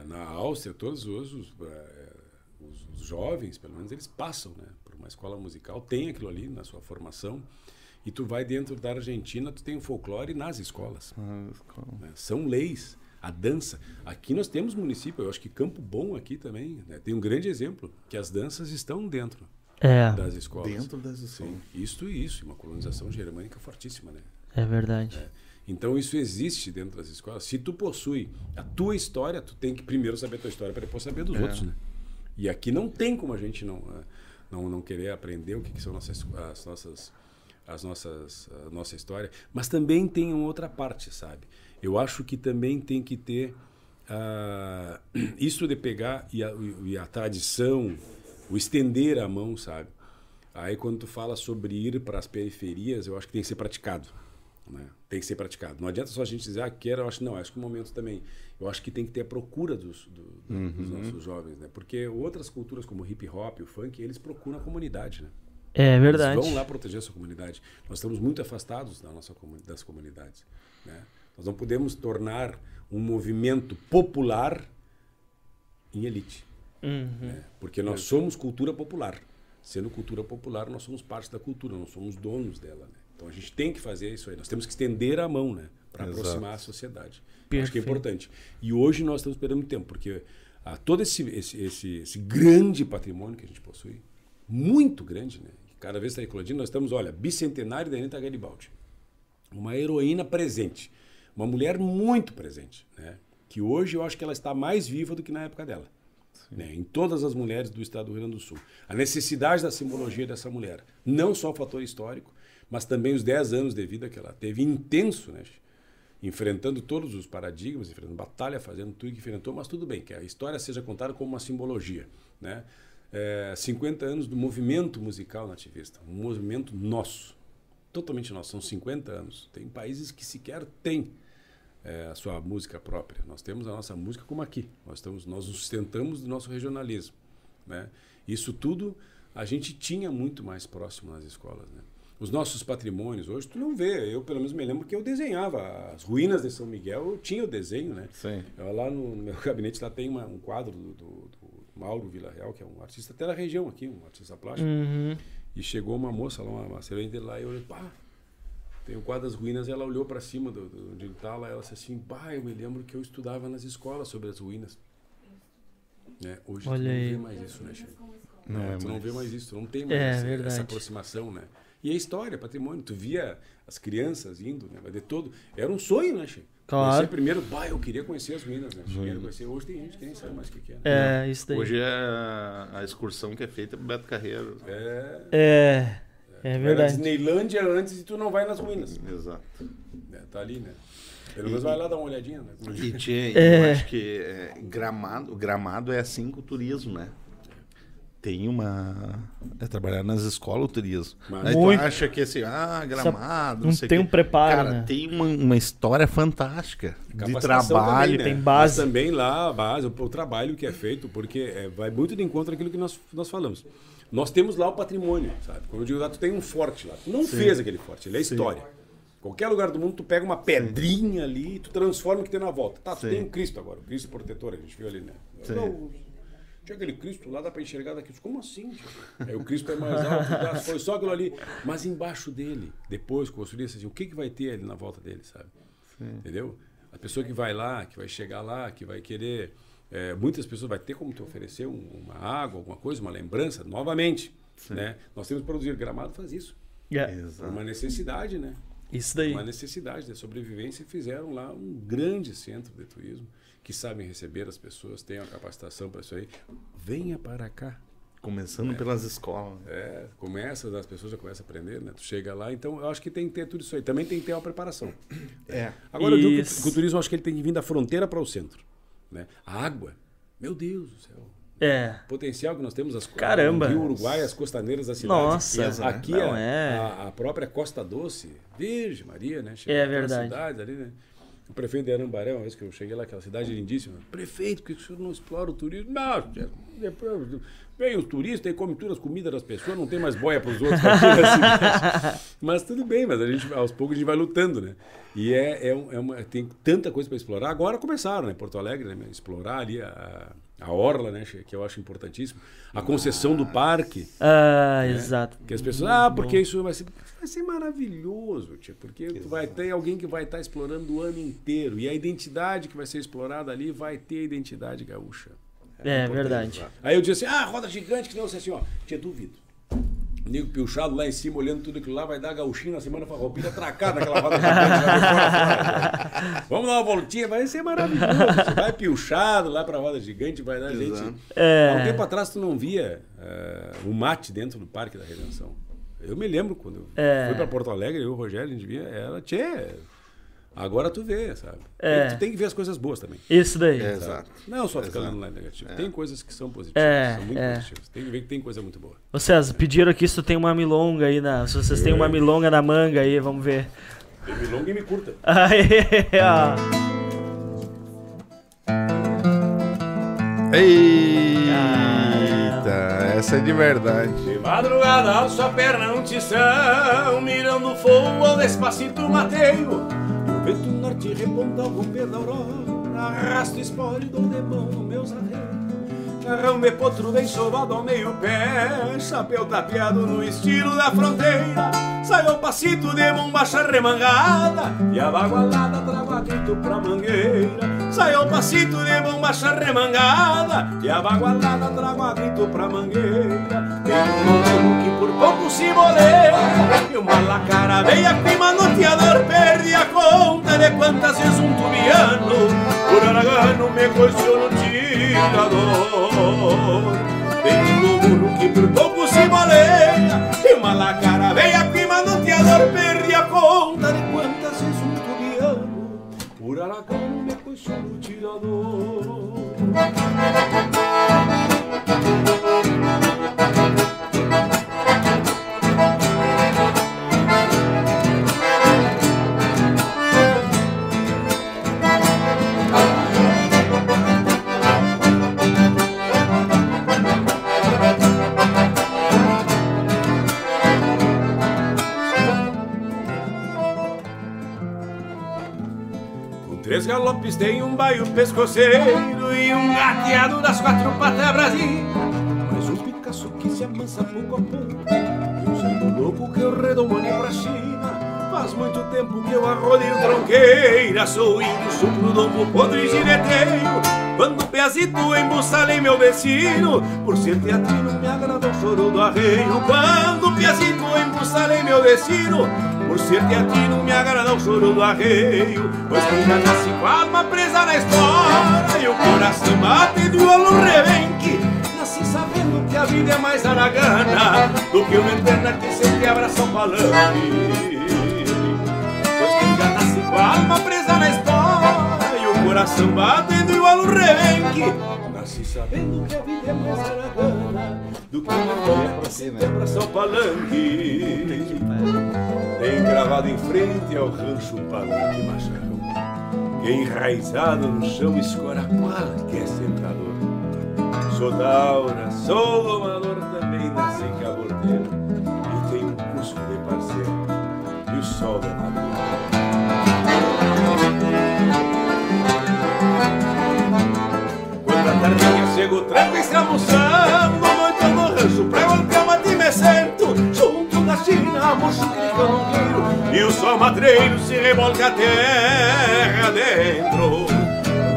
Na Áustria, todos os, os, eh, os- os jovens, pelo menos, eles passam né, por uma escola musical, tem aquilo ali na sua formação. E tu vai dentro da Argentina, tu tem o folclore nas escolas. né? São leis. A dança. Aqui nós temos município, eu acho que Campo Bom aqui também né? tem um grande exemplo, que as danças estão dentro É, das escolas. Dentro das escolas. Sim, isto e isso, uma colonização germânica fortíssima, né? é verdade. Então isso existe dentro das escolas. Se tu possui a tua história, tu tem que primeiro saber a tua história para depois saber dos outros, né? E aqui não tem como a gente não eh, não, não querer aprender o que, que são nossas, as nossas as nossas a nossa história, mas também tem uma outra parte, sabe? Eu acho que também tem que ter ah, isso de pegar e a, e a tradição, o estender a mão, sabe? Aí quando tu fala sobre ir para as periferias, eu acho que tem que ser praticado. Né? Tem que ser praticado. Não adianta só a gente dizer, ah, quero, eu acho não, acho que o momento também. Eu acho que tem que ter a procura dos, do- do- dos nossos jovens, né? Porque outras culturas como o hip hop, o funk, eles procuram a comunidade, né? É Eles verdade. vão lá proteger a sua comunidade. Nós estamos muito afastados da nossa das comunidades. Né? Nós não podemos tornar um movimento popular em elite. Uhum. né? Porque nós somos cultura popular. Sendo cultura popular, nós somos parte da cultura, nós somos donos dela. Né? Então a gente tem que fazer isso aí. Nós temos que estender a mão né? para aproximar a sociedade. Acho que é importante. E hoje nós estamos perdendo tempo, porque ah, todo esse, esse, esse, esse grande patrimônio que a gente possui, muito grande, né? Cada vez está eclodindo. Nós estamos, olha, bicentenário da Anitta Garibaldi. Uma heroína presente. Uma mulher muito presente, né? Que hoje eu acho que ela está mais viva do que na época dela. Né? Em todas as mulheres do estado do Rio Grande do Sul. A necessidade da simbologia dessa mulher. Não só o fator histórico, mas também os 10 anos de vida que ela teve intenso, né? enfrentando todos os paradigmas, enfrentando batalha, fazendo tudo que enfrentou, mas tudo bem, que a história seja contada como uma simbologia. Né? É, 50 anos do movimento musical nativista, um movimento nosso, totalmente nosso, são 50 anos. Tem países que sequer têm é, a sua música própria. Nós temos a nossa música como aqui, nós, estamos, nós nos sustentamos do nosso regionalismo. Né? Isso tudo a gente tinha muito mais próximo nas escolas. Né? Os nossos patrimônios, hoje tu não vê. Eu, pelo menos, me lembro que eu desenhava. As ruínas de São Miguel, eu tinha o desenho, né? Sim. Eu, lá no meu gabinete, lá tem uma- um quadro do, do, do Mauro Villarreal, que é um artista até da região aqui, um artista plástico. Uhum. E chegou uma moça lá, uma, uma lá, e eu olhei, pá, tem o quadro das ruínas, ela olhou para cima do, do, onde ele tá lá, ela disse assim, pá, eu me lembro que eu estudava nas escolas sobre as ruínas. Né? Hoje Olha tu não aí. vê mais isso, né, Chico? Não, É, tu não mas- vê mais isso, tu não tem mais É, essa, essa aproximação, né? E a história, patrimônio, tu via as crianças indo, né? De todo. Era um sonho, né, Chico? Claro. Conhecer primeiro, bah, eu queria conhecer as ruínas, né? Queria conhecer. Hoje tem gente que nem sabe mais o que, é. né? É, isso daí. Hoje é a, a excursão que é feita pro Beto Carreiro. É. É, é Era verdade. Disneylândia antes e tu não vai nas ruínas. Exato. É, tá ali, né? Pelo menos vai lá dar uma olhadinha, né? E tinha, É. eu acho que é, gramado, gramado é assim com o turismo, né? Tem uma. É trabalhar nas escolas o turismo. Mas- Aí Muito. tu acha que assim, ah, gramado. não sei tem um preparo, Cara, né? tem uma, uma história fantástica de trabalho. também, né? tem base. Mas também lá a base, o, o trabalho que é feito, porque é, vai muito de encontro àquilo que nós, nós falamos. Nós temos lá o patrimônio, sabe? Quando eu digo lá, tu tem um forte lá. Tu não fez aquele forte, ele é história. Qualquer lugar do mundo, tu pega uma pedrinha ali e tu transforma o que tem na volta. Tá, tu Sim. tem um Cristo agora, o Cristo protetor, a gente viu ali, né? Sim. Não, tinha aquele Cristo lá, dá pra enxergar daqui. Como assim? Aí o Cristo é mais alto, dá, foi só aquilo ali. Mas embaixo dele, depois construir assim, o que, que vai ter ali na volta dele, sabe? Entendeu? A pessoa que vai lá, que vai chegar lá, que vai querer. É, muitas pessoas vai ter como te oferecer um- uma água, alguma coisa, uma lembrança, novamente. Né? Nós temos que produzir gramado, faz isso. É, Exato. uma necessidade, né? Isso daí. Uma necessidade de sobrevivência fizeram lá um grande centro de turismo que sabem receber as pessoas, têm a capacitação para isso aí. Venha para cá. Começando pelas escolas. É, começa, as pessoas já começam a aprender, né? Tu chega lá, então eu acho que tem que ter tudo isso aí. Também tem que ter uma preparação. É. Agora eu digo que, Isso. que o turismo eu acho que ele tem que vir da fronteira para o centro. Né? A água, meu Deus do céu. É. O potencial que nós temos, as Caramba. o Rio Uruguai, as costaneiras da cidade. Nossa, né? Aqui Não, a, é. a, a própria Costa Doce, Virgem Maria, né? É naquelas verdade. cidades ali, né? O prefeito de Arambaré, uma vez que eu cheguei lá, aquela cidade lindíssima. Prefeito, por que o senhor não explora o turismo? Não, depois- Vem os turistas e come todas as comidas das pessoas, não tem mais boia para os outros. pra tirar a cidade. mas tudo bem, mas a gente, aos poucos a gente vai lutando, né? E é, é, é uma, tem tanta coisa para explorar. Agora começaram, né? Porto Alegre, né? Explorar ali a, a orla, né? Que eu acho importantíssimo. A concessão do parque. Ah, exato. Que as pessoas, ah, porque isso vai ser, vai ser maravilhoso, tia, porque tu vai ter alguém que vai estar explorando o ano inteiro. E a identidade que vai ser explorada ali vai ter a identidade gaúcha. É verdade. Aí eu disse assim, ah, roda gigante, que não sei assim, ó. Tinha duvido. O nego pilchado lá em cima, olhando tudo aquilo lá, vai dar gauchinho na semana farroupilha atracada naquela roda gigante. Vamos dar uma voltinha, vai ser maravilhoso. Você vai pilchado lá pra roda gigante, vai dar gente. É. Há um tempo atrás tu não via eh, o mate dentro do Parque da Redenção. Eu me lembro quando eu É. fui pra Porto Alegre, eu e o Rogério, a gente via, ela, tchê, agora tu vê, sabe? É. E tu tem que ver as coisas boas também. Isso daí. É, exato. Não só ficar Exato. lá no negativo. Tem coisas que são positivas, É, são muito é. positivas. Tem que ver que tem coisa muito boa. Ô César, pediram aqui se tu tem uma milonga aí na. Se vocês têm uma milonga na manga aí, vamos ver. Tem me longa e me curta. Aí, ó. Eita, essa é de verdade. De madrugada alço a perna um tição Mirando o fogo ao despacito mateio E o vento norte reponta ao romper da aurora Arrasto espólio dou de mão nos meus arreios De potro bem sovado ao meio pé Chapéu tapeado no estilo da fronteira. Sai ao passito de bombacha remangada E a bagualada trava grito pra mangueira. Sai ao passito de bombacha remangada E a bagualada trava grito pra mangueira. Tem um que por pouco se moleia E uma lacara veia que manoteador Perde a conta de quantas vezes um tubiano Por aragano me no Tem um louco que por pouco se moleia E uma lacara veia que manoteador Perde a conta de quantas vezes um tubiano Por aragano me coixou no tirador Galopes tem um baio pescoceiro E um gateado das quatro patas Brasil. Mas um Picasso que se amansa pouco a pouco. E um santo louco que eu redomone pra China Faz muito tempo que eu arrodeio tronqueira. Sou índio, supro, domo, podre e gineteio Quando peazito embussalei meu vecino. Por ser teatrino me agrada o choro do arreio. Quando peazito embussalei meu vecino Por ser teatrino me agrada o choro do arreio Pois já nasce com a alma presa na história E o coração bate de olho rebenque Nasci sabendo que a vida é mais aragana Do que uma eterna que sempre abraça um palanque Pois quem já nasce com a alma presa na história E o coração batendo igual um rebenque Nasci sabendo que a vida é mais aragana Do que uma sempre abraça um palanque. Tem gravado em frente ao rancho palanque macharrão Que é enraizado no chão escora qualquer sentador. Sou daura, sou domador, também nasci cabordeiro. E tenho um cusco de parceiro. E o sol da tardinha chega o tranco e se almoçando Noite no rancho pra golpear uma me sento Junto da China, mocho gricangueiro E o sol madreiro se revolca a terra dentro.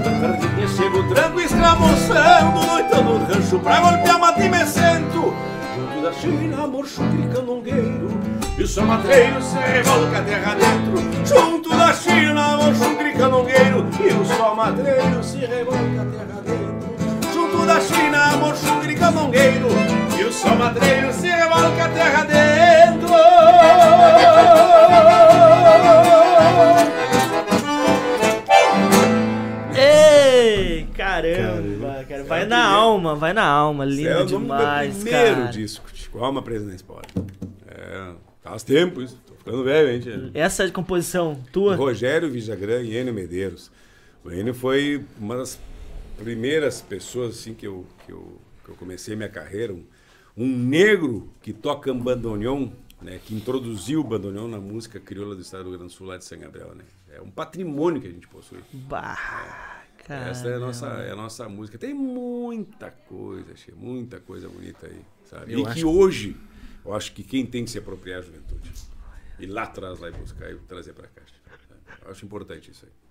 A tardinha chega o tranco e se almoçando Noite no rancho pra golpear uma me sento Junto da China, mocho gricangueiro e o sol madreiro se revolca a terra dentro Junto da China, mocho gricangueiro E o sol madreiro se revolca a terra dentro da China, mocho gricangueiro E o sol madreiro se revolca a terra dentro Ei, caramba, cara. Vai na alma, vai na alma. Lindo é o nome do demais, primeiro cara. disco, com alma presa na espora. É, faz tempo isso, tô ficando velho, hein, tia? Essa é de composição tua? Rogério Vijagrã e Enio Medeiros. O Enio foi uma das primeiras pessoas assim que eu, que eu que eu comecei minha carreira, um, um negro que toca bandoneon, né, que introduziu o bandoneon na música crioula do estado do Rio Grande do Sul, lá de São Gabriel, né? É um patrimônio que a gente possui. Bah, cara. Essa é a nossa, é a nossa música. Tem muita coisa, Che, muita coisa bonita aí, sabe? Eu e que hoje, eu acho que quem tem que se apropriar é a juventude. E lá atrás, lá e buscar e trazer pra cá. Eu acho importante isso aí.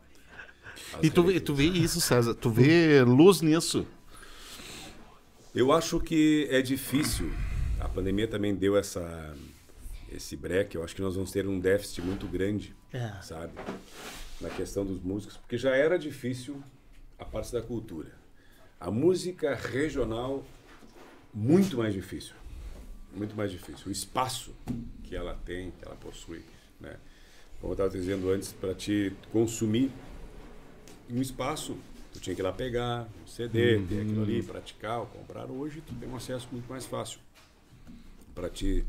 E tu, vê- redes. tu vê isso, César? Tu vê luz nisso? Eu acho que é difícil. A pandemia também deu essa esse breque. Eu acho que nós vamos ter um déficit muito grande, É. sabe? Na questão dos músicos, porque já era difícil a parte da cultura. A música regional muito mais difícil. Muito mais difícil. O espaço que ela tem, que ela possui, né? Como eu estava dizendo antes, para te consumir um espaço, tu tinha que ir lá pegar um CD, ter aquilo ali, praticar, ou comprar. Hoje tu tem um acesso muito mais fácil para te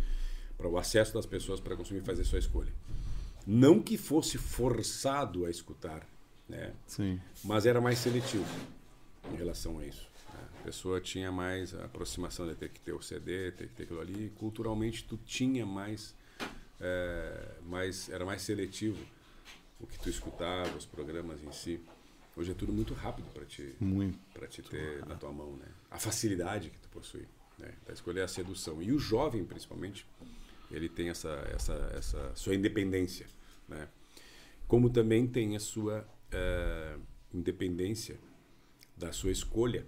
para o acesso das pessoas para consumir e fazer sua escolha. Não que fosse forçado a escutar, né? Sim. mas era mais seletivo em relação a isso. né? A pessoa tinha mais a aproximação de ter que ter o CD, ter que ter aquilo ali. Culturalmente, tu tinha mais, é, mais, era mais seletivo o que tu escutava, os programas em si. Hoje é tudo muito rápido para te, Muito. para te ter na tua mão, né? A facilidade que tu possui, né? Para escolher a sedução. E o jovem, principalmente, ele tem essa, essa, essa sua independência, né? Como também tem a sua eh, independência da sua escolha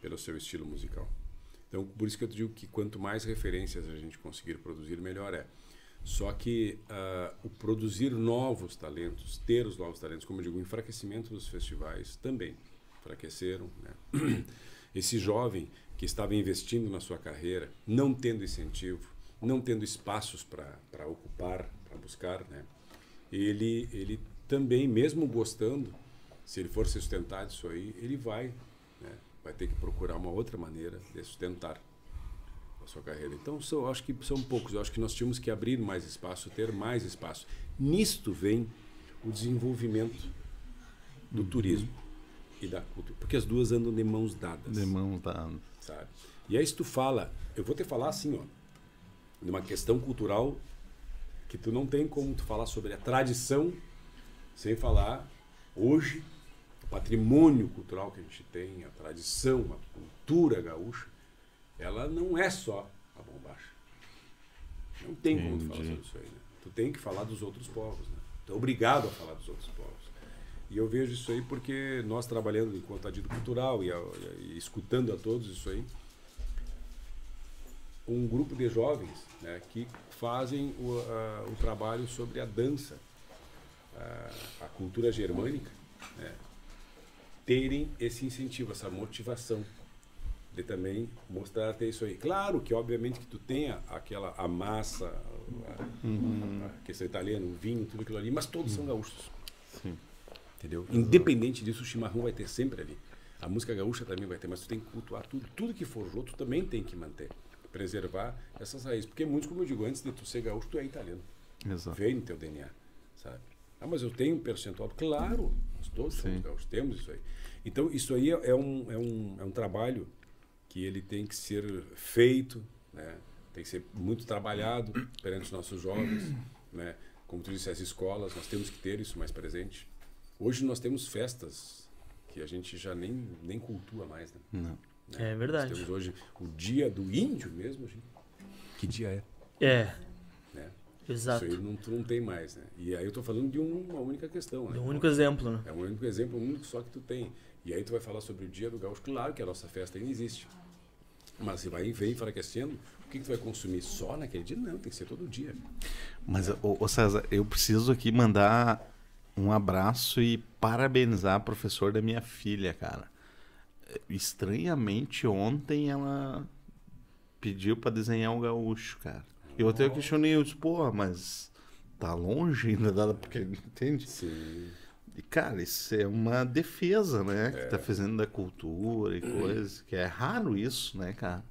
pelo seu estilo musical. Então, por isso que eu digo que quanto mais referências a gente conseguir produzir, melhor é. Só que ah, o produzir novos talentos, ter os novos talentos, como eu digo, o enfraquecimento dos festivais também enfraqueceram. Né? Esse jovem que estava investindo na sua carreira, não tendo incentivo, não tendo espaços para ocupar, para buscar, né? ele, ele também, mesmo gostando, se ele for sustentar disso aí, ele vai, né? vai ter que procurar uma outra maneira de sustentar a sua carreira. Então, são, acho que são poucos. Eu acho que nós tínhamos que abrir mais espaço, ter mais espaço. Nisto vem o desenvolvimento do turismo e da cultura, porque as duas andam de mãos dadas, De mãos dadas. sabe? E aí se tu fala, eu vou te falar assim, ó, de uma questão cultural que tu não tem como tu falar sobre a tradição sem falar hoje o patrimônio cultural que a gente tem, a tradição, a cultura gaúcha, ela não é só a bombacha. Não tem como tu falar sobre isso aí, né? Tu tem que falar dos outros povos, né? Tu é obrigado a falar dos outros povos. E eu vejo isso aí porque nós trabalhando enquanto adido cultural e, a- e escutando a todos isso aí, um grupo de jovens né, que fazem o, a- o trabalho sobre a dança, a, a cultura germânica, né, terem esse incentivo, essa motivação de também mostrar até isso aí. Claro que, obviamente, que tu tenha aquela a massa, a, a questão italiana, o vinho, tudo aquilo ali, mas todos são gaúchos. Sim. Entendeu? Independente disso, o chimarrão vai ter sempre ali. A música gaúcha também vai ter, mas tu tem que cultuar tudo. Tudo que for outro, tu também tem que manter. Preservar essas raízes. Porque muitos, como eu digo, antes de tu ser gaúcho, tu é italiano. Exato. Vem no teu DNA, sabe? Ah, mas eu tenho um percentual. Claro, nós todos somos gaúchos, temos isso aí. Então, isso aí é um, é um, é um trabalho que ele tem que ser feito, né? tem que ser muito trabalhado perante os nossos jovens. Né? Como tu disse, as escolas, nós temos que ter isso mais presente. Hoje nós temos festas que a gente já nem, nem cultua mais. Né? Não. É Nós verdade. temos hoje o dia do índio mesmo. gente. Que dia é? É, Né? exato. Isso aí não, tu não tem mais, né? E aí eu tô falando de um- uma única questão, né? É um único exemplo, né? É um único exemplo, um único só que tu tem. E aí tu vai falar sobre o Dia do Gaúcho. Claro que a nossa festa ainda existe. Mas você vai vem enfraquecendo, o que, que tu vai consumir só naquele dia? Não, tem que ser todo dia. Mas, ô, ô César, eu preciso aqui mandar um abraço e parabenizar a professor da minha filha, cara. Estranhamente, ontem ela pediu pra desenhar um gaúcho, cara. Eu até questionei, eu disse, pô, mas tá longe ainda dela, porque entende? Sim. E, cara, isso é uma defesa, né? Que tá fazendo da cultura e coisas, que é raro isso, né, cara?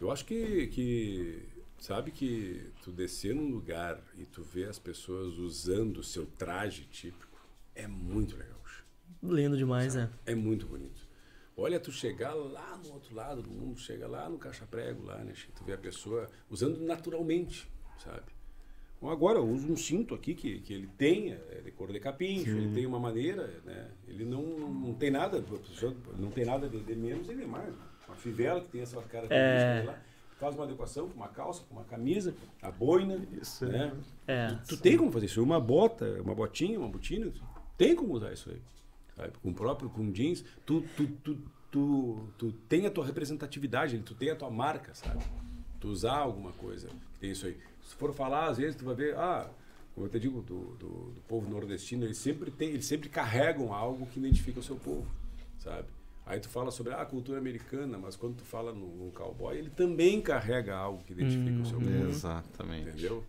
Eu acho que, que sabe que tu descer num lugar e tu vê as pessoas usando o seu traje típico é muito legal. Lindo demais, né? É muito bonito. Olha, tu chegar lá no outro lado do mundo, chega lá no caixa prego, lá, né? Tu vê a pessoa usando naturalmente, sabe? Bom, agora eu uso um cinto aqui que, que ele tem, é de cor de capincho, ele tem uma maneira, né? Ele não, não tem nada, não tem nada de, de menos e de mais. Uma fivela que tem essa característica É. lá, faz uma adequação com uma calça, com uma camisa, a boina, Isso, né? É. Tu tem como fazer isso? Uma bota, uma botinha, uma botina, tem como usar isso aí. Sabe? Com o próprio, com jeans, tu, tu, tu, tu, tu tem a tua representatividade, tu tem a tua marca, sabe? Tu usar alguma coisa que tem isso aí. Se for falar, às vezes tu vai ver, ah, como eu te digo, do, do, do povo nordestino, eles sempre, tem, eles sempre carregam algo que identifica o seu povo, sabe? Aí tu fala sobre ah, a cultura americana, mas quando tu fala no, no cowboy, ele também carrega algo que identifica o seu povo. Exatamente. Entendeu?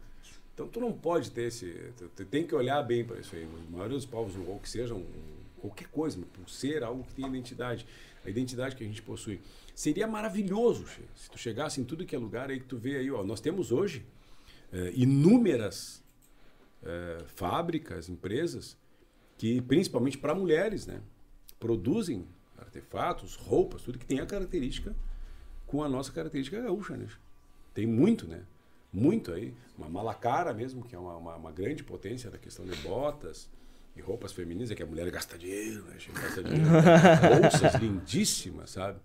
Então tu não pode ter esse. Tu, tu tem que olhar bem para isso aí. A maioria dos povos, ou que sejam um- qualquer coisa, uma pulseira, algo que tenha identidade. A identidade que a gente possui. Seria maravilhoso Che, se tu chegasse em tudo que é lugar aí que tu vê aí, ó. Nós temos hoje eh, inúmeras eh, fábricas, empresas, que principalmente para mulheres, né? Produzem artefatos, roupas, tudo que tem a característica com a nossa característica gaúcha, né? Tem muito, né? Muito aí. Uma malacara mesmo, que é uma, uma, uma grande potência da questão de botas e roupas femininas, é que a mulher gasta dinheiro, né? Chega, Gasta dinheiro. Bolsas lindíssimas, sabe?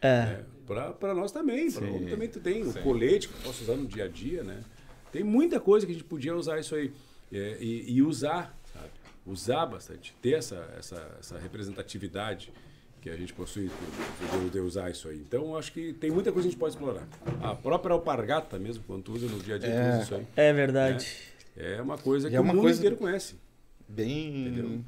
É. Para Para nós também. Para homem também tu tem o sim. colete que eu posso usar no dia a dia, né? Tem muita coisa que a gente podia usar isso aí. É, e, e usar, sabe? Usar bastante. Ter essa, essa, essa representatividade que a gente possui de, de- de usar isso aí. Então, eu acho que tem muita coisa que a gente pode explorar. A própria alpargata mesmo, quando tu usa no dia a dia, tu É. usa isso aí. É verdade. É uma coisa E que é o uma mundo coisa- inteiro conhece. Bem. Entendeu?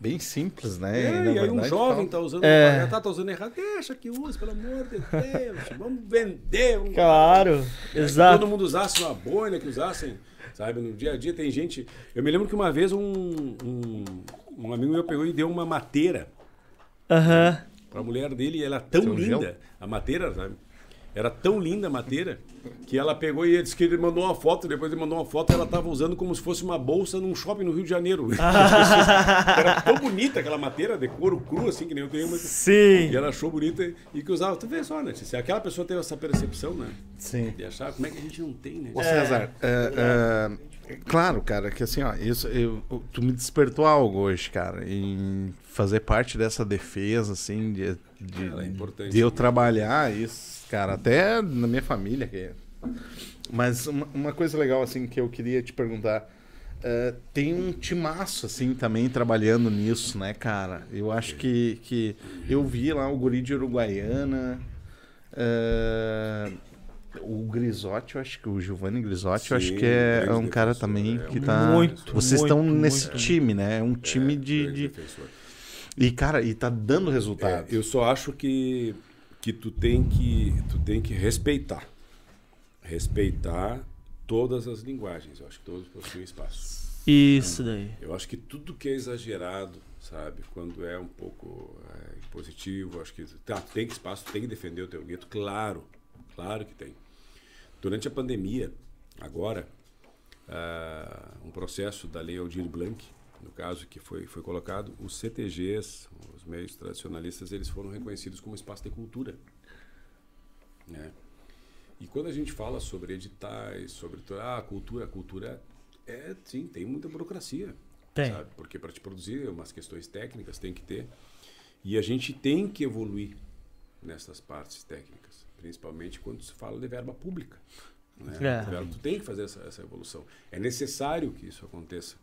Bem simples, né? É, e aí um jovem fala- tá usando É. alpargata, tá usando errado. Deixa que use, pelo amor de Deus. Vamos vender. Vamos Claro, É, exato. Que todo mundo usasse uma boina, que usassem, sabe? No dia a dia tem gente. Eu me lembro que uma vez um, um, um amigo meu pegou e deu uma mateira Aham. pra mulher dele ela é tão Seu linda. gel? A mateira, sabe? Era tão linda a mateira que ela pegou e ele disse que ele mandou uma foto. Depois ele mandou uma foto e ela tava usando como se fosse uma bolsa num shopping no Rio de Janeiro. Era tão bonita aquela mateira de couro cru, assim, que nem eu tenho. Mas... Sim. E ela achou bonita e que usava. Tu vê só, né? Se aquela pessoa teve essa percepção, né? Sim. De achar, como é que a gente não tem, né? Ô César, é, é, claro, cara, que assim, ó, isso, eu, tu me despertou algo hoje, cara, em fazer parte dessa defesa, assim, de, de, é de eu trabalhar isso, cara, até na minha família. Que... Mas uma, uma coisa legal, assim, que eu queria te perguntar. é, tem um timaço, assim, também trabalhando nisso, né, cara? Eu acho que, que eu vi lá o Guri de Uruguaiana. é, o Grisotti, eu acho que o Giovanni Grisotti, eu acho Sim, que é, grande um cara defensor, também é que tá. Muito, Vocês muito, estão nesse muito. time, né? É um time de, de-. E, cara, e tá dando É, resultado. eu só acho que, que tu tem que tu tem que respeitar. Respeitar todas as linguagens. Eu acho que todos possuem espaço. Isso daí. Eu acho que tudo que é exagerado, sabe? Quando é um pouco é, positivo, acho que tá, tem espaço, tem que defender o teu gueto, claro, claro que tem. Durante a pandemia, agora, ah, um processo da Lei Aldir Blanc, no caso que foi foi colocado, os CTGs, meios tradicionalistas, eles foram reconhecidos como espaço de cultura, né? E quando a gente fala sobre editais, sobre ah, a cultura, a cultura é sim, tem muita burocracia. Tem. Sabe? Porque para te produzir umas questões técnicas tem que ter. E a gente tem que evoluir nessas partes técnicas, principalmente quando se fala de verba pública. Né? É. Verba- Tu tem que fazer essa, essa evolução. É necessário que isso aconteça.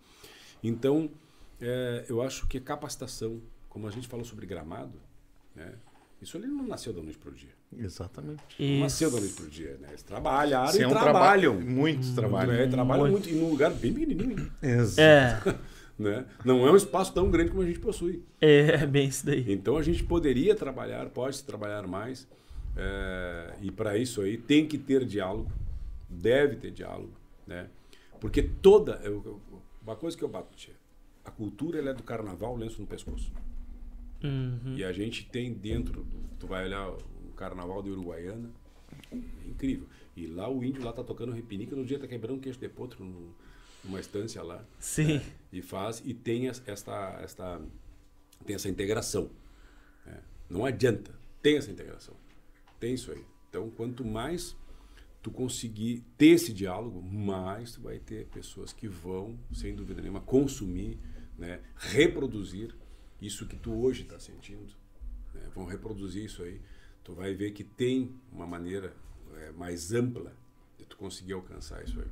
Então, é, eu acho que capacitação, como a gente falou sobre gramado, né? isso ali não nasceu da noite para o dia. Exatamente. Não nasceu da noite para o dia. Né? Eles trabalharam Sim, e é um trabalham. trabalho. Muitos trabalham. É, trabalham Muito. muito. e num lugar bem pequenininho. Exato. É, Né? Não é um espaço tão grande como a gente possui. é bem isso daí. Então a gente poderia trabalhar, pode trabalhar mais. é, e para isso aí tem que ter diálogo, deve ter diálogo, né? Porque toda eu- eu- uma coisa que eu bato, tia, a cultura ela é do carnaval, lenço no pescoço. Uhum. E a gente tem dentro, do- tu vai olhar o carnaval de Uruguaiana, é incrível. E lá o índio lá tá tocando repinica, no dia tá quebrando queixo de potro no- numa estância lá Sim. e faz e tem es- esta esta tem essa integração né? Não adianta. Tem essa integração. Tem isso aí. Então, quanto mais tu conseguir ter esse diálogo, mais tu vai ter pessoas que vão, sem dúvida nenhuma, consumir, né, reproduzir isso que tu hoje está sentindo. né, vão reproduzir isso aí. Tu vai ver que tem uma maneira é, mais ampla de tu conseguir alcançar isso aí.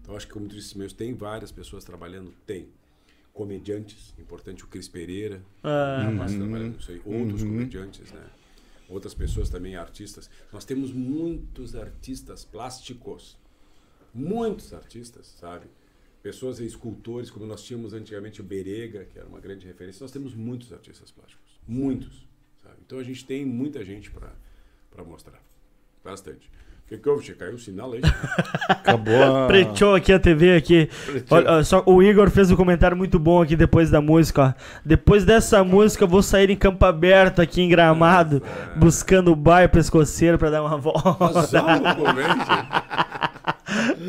Então, acho que, como tu disse mesmo, tem várias pessoas trabalhando, tem. Comediantes, importante o Cris Pereira, Ah, trabalhando nisso aí, outros comediantes, né? Outras pessoas também, artistas. Nós temos muitos artistas plásticos, muitos artistas, sabe? Pessoas e escultores, como nós tínhamos antigamente o Berega, que era uma grande referência. Nós temos muitos artistas plásticos, muitos, sabe? Então a gente tem muita gente para mostrar, bastante. O que, que houve? Tia? Caiu o sinal aí? Acabou a... Preteou aqui a TV aqui. Olha, só, o Igor fez um comentário muito bom aqui depois da música, ó. Depois dessa música, eu vou sair em campo aberto aqui em Gramado, buscando o bairro pescoceiro pra dar uma volta. Só no comente.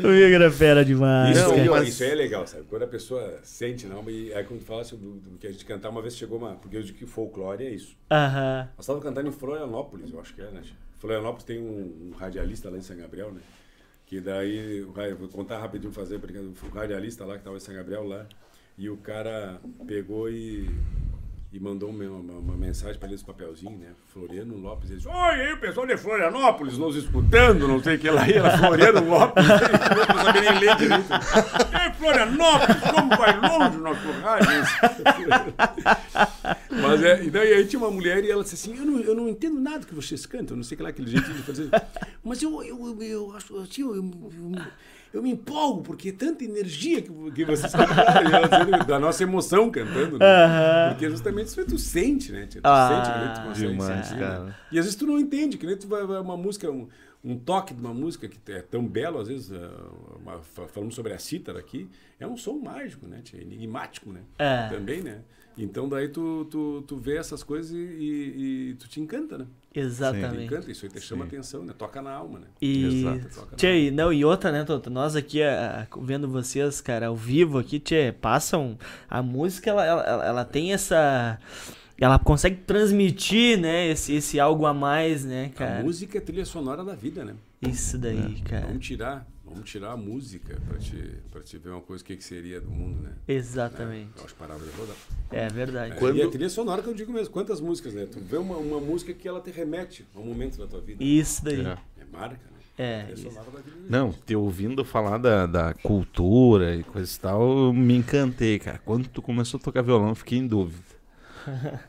o Igor é fera demais. Isso, Não, mas- isso aí é legal, sabe? Quando a pessoa sente, não, e aí quando tu fala sobre do, do que a gente cantar, uma vez chegou uma. Porque eu digo que folclore é isso. Aham. Nós estávamos cantando em Florianópolis, eu acho que é, né? Florianópolis tem um, um radialista lá em São Gabriel, né? Que daí, vou contar rapidinho, fazer, porque o radialista lá que estava em São Gabriel lá, e o cara pegou e, e mandou uma, uma, uma mensagem para ele esse papelzinho, né? Floriano Lopes, ele disse, oi, aí o pessoal de Florianópolis nos escutando, não sei o que lá, e era Floriano Lopes, não sabia nem ler direito. É Florianópolis, como vai longe o nosso rádio? Mas é, e daí aí tinha uma mulher e ela disse assim: Eu não, eu não entendo nada que vocês cantam, não sei o que lá, aquele jeitinho de fazer. Mas eu, eu, eu, eu acho assim, eu, eu, eu, eu me empolgo, porque é tanta energia que, que vocês cantaram. Da nossa emoção cantando, né? Aham. Porque justamente isso aí tu sente, né? Tu Ah, sente que nem tu consegue demais, sentir, cara. né? E às vezes tu não entende, que nem tu vai, vai uma música, um, um toque de uma música que é tão belo, às vezes, é, uma- falamos sobre a cítara aqui, é um som mágico, né? tia? Enigmático, né? É. Também, né? Então daí tu, tu, tu vê essas coisas e, e- e tu te encanta, né? Exatamente. encanta, isso aí chama atenção, né? Toca na alma, né? E, Exato, tchê, e não, e outra, né, Toto? Nós aqui, ah, vendo vocês, cara, ao vivo aqui, tchê, passam. A música, ela, ela, ela- tem essa. Ela consegue transmitir, né, esse, esse algo a mais, né, A cara? música é trilha sonora da vida, né? Isso daí, cara. Vamos tirar, vamos tirar a música pra te, pra te ver uma coisa, o que, que seria do mundo, né? Exatamente. Eu acho que parava de rodar. É verdade. Quando- E a trilha sonora que eu digo mesmo, quantas músicas, né? Tu vê uma, uma música que ela te remete a um momento da tua vida. Isso daí. É. É marca, né? É. Não, te ouvindo falar da, da cultura e coisa e tal, eu me encantei, cara. Quando tu começou a tocar violão, eu fiquei em dúvida.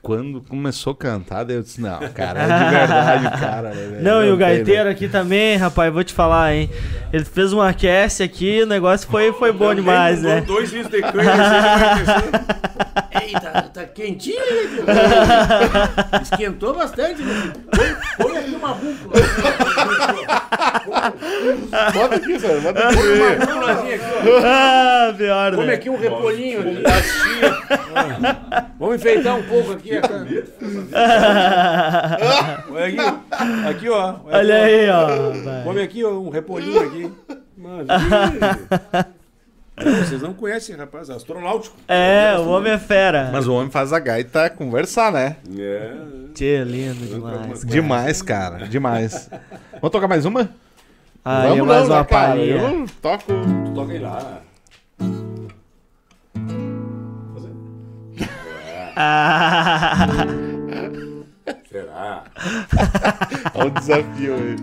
Quando começou a cantar, daí eu disse, não, cara, é de verdade, cara. né, velho? Não, e o né? gaiteiro aqui também, rapaz, vou te falar, hein? Ele fez um aquece aqui, o negócio foi, foi bom demais, né? Dois litros de canha, assim, Ei, tá, quentinho aí, filho. Esquentou bastante, né? Põe- Põe aqui uma búfala. Bota aqui, senhor, bota aqui. Uma aqui, ó. Ah, pior, Come aqui um repolhinho aqui. Vamos enfeitar um pouco aqui. Olha aqui, aqui ó. Olha aí, ó. Come aqui ó, um repolhinho aqui. Mano, vocês não conhecem, rapaz, astronáutico. É, o homem é fera. Mas o homem faz a gaita conversar, né? É. Tchê, lindo demais. cara. Demais, cara, demais. Vamos tocar mais uma? Aí, mais não, uma né, cara? palhinha. Eu toco. Tu toca aí lá. Ah, Será? Olha o desafio aí.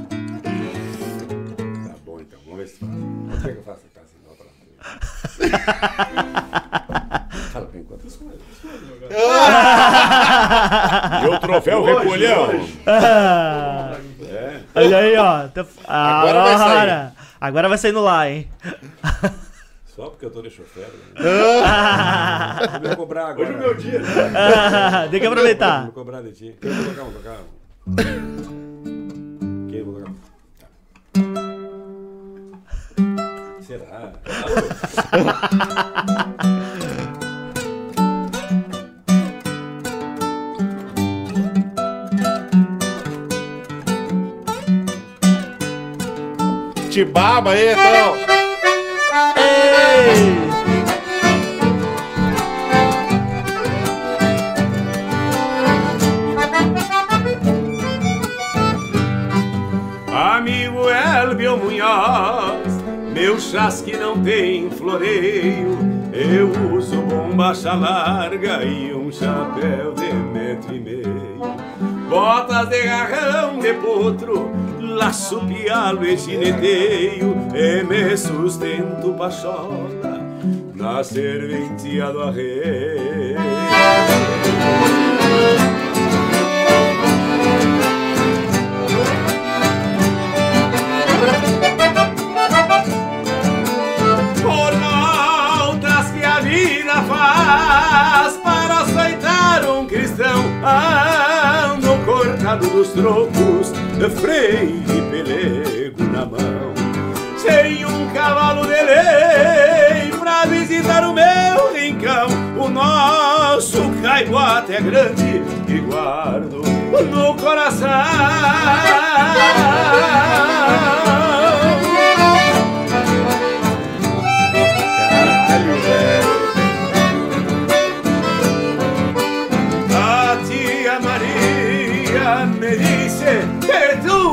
Tá bom então, vamos ver se faz. Como é que eu faço a casa pra Fala bem quantas coisas. E o troféu repolhão. ah. É. Olha aí, ó. Agora vai sair. Agora. Vai sair no lá, hein? Só porque eu tô de chofer. Né? Vou me cobrar agora. Hoje é o meu dia. Tem que aproveitar. Vou cobrar de ti. Vou colocar? Vou colocar. Quem vou colocar? Tá. Será? te baba aí, então. Ei! Amigo Elvio Munhoz, meu chasque não tem floreio. Eu uso bombacha larga e um chapéu de metro e meio. Botas de garrão de potro laço pialo e gineteio. E me sustento pachola na serventia do arreio. por voltas que a vida faz para aceitar um cristão. Ando cortado dos trocos, freio e pelego na mão. Sem um cavalo de lei pra visitar o meu rincão. O nosso caiboate é grande e guardo no coração.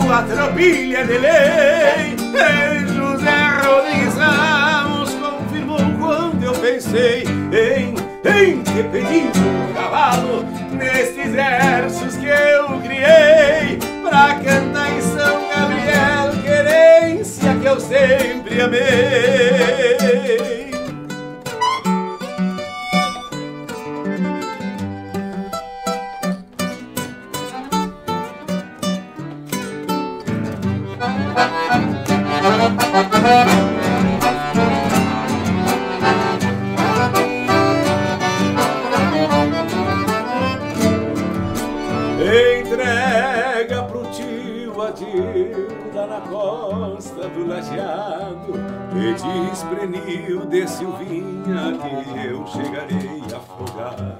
Tua tropilha de lei. E José Rodrigues Ramos confirmou quando eu pensei Em, em te pedir um cavalo Nestes versos que eu criei. Pra cantar em São Gabriel Querência que eu sempre amei Entrega pro tio Adilda na costa do lajeado E diz prenil de Silvinha que eu chegarei afogado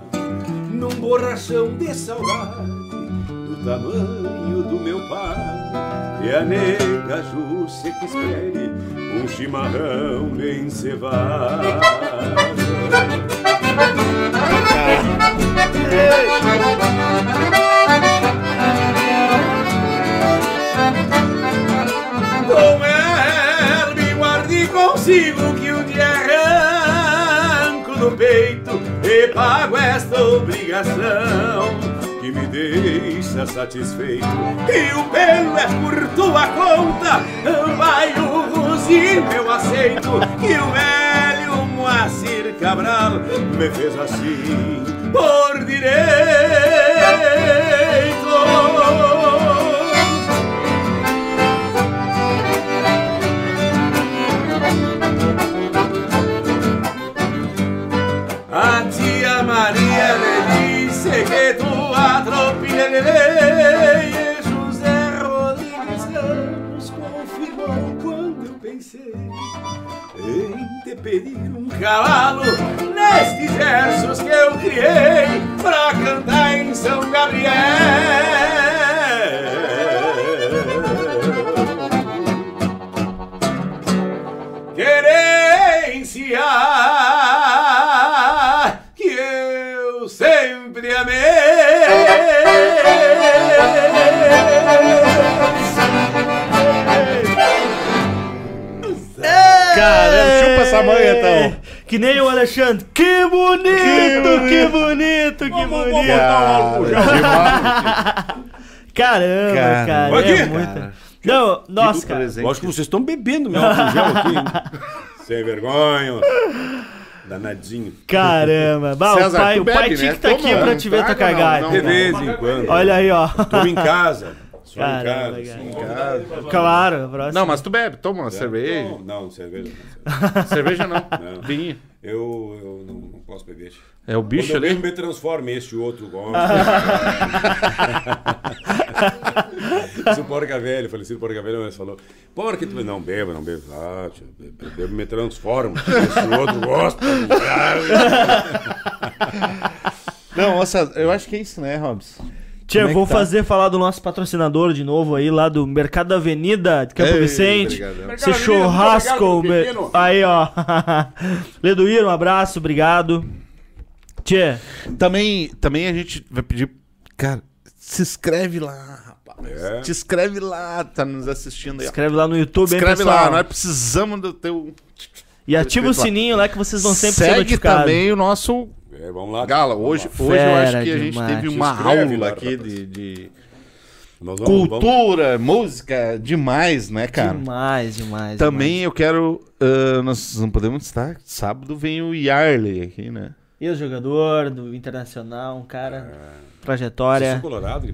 Num borrachão de saudade do tamanho do meu pai E a nega Júcia que espere um chimarrão bem cevado. Com ela me guarde consigo que um dia arranco do peito e pago esta obrigação que me deixa satisfeito. E o pelo é por tua conta, vai o ruzir eu aceito. E o velho Moacir Cabral me fez assim por direito. Tropilha de lei e José Rodrigues Ramos confirmou quando eu pensei em te pedir um cavalo nestes versos que eu criei pra cantar em São Gabriel. Querência Caramba, chupa essa manha, então. Que nem o Alexandre. Que bonito, que bonito, que bonito. Caramba, Cara. cara, Aqui, é muita. Não, nossa, cara. Eu acho que vocês estão bebendo meu álcool gel aqui. Sem vergonha. Danadinho. Caramba. Bah, o César, pai, tu o pai bebe, tinha né? que estar aqui Toma, pra te ver tua cagada. não, De vez em quando. Olha aí, ó. Tô em casa. Só em Caramba, casa. cara. assim. Claro, próximo. Não, mas tu bebe, toma uma cerveja. Não, não, cerveja não. Cerveja não. Não. Vinho. Eu, eu não, não posso beber. É o bicho Quando eu ali. bebo, me transforma, este outro gosta. Se o Porca Velho, falecido Porca Velho, mas falou: Porca, tu não beba, não beba. Ah, tio, bebo, me transforma. Esse outro gosta. Não, nossa, eu acho que é isso, né, Robson? Tia, é vou tá? fazer falar do nosso patrocinador de novo aí, lá do Mercado da Avenida de Campo Ei, Vicente. obrigado. Esse churrasco. me- Aí, ó. Leduíro, um abraço, obrigado. Tchê, Também, também a gente vai pedir. Cara, se inscreve lá, rapaz. É. Te inscreve lá, tá nos assistindo aí. ó. Escreve lá no YouTube, pessoal? lá, nós precisamos do teu. E ativa o sininho lá que vocês vão sempre ser Segue notificados. também o nosso. É, vamos lá. Gala, vamos hoje, hoje eu acho que a gente demais. teve uma aula aqui de, de vamos- vamos- cultura, música, demais, né, cara? Demais, demais. Também eu quero. ah, nós não podemos estar. Sábado vem o Yarley aqui, né? E o jogador do Internacional, um cara, É. Trajetória. colorado?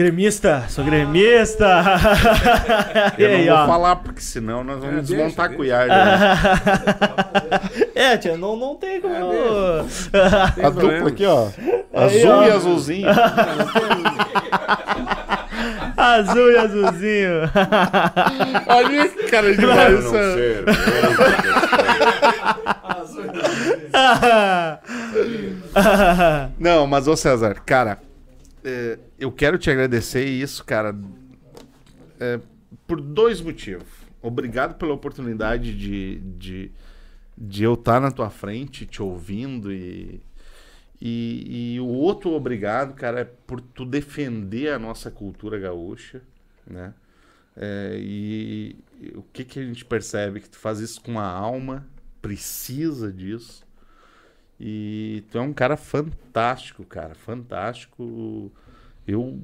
Gremista, sou gremista. e Eu aí, não vou ó. falar, porque senão nós vamos É, desmontar deixa. o Yarley. né? é, tia, não, não tem como. Tem A problema. dupla aqui, ó. Aí, Azul ó. e azulzinho. Azul e azulzinho. Olha esse cara de ser, meu Deus. Não, mas ô César, cara, é, eu quero te agradecer isso, cara, é, por dois motivos. Obrigado pela oportunidade de, de, de eu estar na tua frente, te ouvindo e, e, e o outro obrigado, cara, é por tu defender a nossa cultura gaúcha, né? É, e, e o que que a gente percebe? Que tu faz isso com a alma, precisa disso. E tu é um cara fantástico, cara, fantástico. Eu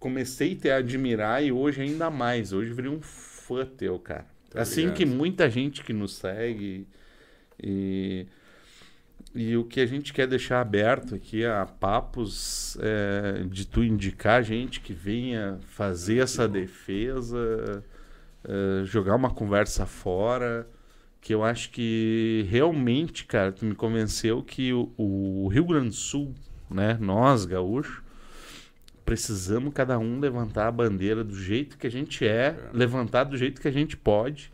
comecei a te admirar e hoje ainda mais. Hoje virei um fã teu, cara. assim obrigado. que muita gente que nos segue. E, e o que a gente quer deixar aberto aqui a papos é, de tu indicar gente que venha fazer essa defesa, é, jogar uma conversa fora que eu acho que realmente, cara, tu me convenceu que o, o Rio Grande do Sul, né, nós gaúchos, precisamos cada um levantar a bandeira do jeito que a gente é, levantar do jeito que a gente pode.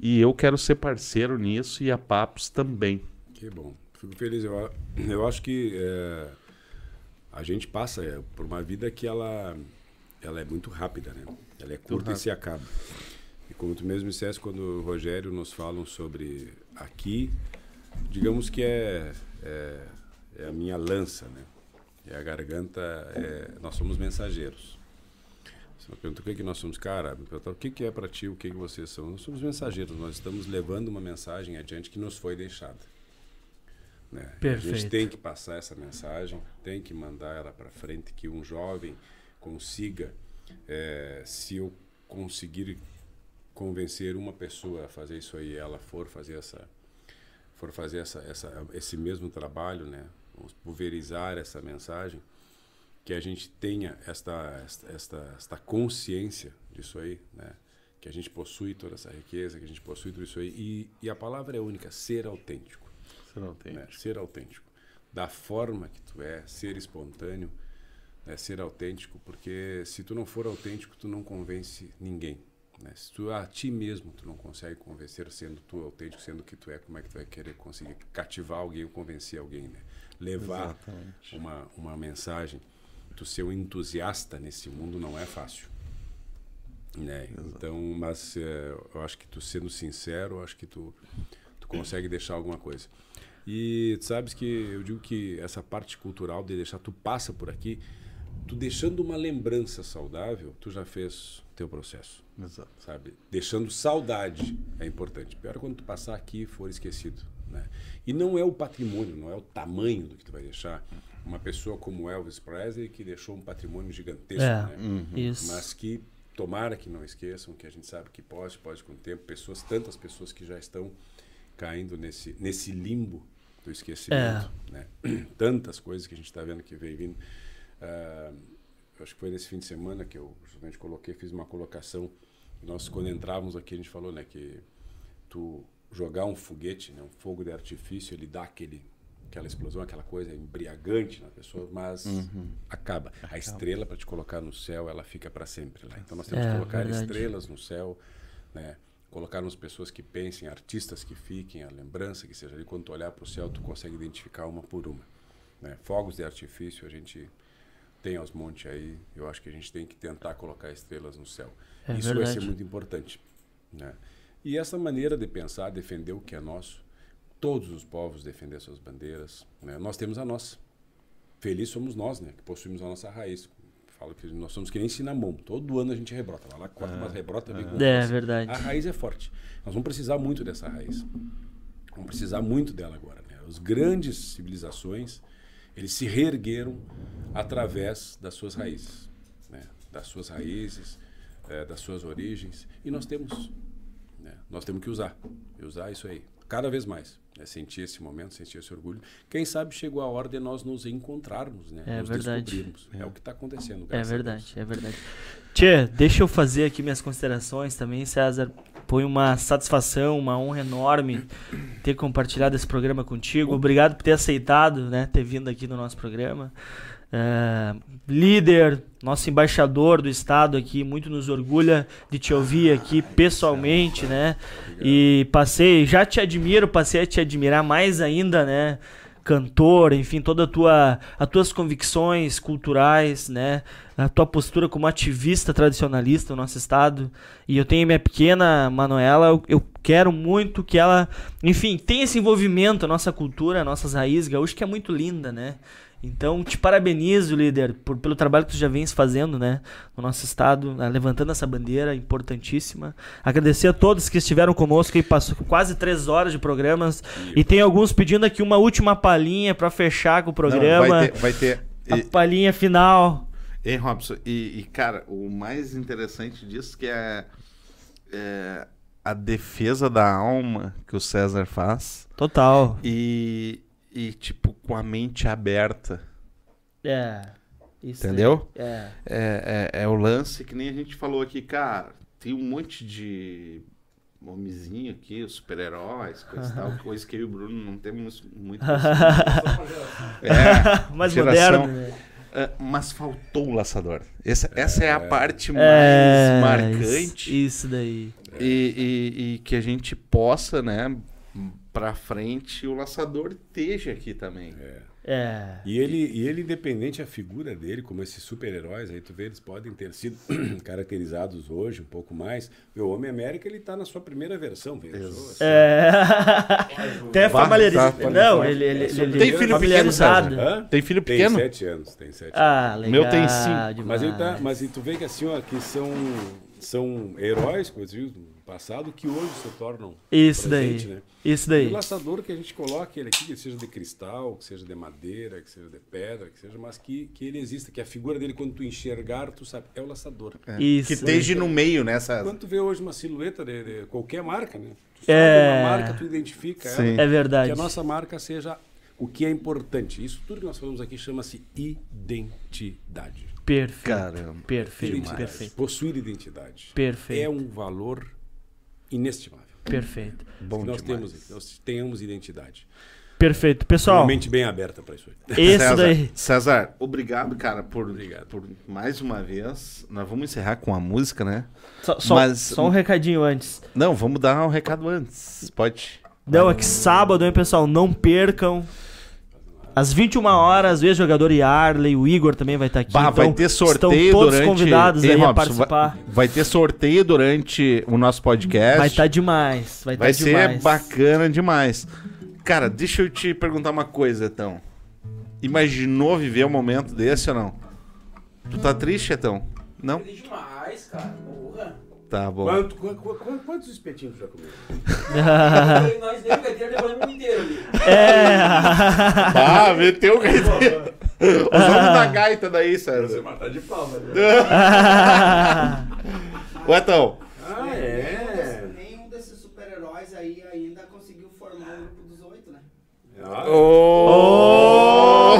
E eu quero ser parceiro nisso e a Papos também. Que bom. Fico feliz. Eu, eu acho que é, a gente passa é, por uma vida que ela, ela é muito rápida, né? Ela é curta e se acaba. E como tu mesmo disseste, quando o Rogério nos falam sobre aqui, digamos que é, é, é a minha lança, né? É a garganta, é, nós somos mensageiros. Você me pergunta o que, que nós somos, cara, me o que, que é para ti, o que, que vocês são. Nós somos mensageiros, nós estamos levando uma mensagem adiante que nos foi deixada. Né? A gente Perfeito. tem que passar essa mensagem, tem que mandar ela para frente, que um jovem consiga, eh, se eu conseguir convencer uma pessoa a fazer isso aí, ela for fazer essa, for fazer essa, essa, esse mesmo trabalho, né? Vamos pulverizar essa mensagem, que a gente tenha esta, esta, esta, consciência disso aí, né? Que a gente possui toda essa riqueza, que a gente possui tudo isso aí. E, e a palavra é única, ser autêntico não tem. né? ser autêntico da forma que tu é ser espontâneo né? ser autêntico porque se tu não for autêntico tu não convence ninguém né? se tu a ti mesmo tu não consegue convencer sendo tu autêntico sendo que tu é como é que tu vai querer conseguir cativar alguém ou convencer alguém né? levar Exatamente. uma uma mensagem tu ser um entusiasta nesse mundo não é fácil né? Então, mas eh, eu acho que tu sendo sincero, eu acho que tu, tu consegue deixar alguma coisa. E tu sabes que eu digo que essa parte cultural de deixar, tu passa por aqui, tu deixando uma lembrança saudável, tu já fez teu processo, Exato. sabe? Deixando saudade é importante. Pior é quando tu passar aqui e for esquecido, né? E não é o patrimônio, não é o tamanho do que tu vai deixar. Uma pessoa como Elvis Presley que deixou um patrimônio gigantesco, É. né? Isso. mas que tomara que não esqueçam que a gente sabe que pode pode com o tempo pessoas tantas pessoas que já estão caindo nesse nesse limbo do esquecimento né tantas coisas que a gente está vendo que vem vindo Eu acho que foi nesse fim de semana que eu justamente coloquei fiz uma colocação. Nós quando entrávamos aqui a gente falou né que tu jogar um foguete né um fogo de artifício ele dá aquele aquela explosão aquela coisa embriagante na pessoa mas acaba. A estrela para te colocar no céu ela fica para sempre lá. Então nós temos É, que colocar verdade. estrelas no céu né colocarmos pessoas que pensem artistas que fiquem a lembrança que seja ali. Quando tu olhar para o céu tu consegue identificar uma por uma né? fogos de artifício a gente tem aos montes aí eu acho que a gente tem que tentar colocar estrelas no céu É isso vai ser verdade. muito importante né? e essa maneira de pensar defender o que é nosso todos os povos defender suas bandeiras né? nós temos a nossa feliz somos nós, né? Que possuímos a nossa raiz. Falo que nós somos que nem cinnamon. Todo ano a gente rebrota. Vai lá, corta umas rebrota, vem com É verdade. A raiz é forte. Nós vamos precisar muito dessa raiz. Vamos precisar muito dela agora. Né? As grandes civilizações, eles se reergueram através das suas raízes. Né? Das suas raízes, eh, das suas origens. E nós temos. né? Nós temos que usar. Usar isso aí. Cada vez mais. né? Sentir esse momento, sentir esse orgulho. Quem sabe chegou a hora de nós nos encontrarmos, né? É nos verdade. descobrirmos. É. o que está acontecendo. É verdade, é verdade. Tchê, deixa eu fazer aqui minhas considerações também, César. Foi uma satisfação, uma honra enorme ter compartilhado esse programa contigo. Obrigado por ter aceitado, né, ter vindo aqui no nosso programa. É, líder, nosso embaixador do estado aqui, muito nos orgulha de te ouvir aqui pessoalmente, né? E passei, já te admiro, passei a te admirar mais ainda, né? Cantor, enfim, toda a tua, as tuas convicções culturais, né? A tua postura como ativista tradicionalista no nosso estado. E eu tenho minha pequena Manuela, eu, eu quero muito que ela, enfim, tenha esse envolvimento, a nossa cultura, as nossas raízes gaúchas, que é muito linda, né? Então, te parabenizo, líder, por, pelo trabalho que tu já vens fazendo, né, no nosso estado, né, levantando essa bandeira importantíssima. Agradecer a todos que estiveram conosco e passou quase três horas de programas. E tem alguns pedindo aqui uma última palhinha para fechar com o Não, programa. vai ter. Vai ter A e, palhinha final. Hein, Robson? E, e, cara, o mais interessante disso que é, é a defesa da alma que o César faz Total. e, e tipo, com a mente aberta. É. Isso. Entendeu? É. É, é, é o lance que nem a gente falou aqui, cara. Tem um monte de homenzinho aqui, os super-heróis, coisa e tal, coisa que eu e o Bruno não temos muito. é, Mais geração. moderno, né? É, mas faltou o laçador. Essa, essa é a parte mais É, marcante Isso, isso daí. e, e- e que a gente possa, né, pra frente, o laçador esteja aqui também. É. E ele, e ele, independente a figura dele, como esses super-heróis, aí tu vê, eles podem ter sido caracterizados hoje um pouco mais. O Homem América, ele tá na sua primeira versão, assim. É. Até familiarizado. tá, Não, pode- ele, ele, ele, Tem filho pequeno, Hã? Tem filho Tem pequeno? sete anos, tem sete anos. Ah, legal. Meu tem cinco. demais. Mas, ele tá, mas e tu vê que assim, ó, que são, são heróis, como eu do passado, que hoje se tornam Isso presente, daí. né? Isso E daí. o laçador que a gente coloca ele aqui, que seja de cristal, que seja de madeira, que seja de pedra, que seja, mas que, que ele exista, que a figura dele, quando tu enxergar, tu sabe, é o laçador. Isso. Que esteja no meio, né, César? Quando tu vê hoje uma silhueta de, de qualquer marca, né? Tu É. sabe uma marca, tu identifica Sim. ela. É verdade. Que a nossa marca seja o que é importante. Isso tudo que nós falamos aqui chama-se identidade. Perfeito. Caramba. Perfeito, Identidade. perfeito. Possuir identidade. Perfeito. É um valor inestimável. Perfeito. Bom que nós demais. temos, nós tenhamos identidade. Perfeito. Uma Pessoal, mente bem aberta para isso aí. esse César, daí. César, obrigado, cara, por, Obrigado. por mais uma vez. Nós vamos encerrar com a música, né? Só, só- Mas- só um recadinho antes. Não, vamos dar um recado antes. Pode. Não, é que sábado, hein, pessoal? Não percam. Às 21 horas, o ex-jogador Yarley, o Igor também vai estar aqui. Bah, vai então, ter sorteio Estão todos durante... convidados Ei, aí a Robson, participar. Vai, vai ter sorteio durante o nosso podcast. Vai estar demais. Vai, Vai tá ser demais. bacana demais. Cara, deixa eu te perguntar uma coisa, então. Imaginou viver um momento desse ou não? Tu tá triste, Etão? Não? demais, cara. Tá bom. Quanto, qu- qu- qu- quantos espetinhos já comeu? Nós nem vai ter levando um inteiro ali. É. Ah, meteu o gaiteiro. Os homens da gaita daí, César. matar de palma. né? Ô, Etão. Ah, Nenhum é? desses- Nenhum desses super-heróis aí ainda conseguiu formar o grupo dos oito, né? Ah,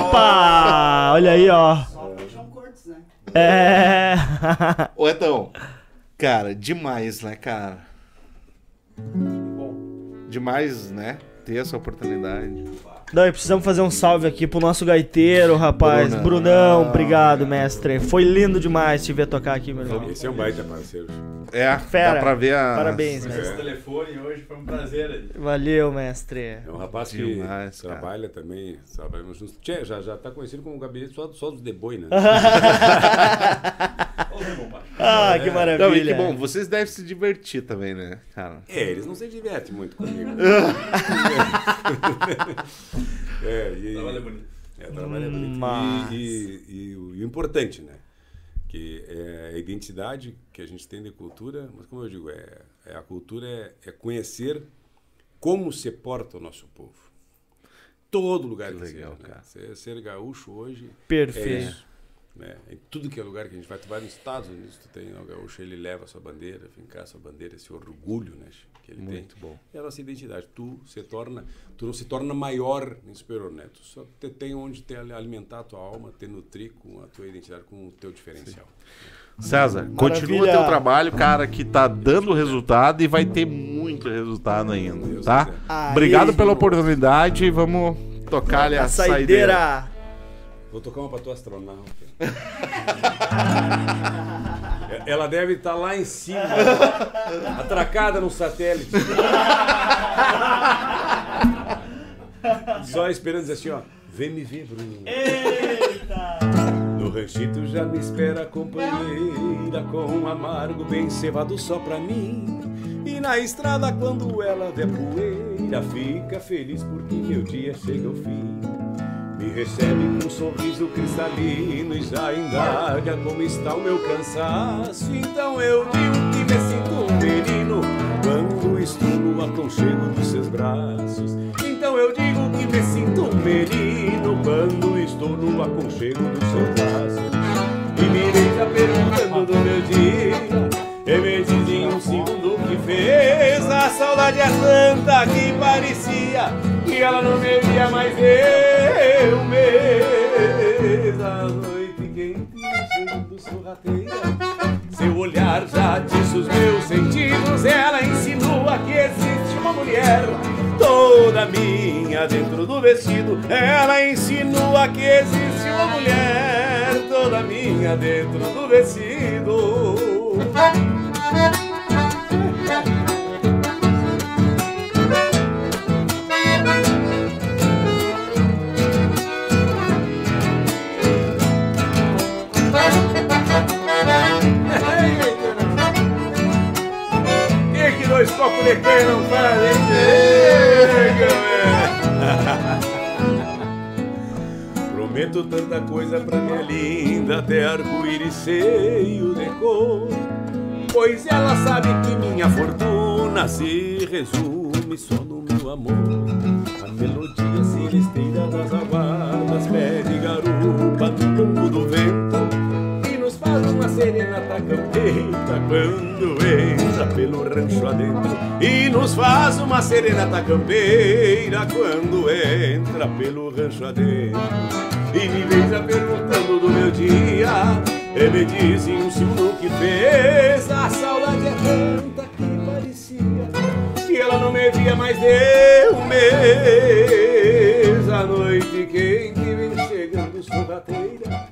Opa! Olha aí, ó. Só o John Curtis, né? É. Ô, Etão. Cara, demais, né, cara? Demais, né? Ter essa oportunidade. Não, e precisamos fazer um salve aqui pro nosso gaiteiro, rapaz. Brunão. Brunão, obrigado, mestre. Foi lindo demais te ver tocar aqui, meu irmão. esse é um baita parceiro. É, Fera. dá pra ver a... Parabéns, Esse mestre. telefone hoje foi um prazer aí. Valeu, mestre. É um rapaz que Demais, cara. trabalha também, trabalhamos juntos. Tchê, já, já tá conhecido como gabinete só, só dos The Boy, né? Ah, que e maravilha. que bom, vocês devem se divertir também, né, cara? É, eles não se divertem muito comigo. é, e, Trabalho bonito. É, o trabalho é bonito. Mas- E, e- e o, e o importante, né? Que é a identidade que a gente tem de cultura, mas como eu digo, é, é a cultura é, é conhecer como se porta o nosso povo. Todo lugar que, legal, seja, né? cara. Ser, ser gaúcho hoje Perfeito. Né? Em tudo que é lugar que a gente vai, tu vai nos Estados Unidos, tu tem o gaúcho, ele leva a sua bandeira, fincar a sua bandeira, esse orgulho né, que ele Muito tem. bom. É a nossa identidade. Tu se torna, tu não se torna maior nem superior, né? Tu só te, tem onde te alimentar a tua alma, te nutrir com a tua identidade, com o teu diferencial. César, continua teu trabalho, cara, que tá dando resultado e vai ter muito resultado ainda, Deus tá? Obrigado pela oportunidade. Vamos tocar ali a, A saideira. saideira. Vou tocar uma pra tua astronauta. Ela deve estar lá em cima, atracada no satélite. Só esperando dizer assim, ó. Vem me ver, Bruno. No ranchito já me espera a companheira com um amargo bem cevado só pra mim. E na estrada quando ela vê poeira fica feliz porque meu dia chega ao fim. Me recebe com um sorriso cristalino e já indaga como está o meu cansaço. Então eu digo que me sinto um menino quando estou no aconchego dos seus braços. Então eu digo que me sinto um menino quando estou no aconchego dos seus braços. E me deixa perguntando do meu dia. E me diz em um segundo que fez. A saudade é tanta que parecia que ela não me via mais eu mês. A noite quente chegando sorrateira. Seu olhar já disse os meus sentidos. Ela insinua que existe uma mulher toda minha dentro do vestido. Ela insinua que existe uma mulher toda minha dentro do vestido. Dois copos de canha não fazem chega, Prometo tanta coisa pra minha linda, até arco-íris cheio de cor. Pois ela sabe que minha fortuna se resume só no meu amor. A melodia celesteira das aguadas pede garupa serenata campeira quando entra pelo rancho adentro. E nos faz uma serenata campeira quando entra pelo rancho adentro. E me veja perguntando do meu dia E me diz em um segundo que fez A saudade é tanta que parecia Que ela não me via mais de um mês A noite quente vem chegando sorrateira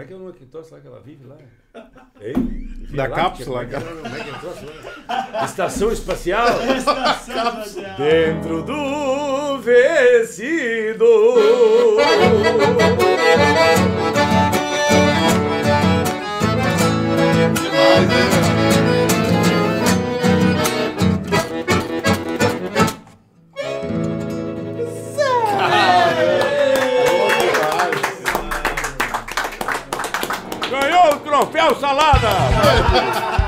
Como é que é o nome que troço lá que ela vive lá? Hein? Da lá, cápsula, é que é, como é que é o troço lá? Estação espacial? Dentro do vestido. Ganhou o troféu salada!